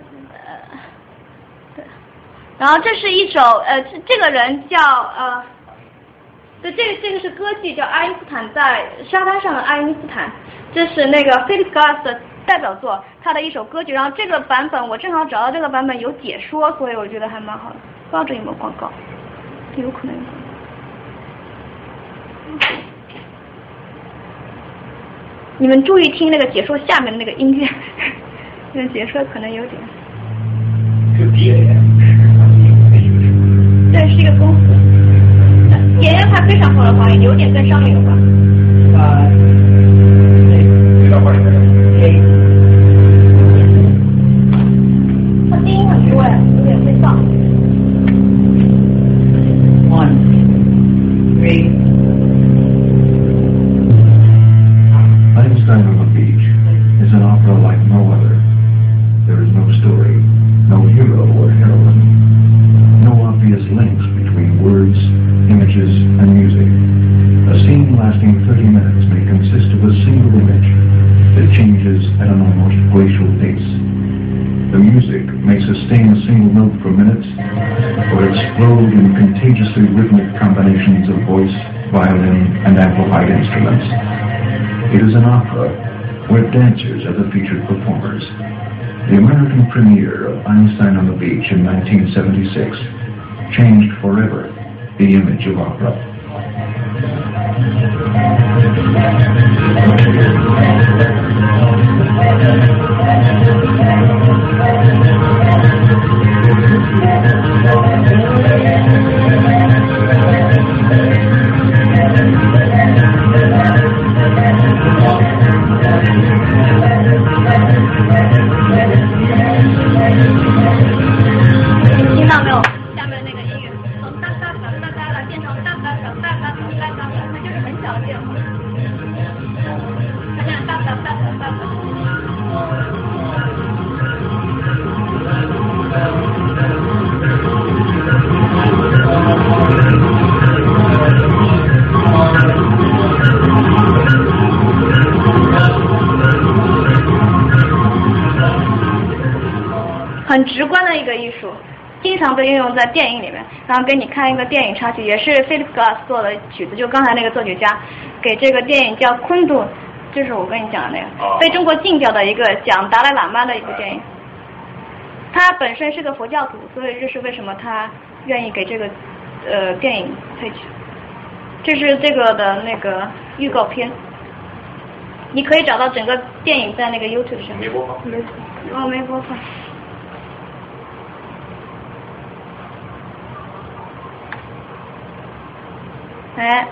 对，然后这是一首呃这这个人叫呃。对，这个这个是歌剧，叫《爱因斯坦在沙滩上的爱因斯坦》，这是那个 Philip Glass 的代表作，他的一首歌剧。然后这个版本我正好找到这个版本有解说，所以我觉得还蛮好的。不知道这有没有广告？有可能。你们注意听那个解说下面的那个音乐，这个解说可能有点。对，是一个功夫。演员他非常好的话，有点在上影吧。啊，for minutes, or explode in contagiously rhythmic combinations of voice, violin, and amplified instruments. It is an opera where dancers are the featured performers. The American premiere of Einstein on the Beach in 1976 changed forever the image of opera. 很直观的一个艺术，经常被运用在电影里面。然后给你看一个电影插曲，也是 Philip Glass 做的曲子，就刚才那个作曲家给这个电影叫《昆都》，就是我跟你讲的那个被中国禁掉的一个讲达赖喇嘛的一部电影。他本身是个佛教徒，所以这是为什么他愿意给这个呃电影配曲。这是这个的那个预告片，你可以找到整个电影在那个 YouTube 上。没播放。没，哦，没播放。哎。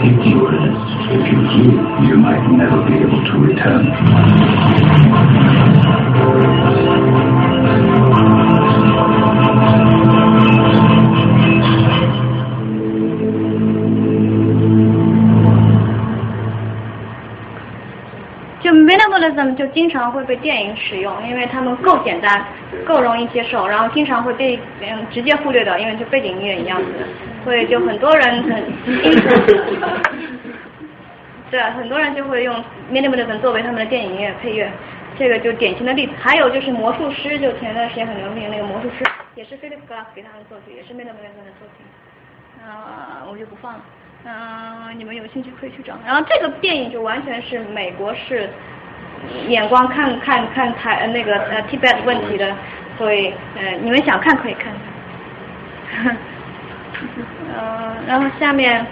Think you would. If you flee, you might never be able to return. 就 minimalism 就经常会被电影使用，因为他们够简单，够容易接受，然后经常会被嗯直接忽略掉，因为就背景音乐一样子的，所以就很多人很 对，很多人就会用 minimalism 作为他们的电影音乐配乐，这个就典型的例子。还有就是魔术师，就前段时间很流行那个魔术师，也是 Philip Glass 给他们作曲，也是 minimalism 的作品。啊、我就不放了。嗯、你们有兴趣可以去找。然后这个电影就完全是美国式眼光看看看台呃那个呃 Tibet 问题的，所以呃你们想看可以看看。呃，然后下面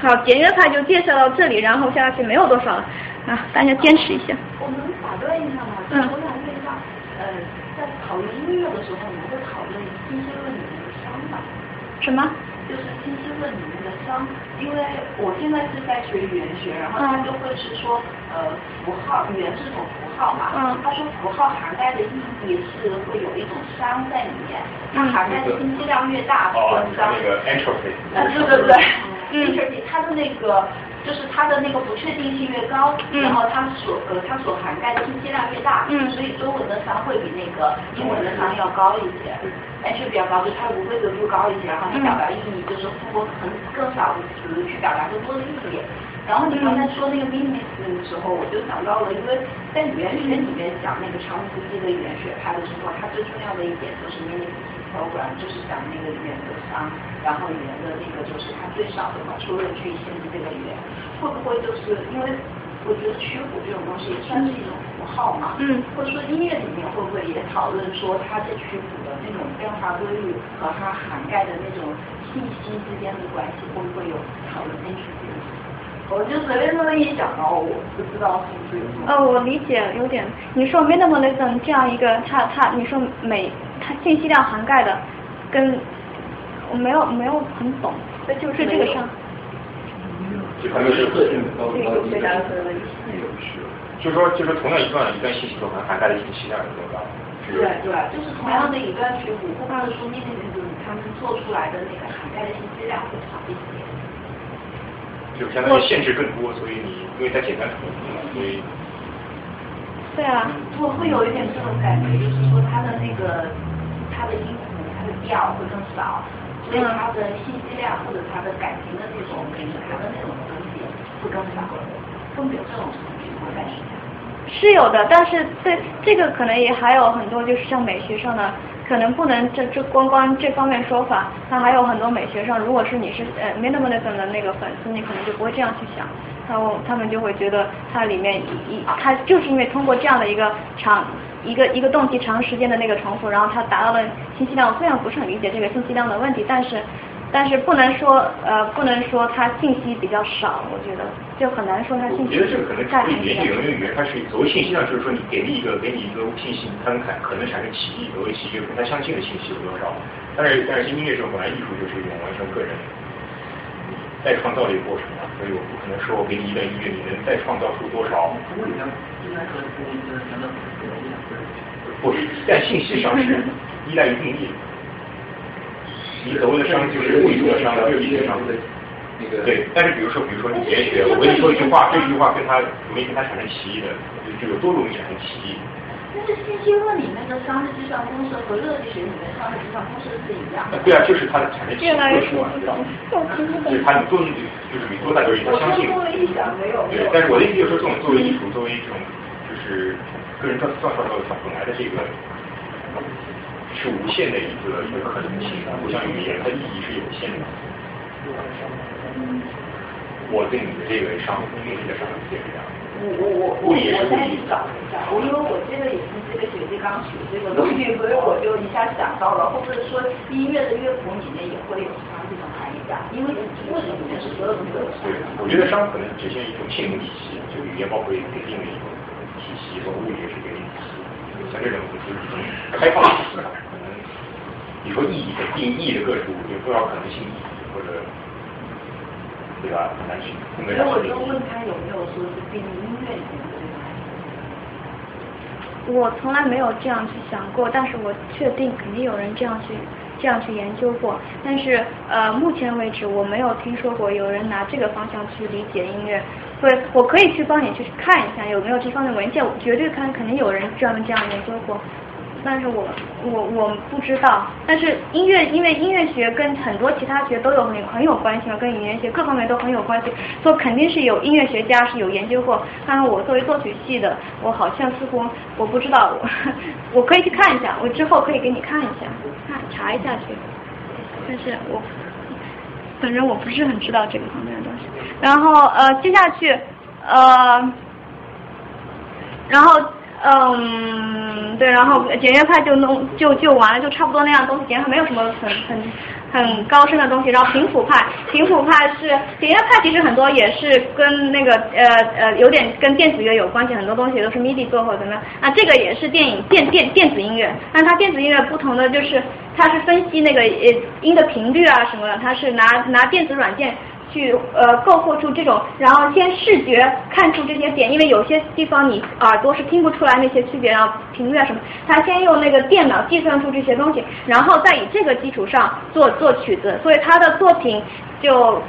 好简约派就介绍到这里，然后下去没有多少了啊，大家坚持一下。我们打断一下嘛，嗯我想问一下，呃，在讨论音乐的时候，我们会讨论新西论里面的伤吧？什么？就是信息论里面的商，因为我现在是在学语言学，然后他就会是说，呃，符号，语言是种符号嘛，嗯。他说符号涵盖的意义是会有一种商在里面，它涵盖的信息量越大，哦这个，商那个 entropy，啊，对对对，嗯，它的那个就是它的那个不确定性越高，嗯然后它所呃它所涵盖的信息量越大，嗯所以中文的商会比那个英文的商要高一些。H 比较高，就是它的无规则度高一些，然后它表达意义就是通过很更少的词去表达更多的意义。然后你刚才说那个 minimism 的时候，我就想到了，因为在语言学里面讲那个长斯基的语言学派的时候，它最重要的一点就是 minimism program，就是讲那个语言的商，然后语言的那个就是它最少的嘛，除了去限制这个语言，会不会就是因为我觉得曲谱这种东西也算是一种符号嘛，嗯，或者说音乐里面会不会也讨论说它这曲谱的那种变化规律和它涵盖的那种信息之间的关系，会不会有讨论进去？我就随便这么一想哦，我不知道是不是有。呃，我理解有点，你说 minimalism 这样一个，它它你说每它信息量涵盖的，跟我没有没有很懂，那就是这个上。就他们是这个非常的就是说，就是同样一段一段信息中，可能涵盖的信息量有多大？对对，就是同样的一段曲谱，或者说那个他们做出来的那个涵盖的信息量会差一些。就相当于限制更多，所以你因为它简单重复嘛，所以对啊。我会有一点这种感觉，就是说它的那个它的音符、它的调会更少，所以它的信息量或者它的感情的那种给它的那种东西会更少，会不会有这种情况在里面？是有的，但是这这个可能也还有很多，就是像美学上的，可能不能这这光光这方面说法，那还有很多美学上，如果是你是呃 minimalism 的那个粉丝，你可能就不会这样去想，然后他们就会觉得它里面一一它就是因为通过这样的一个长一个一个动机长时间的那个重复，然后它达到了信息量。虽然不是很理解这个信息量的问题，但是但是不能说呃不能说它信息比较少，我觉得就很难说它信息我觉得这个可能太不是语言学，因为语言它是所谓信息上，就是说你给你一个给你一个信息，它能产可能产生歧义，所谓歧义不太相近的信息有多少？但是但是音乐这种本来艺术就是一种完全个人再创造的一个过程嘛，所以我不可能说我给你一段音乐，你能再创造出多少？不是，在信息上是依赖于定义。你所谓的商就是物理中的商，就是意识上的。那个对，但是比如说，比如说你语言学，我跟你说一句话，这句话跟他容易跟他产生歧义的，就有多容易产生歧义？但是信息论里面的商的计算公式和热力学里面的商的计算公式是一样的。对啊，就是它的产生歧义越来越是吧？不懂，我听不懂。就是它多，就是你多大就是它相信。我没有。对，但是我的意思就是说，这种作为艺术，作为一种就是个人创创造的它本来的这个是无限的一个一个可能性，不像语言，它意义是有限的。我对你的这个上音乐的上也是这样。我我我我我再去找一下，我因为我这个也是这个学期刚学这个东西，所以我就一下想到了，或者说音乐的乐谱里面也会有商这种含义的，因为物理里面是所有东西都有对，我觉得商可能只是一种信用体系，就语言包括一定的一种体系，和物理也是给定体系。像这种就是一种开放的思考，可能你说意义的定义的个数有多少可能性或者对吧？很难去。所以我就问他有没有说是定义音乐里面的这个。我从来没有这样去想过，但是我确定肯定有人这样去这样去研究过。但是呃，目前为止我没有听说过有人拿这个方向去理解音乐。对我可以去帮你去看一下有没有这方面文件，我绝对看肯定有人专门这样研究过。但是我我我不知道，但是音乐因为音乐学跟很多其他学都有很很有关系嘛，跟语言学各方面都很有关系，所以肯定是有音乐学家是有研究过。当然我作为作曲系的，我好像似乎我不知道，我我可以去看一下，我之后可以给你看一下，看查一下去。但是我反正我不是很知道这个方面的东西。然后呃接下去呃然后嗯，对，然后简约派就弄就就完了，就差不多那样东西，简约派没有什么很很很高深的东西。然后平谱派，平谱派是点乐派，其实很多也是跟那个呃呃有点跟电子乐有关系，很多东西都是 MIDI 做或者怎么样。啊，这个也是电影电电电子音乐，但它电子音乐不同的就是它是分析那个呃音的频率啊什么的，它是拿拿电子软件。去呃构构出这种，然后先视觉看出这些点，因为有些地方你耳朵是听不出来那些区别，然后频率啊什么，他先用那个电脑计算出这些东西，然后再以这个基础上做做曲子，所以他的作品就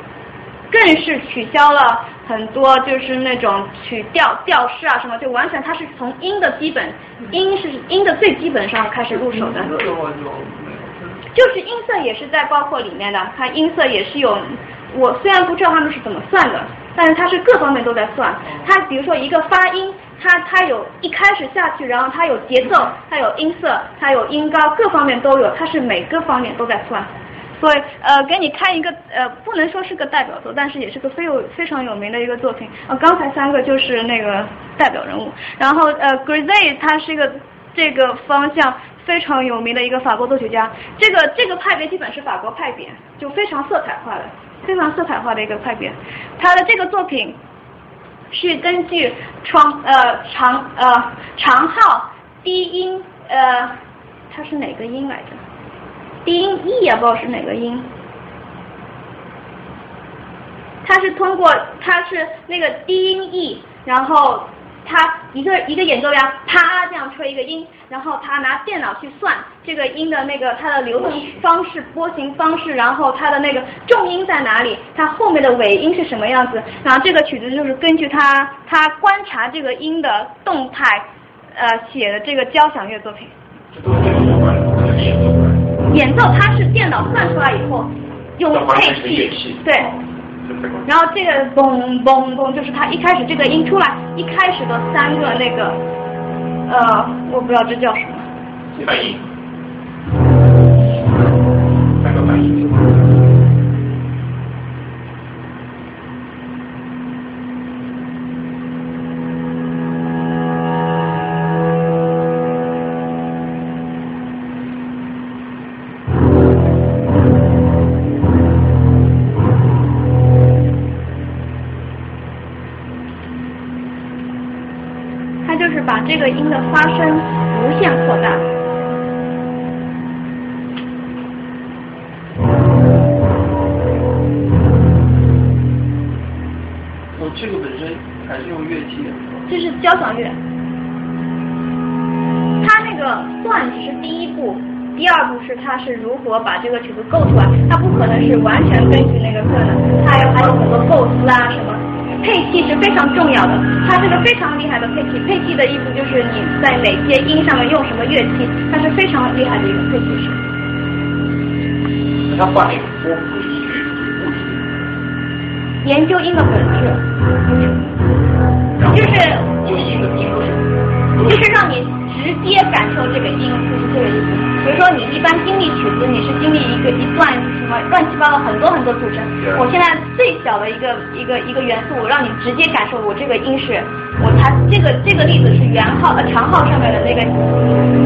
更是取消了很多就是那种曲调调式啊什么，就完全他是从音的基本音是音的最基本上开始入手的。就是音色也是在包括里面的，它音色也是有。我虽然不知道他们是怎么算的，但是它是各方面都在算。它比如说一个发音，它它有一开始下去，然后它有节奏，它有音色，它有音高，各方面都有，它是每个方面都在算。所以呃，给你看一个呃，不能说是个代表作，但是也是个非有非常有名的一个作品。呃，刚才三个就是那个代表人物，然后呃 g r i z e 他是一个这个方向。非常有名的一个法国作曲家，这个这个派别基本是法国派别，就非常色彩化的，非常色彩化的一个快别。他的这个作品是根据长呃长呃长号低音呃，它是哪个音来着？低音 E 也不知道是哪个音。它是通过它是那个低音 E，然后。他一个一个演奏家啪这样吹一个音，然后他拿电脑去算这个音的那个它的流动方式、波形方式，然后它的那个重音在哪里，它后面的尾音是什么样子，然后这个曲子就是根据他他观察这个音的动态呃写的这个交响乐作品。演奏它是电脑算出来以后用配器对。然后这个嘣嘣嘣，就是它一开始这个音出来，一开始的三个那个，呃，我不知道这叫什么。反应。三个反应。是完全根据那个课的，它还还有很多构思啊什么。配器是非常重要的，它是个非常厉害的配器。配器的意思就是你在哪些音上面用什么乐器，它是非常厉害的一个配器师。他？研究音的本质。就是就音的音色。就是让你直接感受这个音，就是这个意思。比如说你一般经历曲子，你是经历一个一段什么乱七八糟很多很多组成。我现在最小的一个一个一个元素，我让你直接感受我这个音是，我它这个这个例子是圆号呃长号上面的那个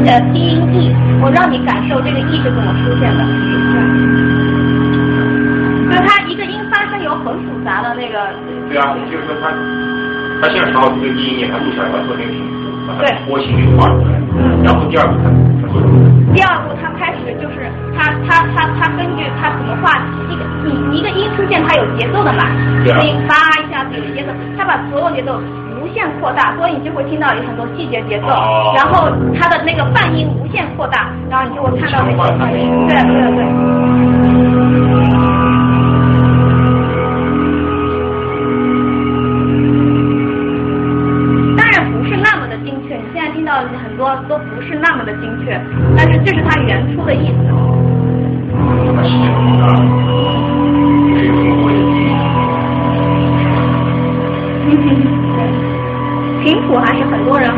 呃低音 E，我让你感受这个 E 是怎么出现的。那它一个音发声有很复杂的那个。对啊，我们就是说它它现在长号这个低音，它录下来把它做成平谱，把它波形给画出来，然后第二步。第二步，他开始就是他他他他根据他怎么画一个你一个音出现，它有节奏的嘛，所以发一下子有节奏，他把所有节奏无限扩大，所以你就会听到有很多细节节奏，然后他的那个半音无限扩大，然后你就会看到那些半音，对对对。不是那么的精确。但是这是它原初的意思。平谱还是很多人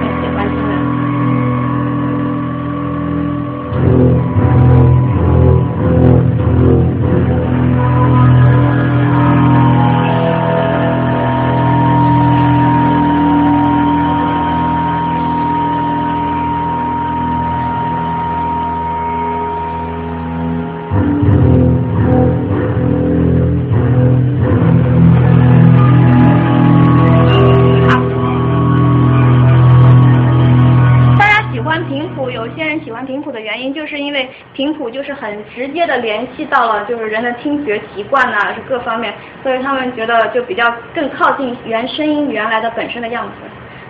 直接的联系到了就是人的听觉习惯呐、是各方面，所以他们觉得就比较更靠近原声音原来的本身的样子。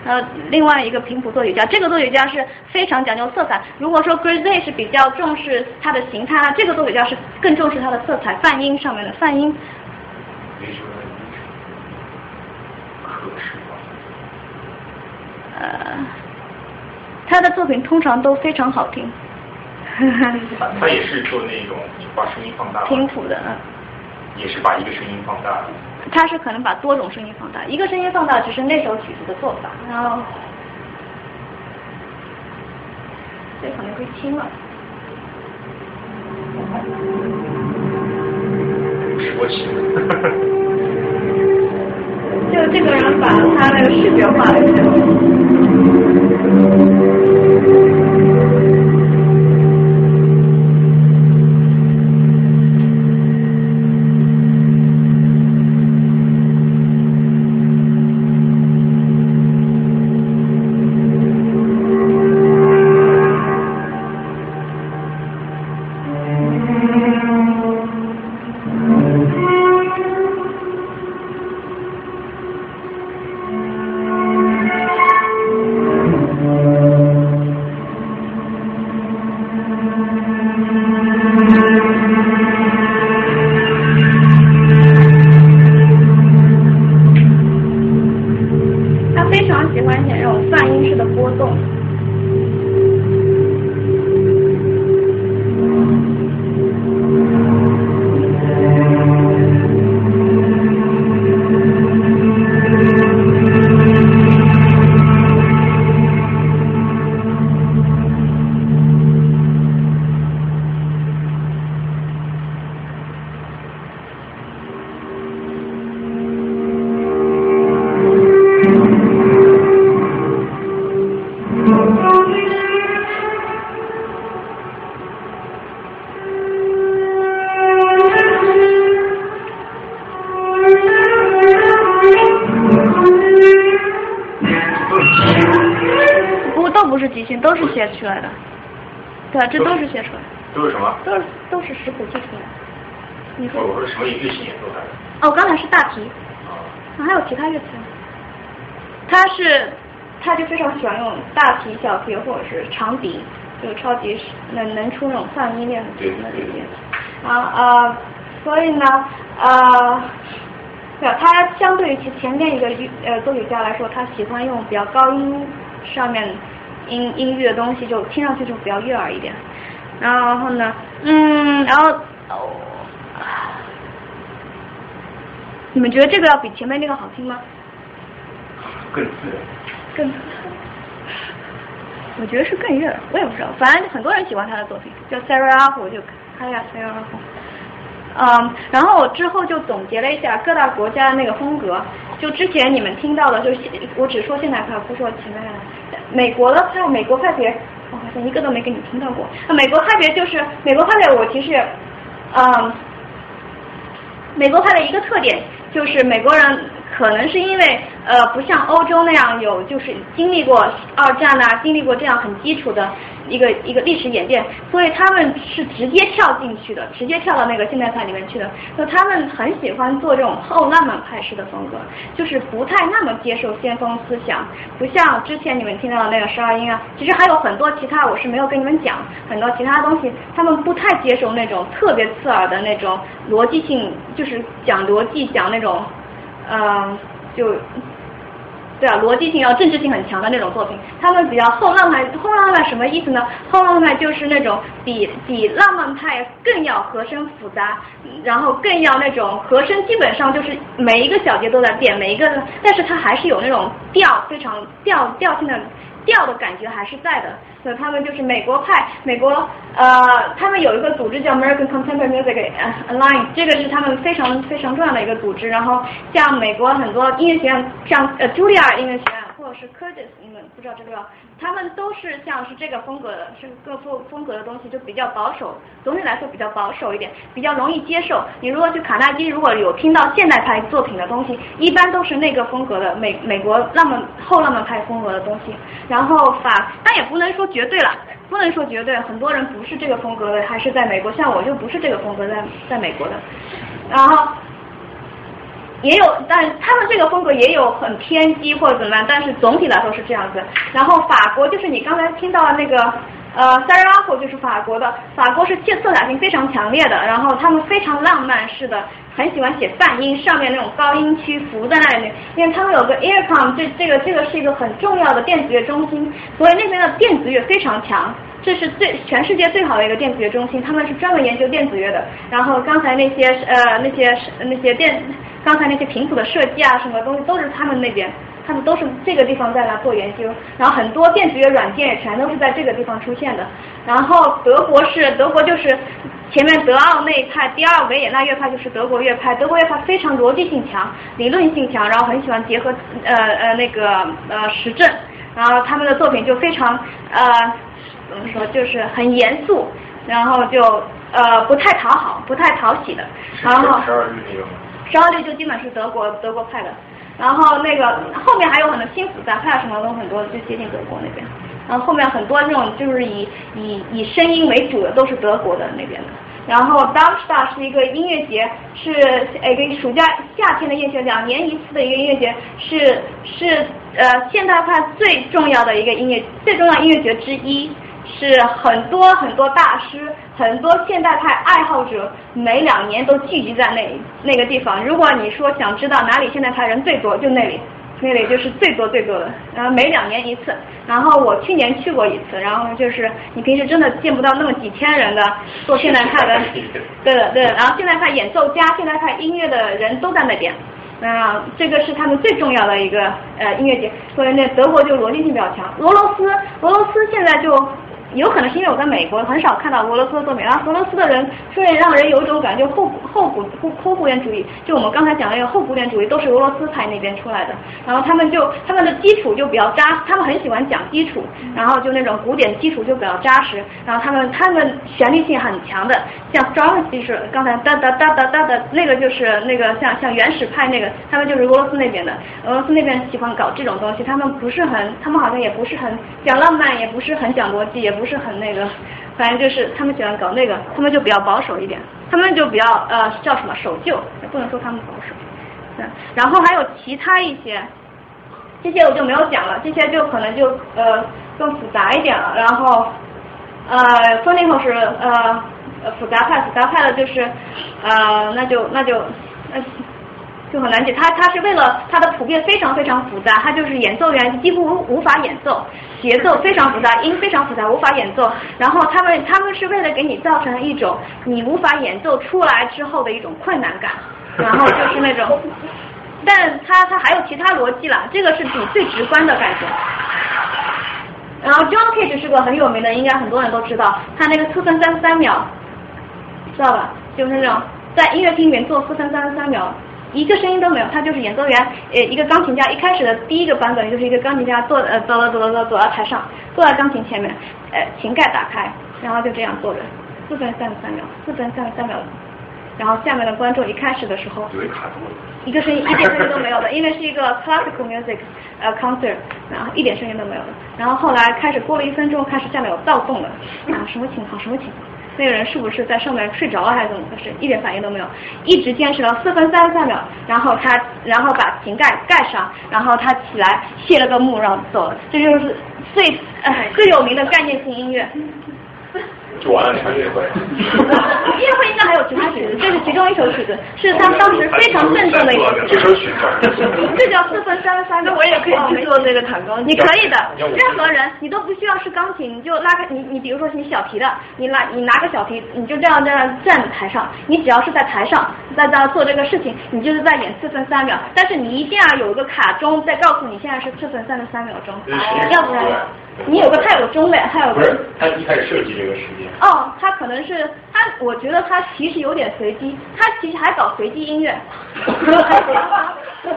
呃，另外一个频谱作曲家，这个作曲家是非常讲究色彩。如果说 Grisey 是比较重视它的形态，那这个作曲家是更重视它的色彩泛音上面的泛音。没什么可视化。呃，他的作品通常都非常好听。他他也是做那种把声音放大吗，频谱的，嗯也是把一个声音放大。他是可能把多种声音放大，一个声音放大只是那首曲子的做法，然后这可能会轻了。直播器。就这个人把他那个视觉化了对，这都是写出来的，都是什么？都是都是识谱记出来的。你说我我说什么乐器演奏来的？哦，刚才是大提，啊，还有其他乐器。他是，他就非常喜欢用大提、小提或者是长笛，就超级能能出那种泛音练对的那个乐器。啊呃，所以呢，呃，对啊，他相对于其前面一个乐呃作曲家来说，他喜欢用比较高音上面音音域的东西，就听上去就比较悦耳一点。然后呢，嗯，然后哦，你们觉得这个要比前面那个好听吗？更自然。更，我觉得是更悦耳，我也不知道，反正很多人喜欢他的作品，叫 Sarah Apple，就看一下 Sarah Apple。嗯，然后我之后就总结了一下各大国家的那个风格，就之前你们听到的，就是我只说现代派，不说前面的。美国的派，美国派别，我好像一个都没给你听到过。美国派别就是美国派别，我其实，嗯，美国派的一个特点就是美国人可能是因为呃不像欧洲那样有就是经历过二战呐、经历过这样很基础的一个一个历史演变，所以他们是直接跳进去的，直接跳到那个现代派里面去的。就他们很喜欢做这种后浪漫派式的风格，就是不太那么接受先锋思想，不像之前你们听到的那个十二音啊，其实还有很多其他我是没有跟你们讲，很多其他东西他们不太接受那种特别刺耳的那种逻辑性，就是讲逻辑讲那种。嗯，就对啊，逻辑性要政治性很强的那种作品，他们比较后浪漫。后浪漫什么意思呢？后浪漫就是那种比比浪漫派更要和声复杂，然后更要那种和声基本上就是每一个小节都在变，每一个，但是它还是有那种调非常调调性的调的感觉还是在的。所以他们就是美国派，美国呃，他们有一个组织叫 American Contemporary Music Alliance，这个是他们非常非常重要的一个组织。然后像美国很多音乐学院，像呃茱莉亚音乐学院，是 Curtis，你们不知道这个，他们都是像是这个风格的，是各风风格的东西就比较保守，总体来说比较保守一点，比较容易接受。你如果去卡耐基，如果有听到现代派作品的东西，一般都是那个风格的美美国浪漫后浪漫派风格的东西。然后法，但也不能说绝对了，不能说绝对，很多人不是这个风格的，还是在美国，像我就不是这个风格，在在美国的。然后。也有，但他们这个风格也有很偏激或者怎么样，但是总体来说是这样子。然后法国就是你刚才听到的那个呃 s a r a h o 就是法国的，法国是色彩性非常强烈的，然后他们非常浪漫式的，很喜欢写泛音，上面那种高音区浮在那里，因为他们有个 Earcom，这这个这个是一个很重要的电子乐中心，所以那边的电子乐非常强。这是最全世界最好的一个电子乐中心，他们是专门研究电子乐的。然后刚才那些呃那些那些电，刚才那些频谱的设计啊，什么东西都是他们那边，他们都是这个地方在那做研究。然后很多电子乐软件也全都是在这个地方出现的。然后德国是德国就是前面德奥那一派，第二维也纳乐派就是德国乐派。德国乐派非常逻辑性强，理论性强，然后很喜欢结合呃呃那个呃实证，然后他们的作品就非常呃。怎么说就是很严肃，然后就呃不太讨好，不太讨喜的。然后十二律那个吗？十二律就基本是德国德国派的，然后那个后面还有很多新复杂派什么都很多，就接近德国那边。然后后面很多那种就是以以以声音为主的都是德国的那边的。然后 Darmstadt 是一个音乐节，是一个暑假夏天的音乐节，两年一次的一个音乐节，是是呃现代派最重要的一个音乐最重要音乐节之一。是很多很多大师，很多现代派爱好者，每两年都聚集在那那个地方。如果你说想知道哪里现代派人最多，就那里，那里就是最多最多的。然后每两年一次，然后我去年去过一次，然后就是你平时真的见不到那么几千人的做现代派的，对的对的。然后现代派演奏家、现代派音乐的人都在那边，嗯，这个是他们最重要的一个呃音乐节。所以那德国就逻辑性比较强，俄罗斯俄罗斯现在就。有可能是因为我在美国很少看到俄罗斯的作品，然后俄罗斯的人虽然让人有一种感觉后后古后后古典主义，就我们刚才讲的那个后古典主义都是俄罗斯派那边出来的，然后他们就他们的基础就比较扎，他们很喜欢讲基础，然后就那种古典基础就比较扎实，然后他们他们旋律性很强的，像 strong 就是刚才哒哒哒哒哒的那个就是那个像像原始派那个，他们就是俄罗斯那边的，俄罗斯那边喜欢搞这种东西，他们不是很，他们好像也不是很讲浪漫，也不是很讲逻辑，也不。不是很那个，反正就是他们喜欢搞那个，他们就比较保守一点，他们就比较呃叫什么守旧，不能说他们保守。嗯，然后还有其他一些，这些我就没有讲了，这些就可能就呃更复杂一点了。然后呃，说那会是呃复杂派，复杂派的就是呃那就那就那。就很难解，他他是为了他的谱变非常非常复杂，他就是演奏员几乎无无法演奏，节奏非常复杂，音非常复杂，无法演奏。然后他们他们是为了给你造成一种你无法演奏出来之后的一种困难感，然后就是那种，但他他还有其他逻辑了，这个是你最直观的感觉。然后 John Cage 是个很有名的，应该很多人都知道，他那个四分三十三秒，知道吧？就是那种在音乐厅里面做四分三十三秒。一个声音都没有，他就是演奏员，呃，一个钢琴家。一开始的第一个版本就是一个钢琴家坐呃走走走走走走到台上，坐在钢琴前面，呃，琴盖打开，然后就这样坐着，四分三十三秒，四分三十三秒，然后下面的观众一开始的时候，一个声音一点声音都没有的，因为是一个 classical music 呃 concert，然后一点声音都没有的，然后后来开始过了一分钟，开始下面有躁动了，啊，什么情况？什么情况？那个人是不是在上面睡着了还是怎么回事？一点反应都没有，一直坚持了四分三十三秒，然后他然后把瓶盖盖上，然后他起来谢了个幕，然后走了。这就是最最有名的概念性音乐。就完了，音乐会。音乐会应该还有其他曲子，这是其中一首曲子，是他当时非常郑重的一首曲子。这首曲子。这叫四分三十三那我也可以去做那个弹钢琴。你可以的，任何人你都不需要是钢琴，你就拉个你你比如说是你小提的，你拿你拿个小提，你就这样这样站在台上，你只要是在台上在这做这个事情，你就是在演四分三秒。但是你一定要有一个卡钟在告诉你现在是四分三十三秒钟，要不然你有个它有个钟的，它有个。不是，他一开始设计这个时间？哦，他可能是他，我觉得他其实有点随机，他其实还搞随机音乐。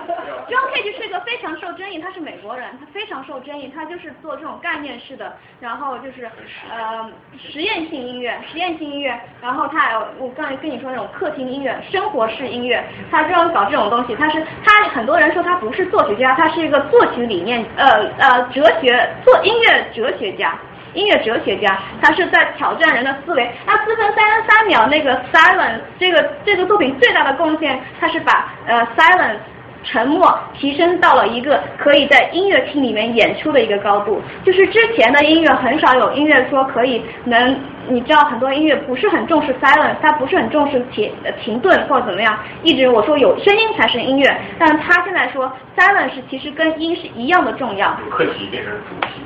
John Cage 是一个非常受争议，他是美国人，他非常受争议，他就是做这种概念式的，然后就是呃实验性音乐，实验性音乐，然后他还有我刚才跟你说那种客厅音乐、生活式音乐，他这样搞这种东西，他是他很多人说他不是作曲家，他是一个作曲理念呃呃哲学做音乐乐哲学家。音乐哲学家，他是在挑战人的思维。那四分三十三秒那个 silence 这个这个作品最大的贡献，他是把呃 silence 沉默提升到了一个可以在音乐厅里面演出的一个高度。就是之前的音乐很少有音乐说可以能，你知道很多音乐不是很重视 silence，它不是很重视停停顿或者怎么样。一直我说有声音才是音乐，但他现在说 silence 其实跟音是一样的重要。客体变成主题。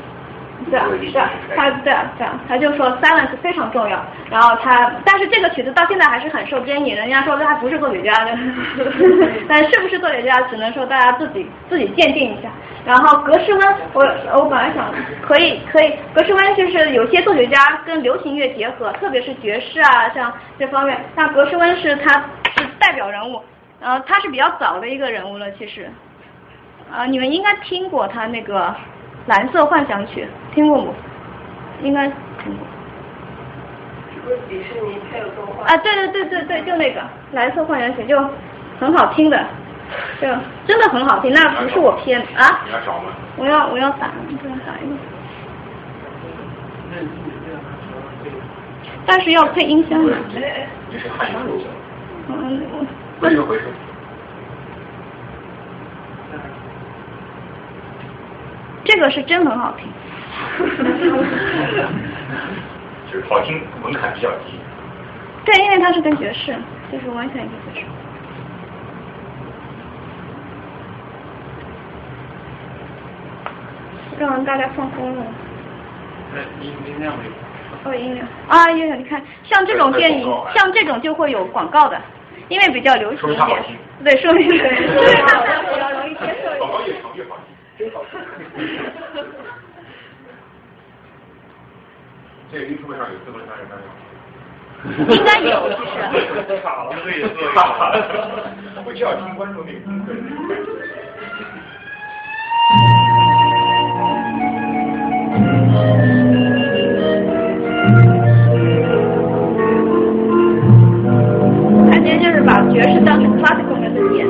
对啊，对啊，他对啊，对啊，他就说 silence 非常重要。然后他，但是这个曲子到现在还是很受争议，人家说他不是作曲家，但是不是作曲家，只能说大家自己自己鉴定一下。然后格式温，我我本来想可以可以，格式温就是有些作曲家跟流行乐结合，特别是爵士啊，像这方面。那格式温是他是代表人物，然后他是比较早的一个人物了，其实。啊，你们应该听过他那个。蓝色幻想曲听过不？应该听过。是不是迪士尼配有动画？啊，对对对对对，就那个蓝色幻想曲，就很好听的，就真的很好听。那不是我偏啊？你要找吗？我要我要打，我要打一个。但是要配音箱的。哎哎，你是汉语流嗯，我。回收回收。这个是真很好听，就是好听，门槛比较低。对，因为它是跟爵士，就是完全一个爵士。让大家放松了。音音量没有。哦，音量啊，音量，你看，像这种电影，像这种就会有广告的，因为比较流行一点。对，说明对 比较容易接受。广告越长越好听。真好看。这个 YouTube 上有自动杀人吗？应该有，其实。卡了，这也做卡了。我就要听观众那个风格。他今天就是把爵士当成 classical 的演。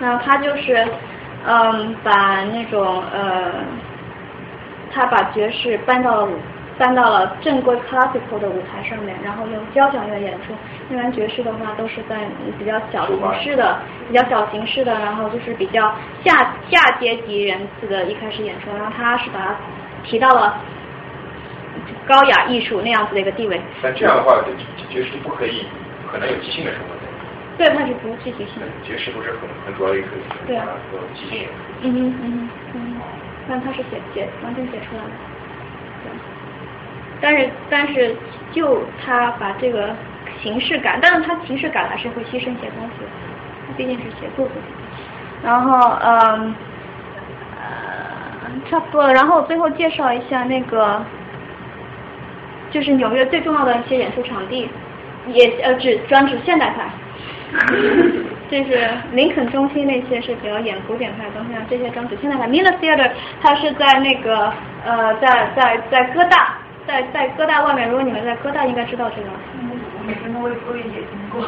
那他就是嗯把那种呃他把爵士搬到了舞搬到了正规 classical 的舞台上面，然后用交响乐演出。一般爵士的话都是在比较小形式的、比较小形式的，然后就是比较下下阶级人次的一开始演出，然后他是把它提到了高雅艺术那样子的一个地位。但这样的话，爵士不可以可能有即兴的成分。对，它是不具体性。爵士不是很很主要一个对啊。嗯哼嗯哼嗯，但它是写写完全写出来了。对。但是但是就他把这个形式感，但是他形式感还是会牺牲一些东西，他毕竟是写作品。然后嗯呃差不多了，然后最后介绍一下那个就是纽约最重要的一些演出场地，也呃只专指现代派。就是林肯中心那些是比较演古典派的东西，这些装置现在的 Miller Theater 它是在那个呃在在在哥大，在在哥大外面，如果你们在哥大应该知道这个。嗯每天都会坐地铁经过。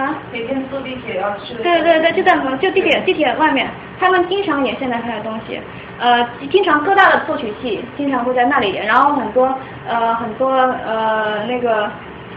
啊？每天坐地铁要去。对对对，就在就地铁地铁外面，他们经常演现代派的东西，呃，经常哥大的作曲系经常会在那里演，然后很多呃很多呃那个。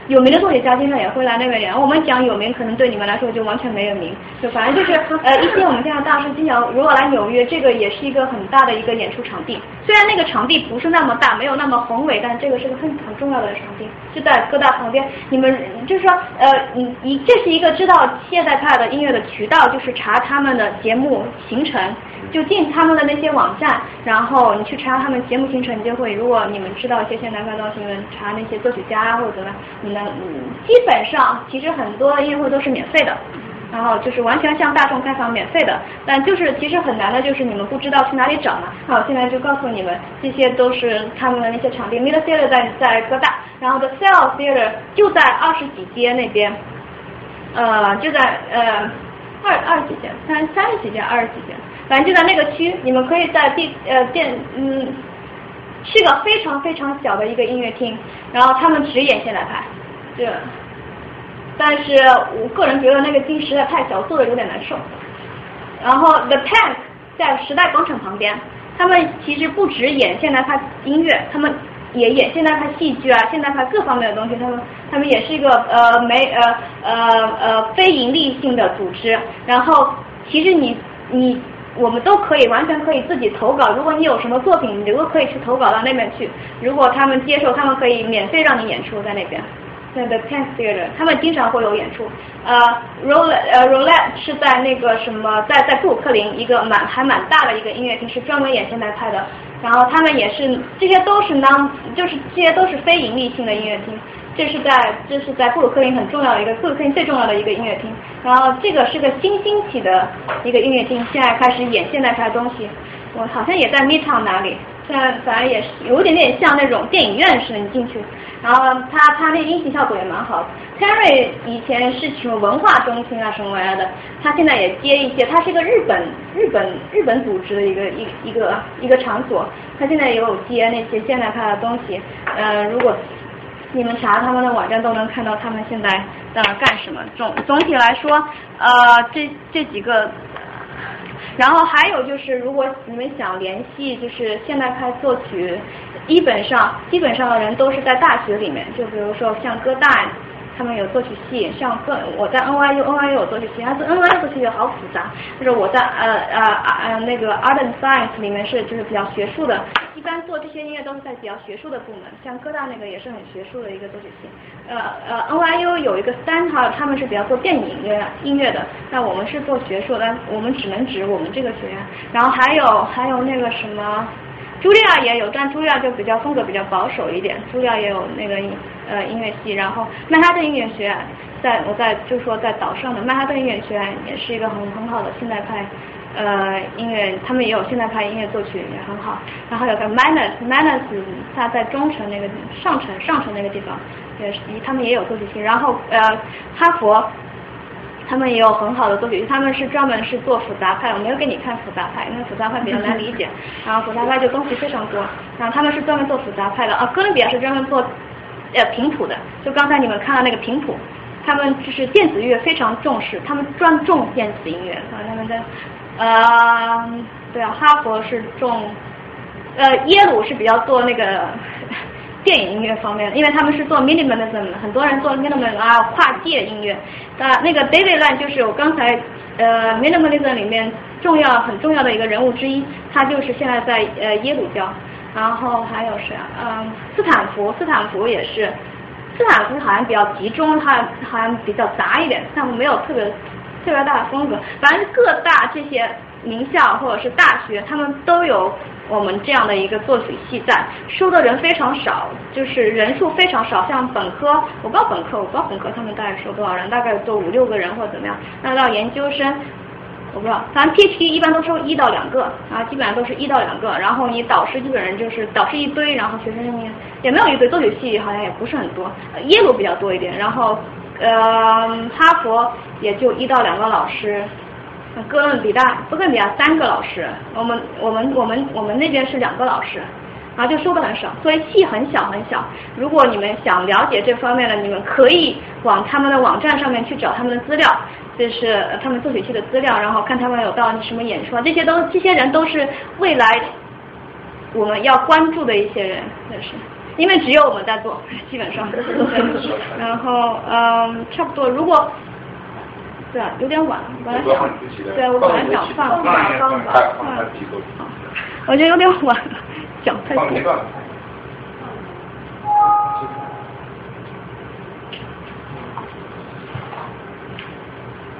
有名的作曲家经常也会来那边演。我们讲有名，可能对你们来说就完全没有名，就反正就是 呃一些我们现在大师经常如果来纽约，这个也是一个很大的一个演出场地。虽然那个场地不是那么大，没有那么宏伟，但这个是个很很重要的场地，就在各大旁边。你们就是说呃你你这是一个知道现代派的音乐的渠道，就是查他们的节目行程。就进他们的那些网站，然后你去查他们节目行程，你就会。如果你们知道一些现代派东西，你们查那些作曲家或者怎么样，你们基本上其实很多音乐会都是免费的，然后就是完全向大众开放免费的。但就是其实很难的，就是你们不知道去哪里找嘛。好，现在就告诉你们，这些都是他们的那些场地。Miller Theater 在在哥大，然后 The Cell Theater 就在二十几街那边，呃，就在呃二二十几街，三三十几街，二十几街。反正就在那个区，你们可以在地呃电嗯，是个非常非常小的一个音乐厅，然后他们只演现代派，这，但是我个人觉得那个厅实在太小，坐的有点难受。然后 The Tank 在时代广场旁边，他们其实不止演现代派音乐，他们也演现代派戏剧啊，现代派各方面的东西。他们他们也是一个呃没呃呃呃非盈利性的组织。然后其实你你。我们都可以完全可以自己投稿，如果你有什么作品，你都可以去投稿到那边去。如果他们接受，他们可以免费让你演出在那边。在 The Tank Theater，他们经常会有演出。呃，Roulette，呃，rolet 是在那个什么，在在布鲁克林一个蛮还蛮大的一个音乐厅，是专门演现代派的。然后他们也是，这些都是 non，就是这些都是非盈利性的音乐厅。这是在这是在布鲁克林很重要的一个布鲁克林最重要的一个音乐厅，然后这个是个新兴起的一个音乐厅，现在开始演现代派的东西，我好像也在 Midtown 哪里，现在反正也是有点点像那种电影院似的，你进去，然后它它那音频效果也蛮好。Terry 以前是什么文化中心啊什么玩意的，他现在也接一些，他是一个日本日本日本组织的一个一一个一个场所，他现在也有接那些现代派的东西，呃如果。你们查他们的网站都能看到他们现在在干什么。总总体来说，呃，这这几个，然后还有就是，如果你们想联系，就是现代派作曲，基本上基本上的人都是在大学里面，就比如说像哥大。他们有作曲系，像各我在 NYU，NYU 有作曲系，但是 NYU 作曲也好复杂。就是我在呃呃呃那个 Art and Science 里面是就是比较学术的，一般做这些音乐都是在比较学术的部门。像哥大那个也是很学术的一个作曲系。呃呃 NYU 有一个 Stanford，他们是比较做电影音乐音乐的，那我们是做学术的，我们只能指我们这个学院。然后还有还有那个什么。茱莉亚也有，但茱莉亚就比较风格比较保守一点。茱莉亚也有那个音呃音乐系，然后曼哈顿音乐学院，在我在就说在岛上的曼哈顿音乐学院也是一个很很好的现代派呃音乐，他们也有现代派音乐作曲也很好。然后有个 Manus，Manus 他在中城那个上城上城那个地方也是，他们也有作曲系。然后呃哈佛。他们也有很好的作品，他们是专门是做复杂派，我没有给你看复杂派，因为复杂派比较难理解。然后复杂派就东西非常多，然后他们是专门做复杂派的。啊，哥伦比亚是专门做呃平谱的，就刚才你们看到那个频谱，他们就是电子乐非常重视，他们专重电子音乐啊，他们在呃，对啊，哈佛是重，呃，耶鲁是比较做那个电影音乐方面，因为他们是做 minimalism，的很多人做 minimalism 啊，跨界音乐。那那个 David Land 就是我刚才呃 minimalism 里面重要很重要的一个人物之一，他就是现在在呃耶鲁教。然后还有谁啊？嗯，斯坦福，斯坦福也是，斯坦福好像比较集中，它好像比较杂一点，斯坦福没有特别特别大的风格。反正各大这些名校或者是大学，他们都有我们这样的一个作曲系在，收的人非常少，就是人数非常少。像本科，我不知道本科，我不知道本科他们大概收多少人，大概做五六个人或者怎么样。那到研究生。我不知道，反正 PhD 一般都收一到两个啊，基本上都是一到两个。然后你导师基本上就是导师一堆，然后学生也没有一堆，作曲系好像也不是很多，耶鲁比较多一点。然后呃，哈佛也就一到两个老师，哥伦比亚哥伦比亚三个老师，我们我们我们我们那边是两个老师，然后就收的很少，所以系很小很小。如果你们想了解这方面的，你们可以往他们的网站上面去找他们的资料。就是他们作曲系的资料，然后看他们有到什么演出，这些都这些人都是未来我们要关注的一些人，就是，因为只有我们在做，基本上。然后嗯，差不多，如果对啊，有点晚，本来想对我本来想放放放放，我觉得有点晚，讲太多。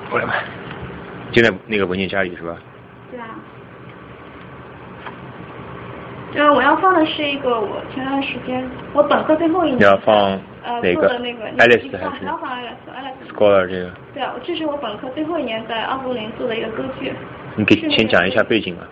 过来吧，就在那个文件夹里是吧？对啊。呃，我要放的是一个我前段时间我本科最后一年。要放哪个？Alice 还是？要放 Alice。Scholar 这个。对啊，这是我本科最后一年在奥布林做的一个歌剧。你给先讲一下背景啊。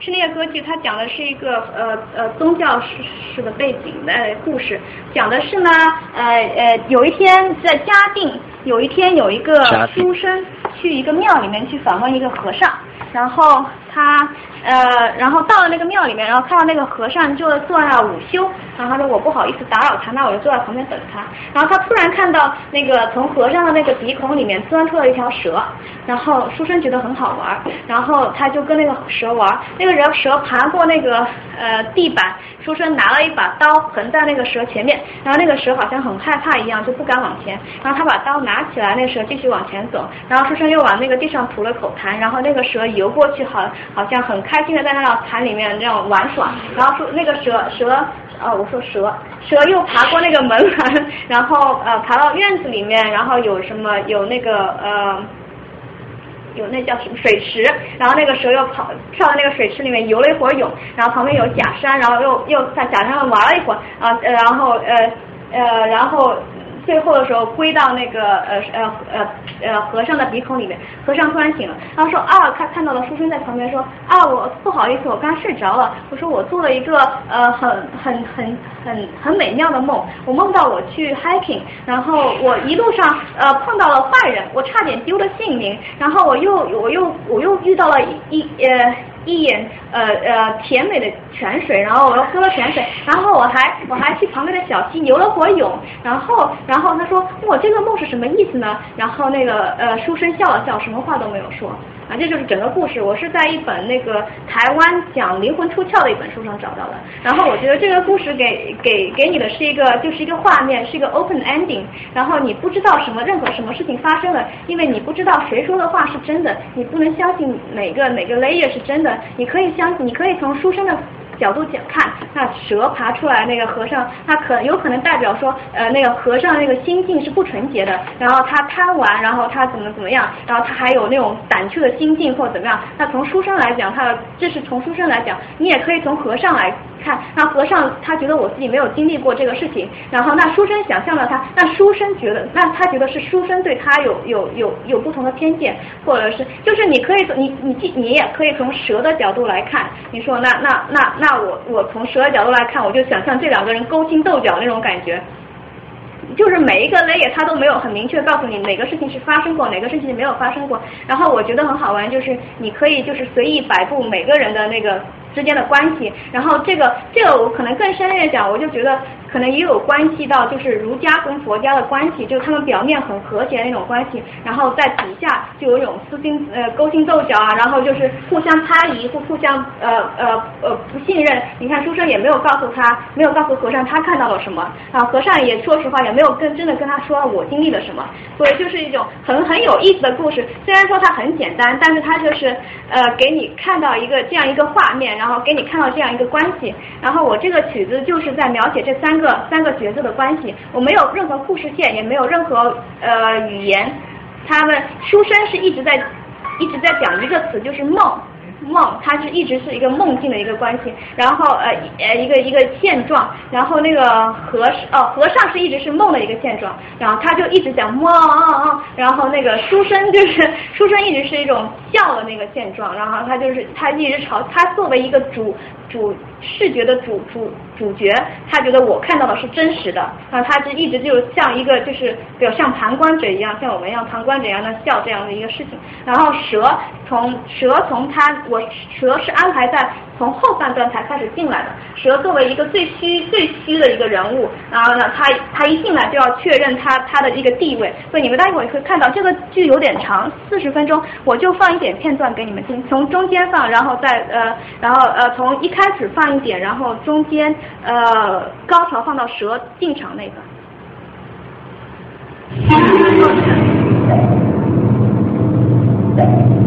是那个歌剧，它讲的是一个呃呃宗教式式的背景的故事，讲的是呢呃呃有一天在嘉定，有一天有一个书生去一个庙里面去访问一个和尚，然后他。呃，然后到了那个庙里面，然后看到那个和尚就坐那午休，然后他说我不好意思打扰他，那我就坐在旁边等他。然后他突然看到那个从和尚的那个鼻孔里面钻出了一条蛇，然后书生觉得很好玩，然后他就跟那个蛇玩，那个人蛇爬过那个呃地板，书生拿了一把刀横在那个蛇前面，然后那个蛇好像很害怕一样就不敢往前，然后他把刀拿起来，那蛇继续往前走，然后书生又往那个地上吐了口痰，然后那个蛇游过去，好好像很。开心的在那个潭里面那样玩耍，然后说那个蛇蛇，哦我说蛇蛇又爬过那个门栏，然后呃爬到院子里面，然后有什么有那个呃有那叫什么水池，然后那个蛇又跑跳到那个水池里面游了一会儿泳，然后旁边有假山，然后又又在假山上玩了一会儿啊，然后呃呃然后。最后的时候归到那个呃呃呃呃和尚的鼻孔里面，和尚突然醒了，然后说啊，他看到了书生在旁边说啊，我不好意思，我刚睡着了。我说我做了一个呃很很很很很美妙的梦，我梦到我去 hiking，然后我一路上呃碰到了坏人，我差点丢了性命，然后我又我又我又遇到了一呃。一眼呃呃甜美的泉水，然后我又喝了泉水，然后我还我还去旁边的小溪游了会泳，然后然后他说我这个梦是什么意思呢？然后那个呃书生笑了笑，什么话都没有说。啊，这就是整个故事。我是在一本那个台湾讲灵魂出窍的一本书上找到的。然后我觉得这个故事给给给你的是一个就是一个画面，是一个 open ending。然后你不知道什么任何什么事情发生了，因为你不知道谁说的话是真的，你不能相信哪个哪个 layer 是真的。你可以相信，你可以从书生的。角度讲看，那蛇爬出来那个和尚，他可有可能代表说，呃，那个和尚那个心境是不纯洁的，然后他贪玩，然后他怎么怎么样，然后他还有那种胆怯的心境或怎么样。那从书生来讲，他这是从书生来讲，你也可以从和尚来看。那和尚他觉得我自己没有经历过这个事情，然后那书生想象了他，那书生觉得，那他觉得是书生对他有有有有不同的偏见，或者是就是你可以你你你也可以从蛇的角度来看，你说那那那那。我我从蛇的角度来看，我就想象这两个人勾心斗角那种感觉，就是每一个 layer 他都没有很明确告诉你哪个事情是发生过，哪个事情没有发生过。然后我觉得很好玩，就是你可以就是随意摆布每个人的那个之间的关系。然后这个这个我可能更深入的讲，我就觉得可能也有关系到就是儒家跟佛家的关系，就是他们表面很和谐的那种关系，然后在底下就有一种私心呃勾心斗角啊，然后就是互相猜疑或互相呃呃呃不信任。你看书生也没有告诉他，没有告诉和尚他看到了什么啊，和尚也说实话也没有跟真的跟他说我经历了什么，所以就是一种很很有意思的故事。虽然说它很简单，但是它就是呃给你看到一个这样一个画面，然后给你看到这样一个关系。然后我这个曲子就是在描写这三个三个角色的关系，我没有任何故事线，也没有任何呃语言。他们书生是一直在一直在讲一个词，就是梦。梦，它是一直是一个梦境的一个关系，然后呃呃一个一个现状，然后那个和尚哦和尚是一直是梦的一个现状，然后他就一直讲梦，然后那个书生就是 书生一直是一种笑的那个现状，然后他就是他一直朝他作为一个主主视觉的主主主角，他觉得我看到的是真实的，那他就一直就像一个就是比如像旁观者一样，像我们一样旁观者一样的笑这样的一个事情，然后蛇从蛇从他。我蛇是安排在从后半段才开始进来的。蛇作为一个最虚最虚的一个人物，然后呢，他他一进来就要确认他他的一个地位。所以你们待会儿会看到这个剧有点长，四十分钟，我就放一点片段给你们听，从中间放，然后再呃，然后呃，从一开始放一点，然后中间呃高潮放到蛇进场那个。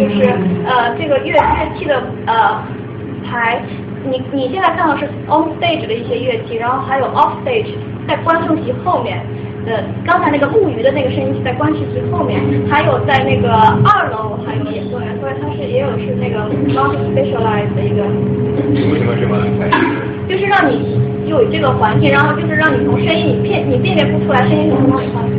就是呃这个乐乐器的呃排你你现在看到是 on stage 的一些乐器然后还有 off stage 在观众席后面的刚才那个木鱼的那个声音是在观众席后面还有在那个二楼还有演奏员所以它是也有是那个 modest specialize 的一个你为什么这么安就是让你有这个环境然后就是让你从声音你辨你辨别不出来声音从什么。里发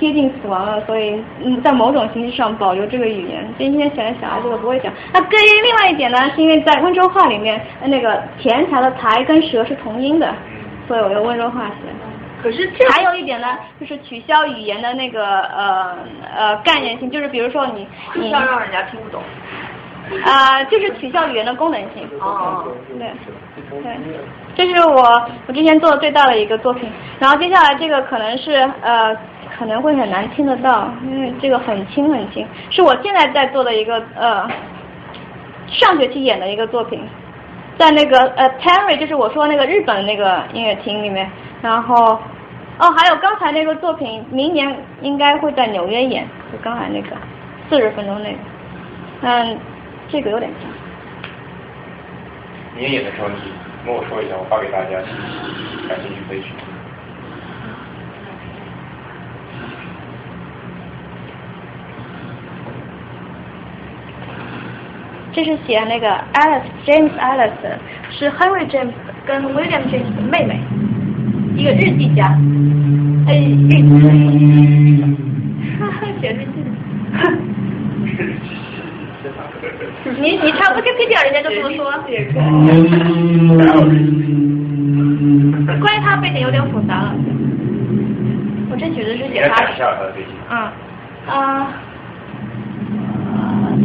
接近死亡了，所以嗯，在某种形式上保留这个语言。今天小小孩这个不会讲。那对于另外一点呢，是因为在温州话里面，那个钱财的财跟蛇是同音的，所以我用温州话写。可是这还有一点呢，就是取消语言的那个呃呃概念性，就是比如说你你要让人家听不懂。啊、就是取消语言的功能性。哦。对。对，这是我我之前做的最大的一个作品。然后接下来这个可能是呃可能会很难听得到，因为这个很轻很轻，是我现在在做的一个呃上学期演的一个作品，在那个呃 Terry 就是我说那个日本那个音乐厅里面，然后哦还有刚才那个作品，明年应该会在纽约演，就刚才那个四十分钟那个，嗯，这个有点长。你演的时候，你跟我说一下，我发给大家，感兴趣可以去。这是写那个 Alice James Alice，是 Henry James 跟 William James 的妹妹，一个日记家。哎，日写日记。你你查 Wikipedia 人家就这么说。关于他背景有点复杂了。我这曲子是写他讲一下他的背景。嗯，啊、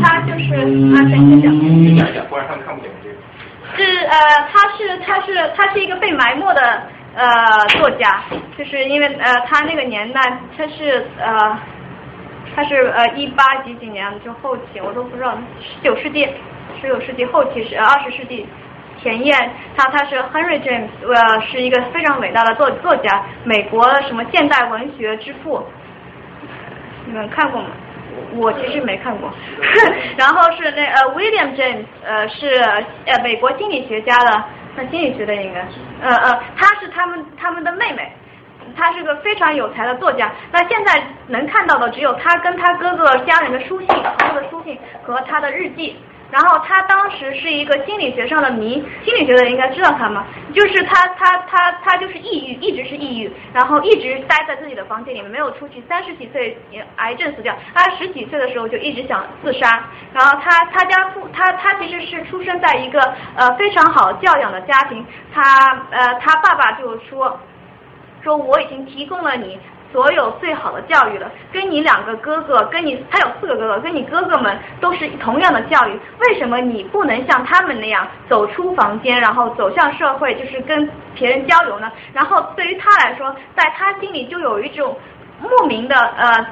他就是啊，谁先讲？你讲一讲，不然他们看不懂这个。是呃，他是他是他是一个被埋没的呃作家，就是因为呃他那个年代他是呃他是呃一八几几年就后期我都不知道，十九世纪十九世纪后期是二十世纪前夜，他他是 Henry James 呃是一个非常伟大的作作家，美国什么现代文学之父，你们看过吗？我其实没看过，然后是那呃 William James 呃是呃美国心理学家的，那心理学的应该，呃呃她是他们他们的妹妹，他是个非常有才的作家。那现在能看到的只有他跟他哥哥家人的书信，朋友的书信和他的日记。然后他当时是一个心理学上的迷，心理学的人应该知道他嘛，就是他他他他就是抑郁，一直是抑郁，然后一直待在自己的房间里面没有出去，三十几岁癌症死掉，他十几岁的时候就一直想自杀，然后他他家父他他其实是出生在一个呃非常好教养的家庭，他呃他爸爸就说说我已经提供了你。所有最好的教育了，跟你两个哥哥，跟你他有四个哥哥，跟你哥哥们都是同样的教育，为什么你不能像他们那样走出房间，然后走向社会，就是跟别人交流呢？然后对于他来说，在他心里就有一种莫名的呃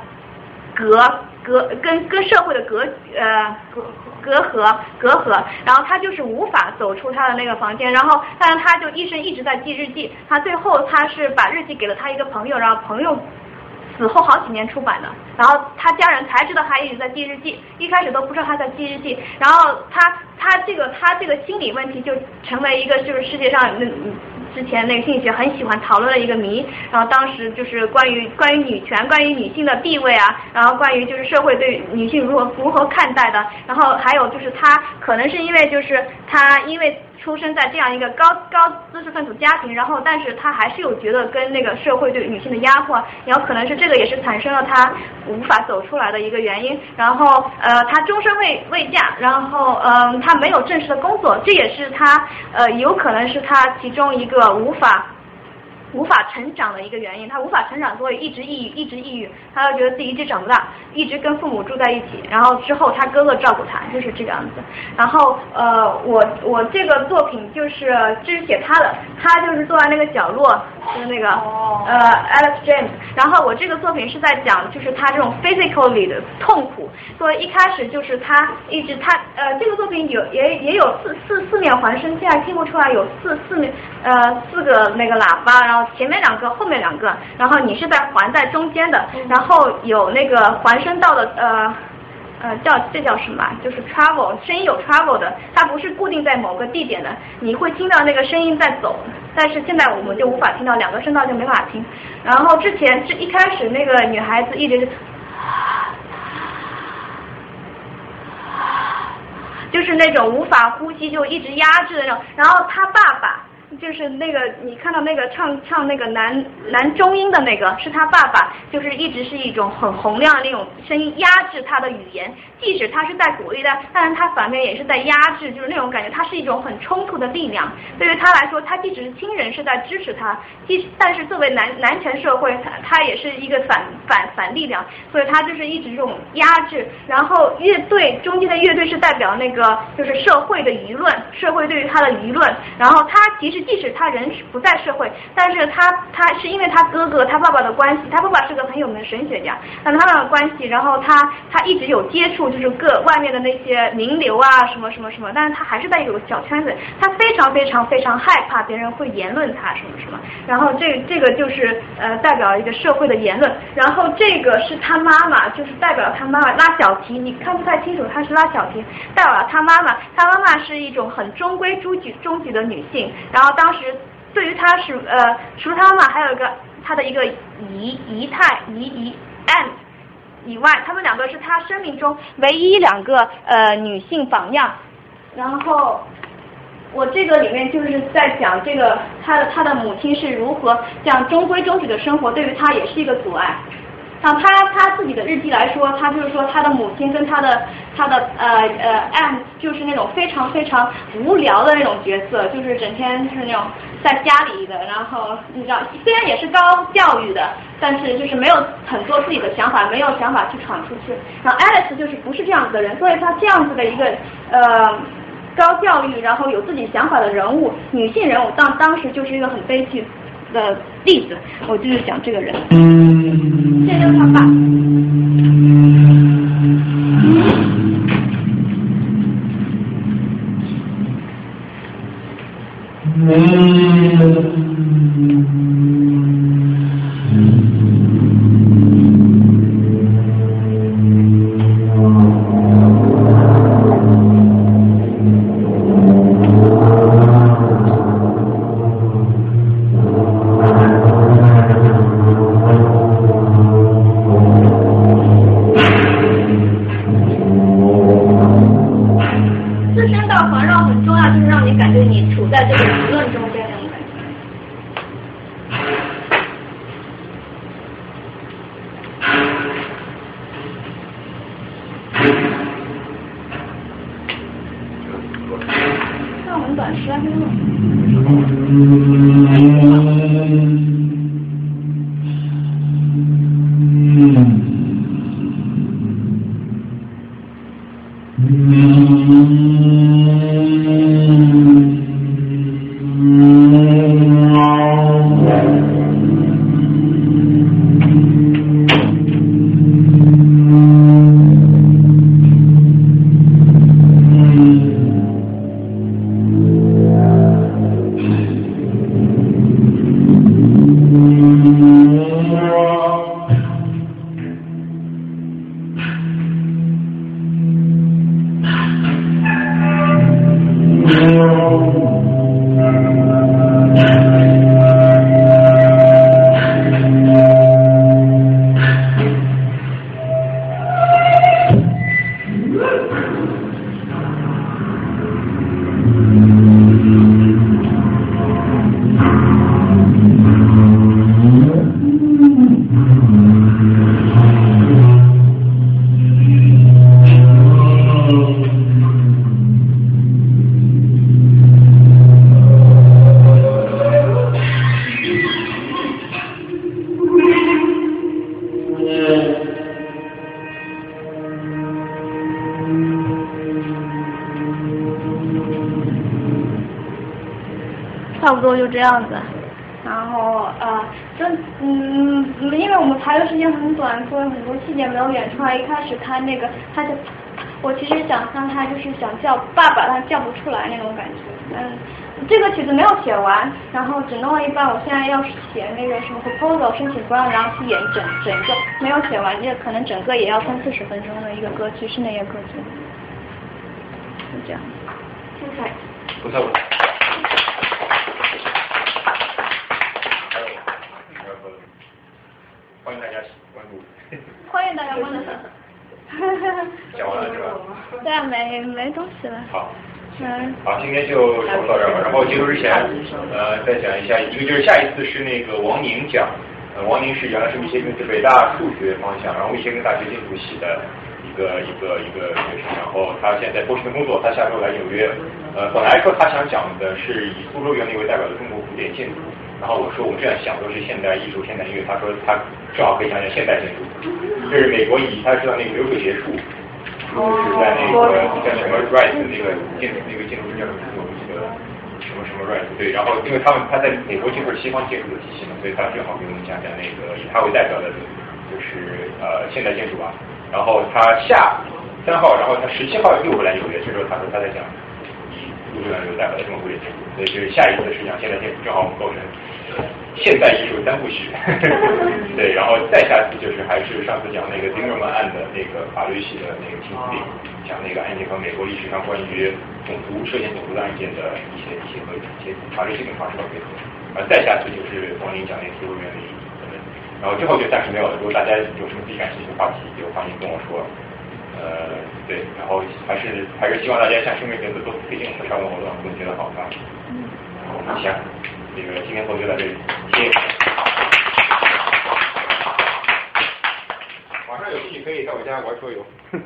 隔隔跟跟社会的隔呃隔隔阂隔阂，然后他就是无法走出他的那个房间，然后但是他就一生一直在记日记，他最后他是把日记给了他一个朋友，然后朋友。死后好几年出版的，然后他家人才知道他一直在记日记，一开始都不知道他在记日记，然后他他这个他这个心理问题就成为一个就是世界上那之前那个心理学很喜欢讨论的一个谜，然后当时就是关于关于女权，关于女性的地位啊，然后关于就是社会对女性如何如何看待的，然后还有就是她可能是因为就是她因为出生在这样一个高高知识分子家庭，然后但是他还是有觉得跟那个社会对女性的压迫，然后可能是这个也是产生了他无法走出来的一个原因。然后呃，他终身未未嫁，然后嗯，他没有正式的工作，这也是他呃有可能是他其中一个无法。无法成长的一个原因，他无法成长，所以一直抑郁，一直抑郁，他就觉得自己一直长不大，一直跟父母住在一起，然后之后他哥哥照顾他，就是这个样子。然后呃，我我这个作品就是这是写他的，他就是坐在那个角落，就是那个呃 Alex James。然后我这个作品是在讲就是他这种 physically 的痛苦，所以一开始就是他一直他呃这个作品有也也有四四四面环声，现在听不出来有四四面呃四个那个喇叭，然后。前面两个，后面两个，然后你是在环在中间的，然后有那个环声道的，呃呃叫这叫什么？就是 travel 声音有 travel 的，它不是固定在某个地点的，你会听到那个声音在走，但是现在我们就无法听到两个声道就没法听。然后之前这一开始那个女孩子一直是，就是那种无法呼吸就一直压制的那种，然后她爸爸。就是那个你看到那个唱唱那个男男中音的那个是他爸爸，就是一直是一种很洪亮的那种声音压制他的语言，即使他是在鼓励的，但是他反面也是在压制，就是那种感觉，他是一种很冲突的力量。对于他来说，他即使是亲人是在支持他，即但是作为男男权社会，他他也是一个反反反力量，所以他就是一直这种压制。然后乐队中间的乐队是代表那个就是社会的舆论，社会对于他的舆论，然后他其实。即使他人不在社会，但是他他是因为他哥哥他爸爸的关系，他爸爸是个很有名的神学家，那他们的关系，然后他他一直有接触，就是各外面的那些名流啊，什么什么什么，但是他还是在有个小圈子，他非常非常非常害怕别人会言论他什么什么，然后这这个就是呃代表一个社会的言论，然后这个是他妈妈，就是代表他妈妈拉小提，你看不太清楚，他是拉小提，代表了他妈妈，他妈妈是一种很中规中矩中矩的女性，然后。当时对于他是呃，除了他妈妈，还有一个他的一个姨姨太姨姨 aunt 以外，他们两个是他生命中唯一两个呃女性榜样。然后我这个里面就是在讲这个他的他的母亲是如何这样中规中矩的生活，对于他也是一个阻碍。像他他自己的日记来说，他就是说他的母亲跟他的他的呃呃 aunt 就是那种非常非常无聊的那种角色，就是整天就是那种在家里的，然后你知道虽然也是高教育的，但是就是没有很多自己的想法，没有想法去闯出去。然后 Alice 就是不是这样子的人，所以他这样子的一个呃高教育，然后有自己想法的人物，女性人物当当时就是一个很悲剧。的例子，我就是讲这个人。谢谢这个方法。就是想叫爸爸，但叫不出来那种感觉。嗯，这个曲子没有写完，然后只弄了一半。我现在要写那个什么 proposal 申请官，然后去演整整个没有写完，这可能整个也要三四十分钟的一个歌曲，室内乐歌曲。就这样。精彩。不错。欢迎大家关注。欢迎大家关注。讲完了是吧？对啊，没没东西了。好。嗯。好，今天就差不多到这儿吧。然后结束之前，呃，再讲一下，一个就是下一次是那个王宁讲，呃，王宁是原来是密歇根北大数学方向，然后密歇根大学建筑系的一个一个一个学生，然后他现在在波士顿工作，他下周来纽约。呃，本来说他想讲的是以苏州园林为代表的中国古典建筑。然后我说我们这样想都是现代艺术、现代音乐。他说他正好可以讲讲现代建筑。这是美国以他知道那个流水结束，是在那个叫什么 Rice 那个建筑那个建筑师叫什么我不记得什么什么 Rice 对。然后因为他们他在美国接受西方建筑的体系嘛，所以他正好给我们讲讲那个以他为代表的，就是呃现代建筑吧。然后他下三号，然后他十七号又回来纽约，这时候他说他在讲以苏州园林为代表的中国古典建筑。所以就是下一次是讲现代建筑，正好我们构成。现代艺术三部曲，对，然后再下次就是还是上次讲那个丁格曼案的那个法律系的那个听力，讲那个案件和美国历史上关于种族涉嫌种族的案件的一些一些和一些法律系跟法律的结合，而再下次就是王林讲那个苏州原理然后之后就暂时没有了。如果大家有什么自己感兴趣的话题，就欢迎跟我说。呃，对，然后还是还是希望大家向生命节目多推荐我们上文活动，我们觉得好看。嗯，行。这个今天活动就到这里，谢谢。晚上有兴趣可以在我家玩桌游。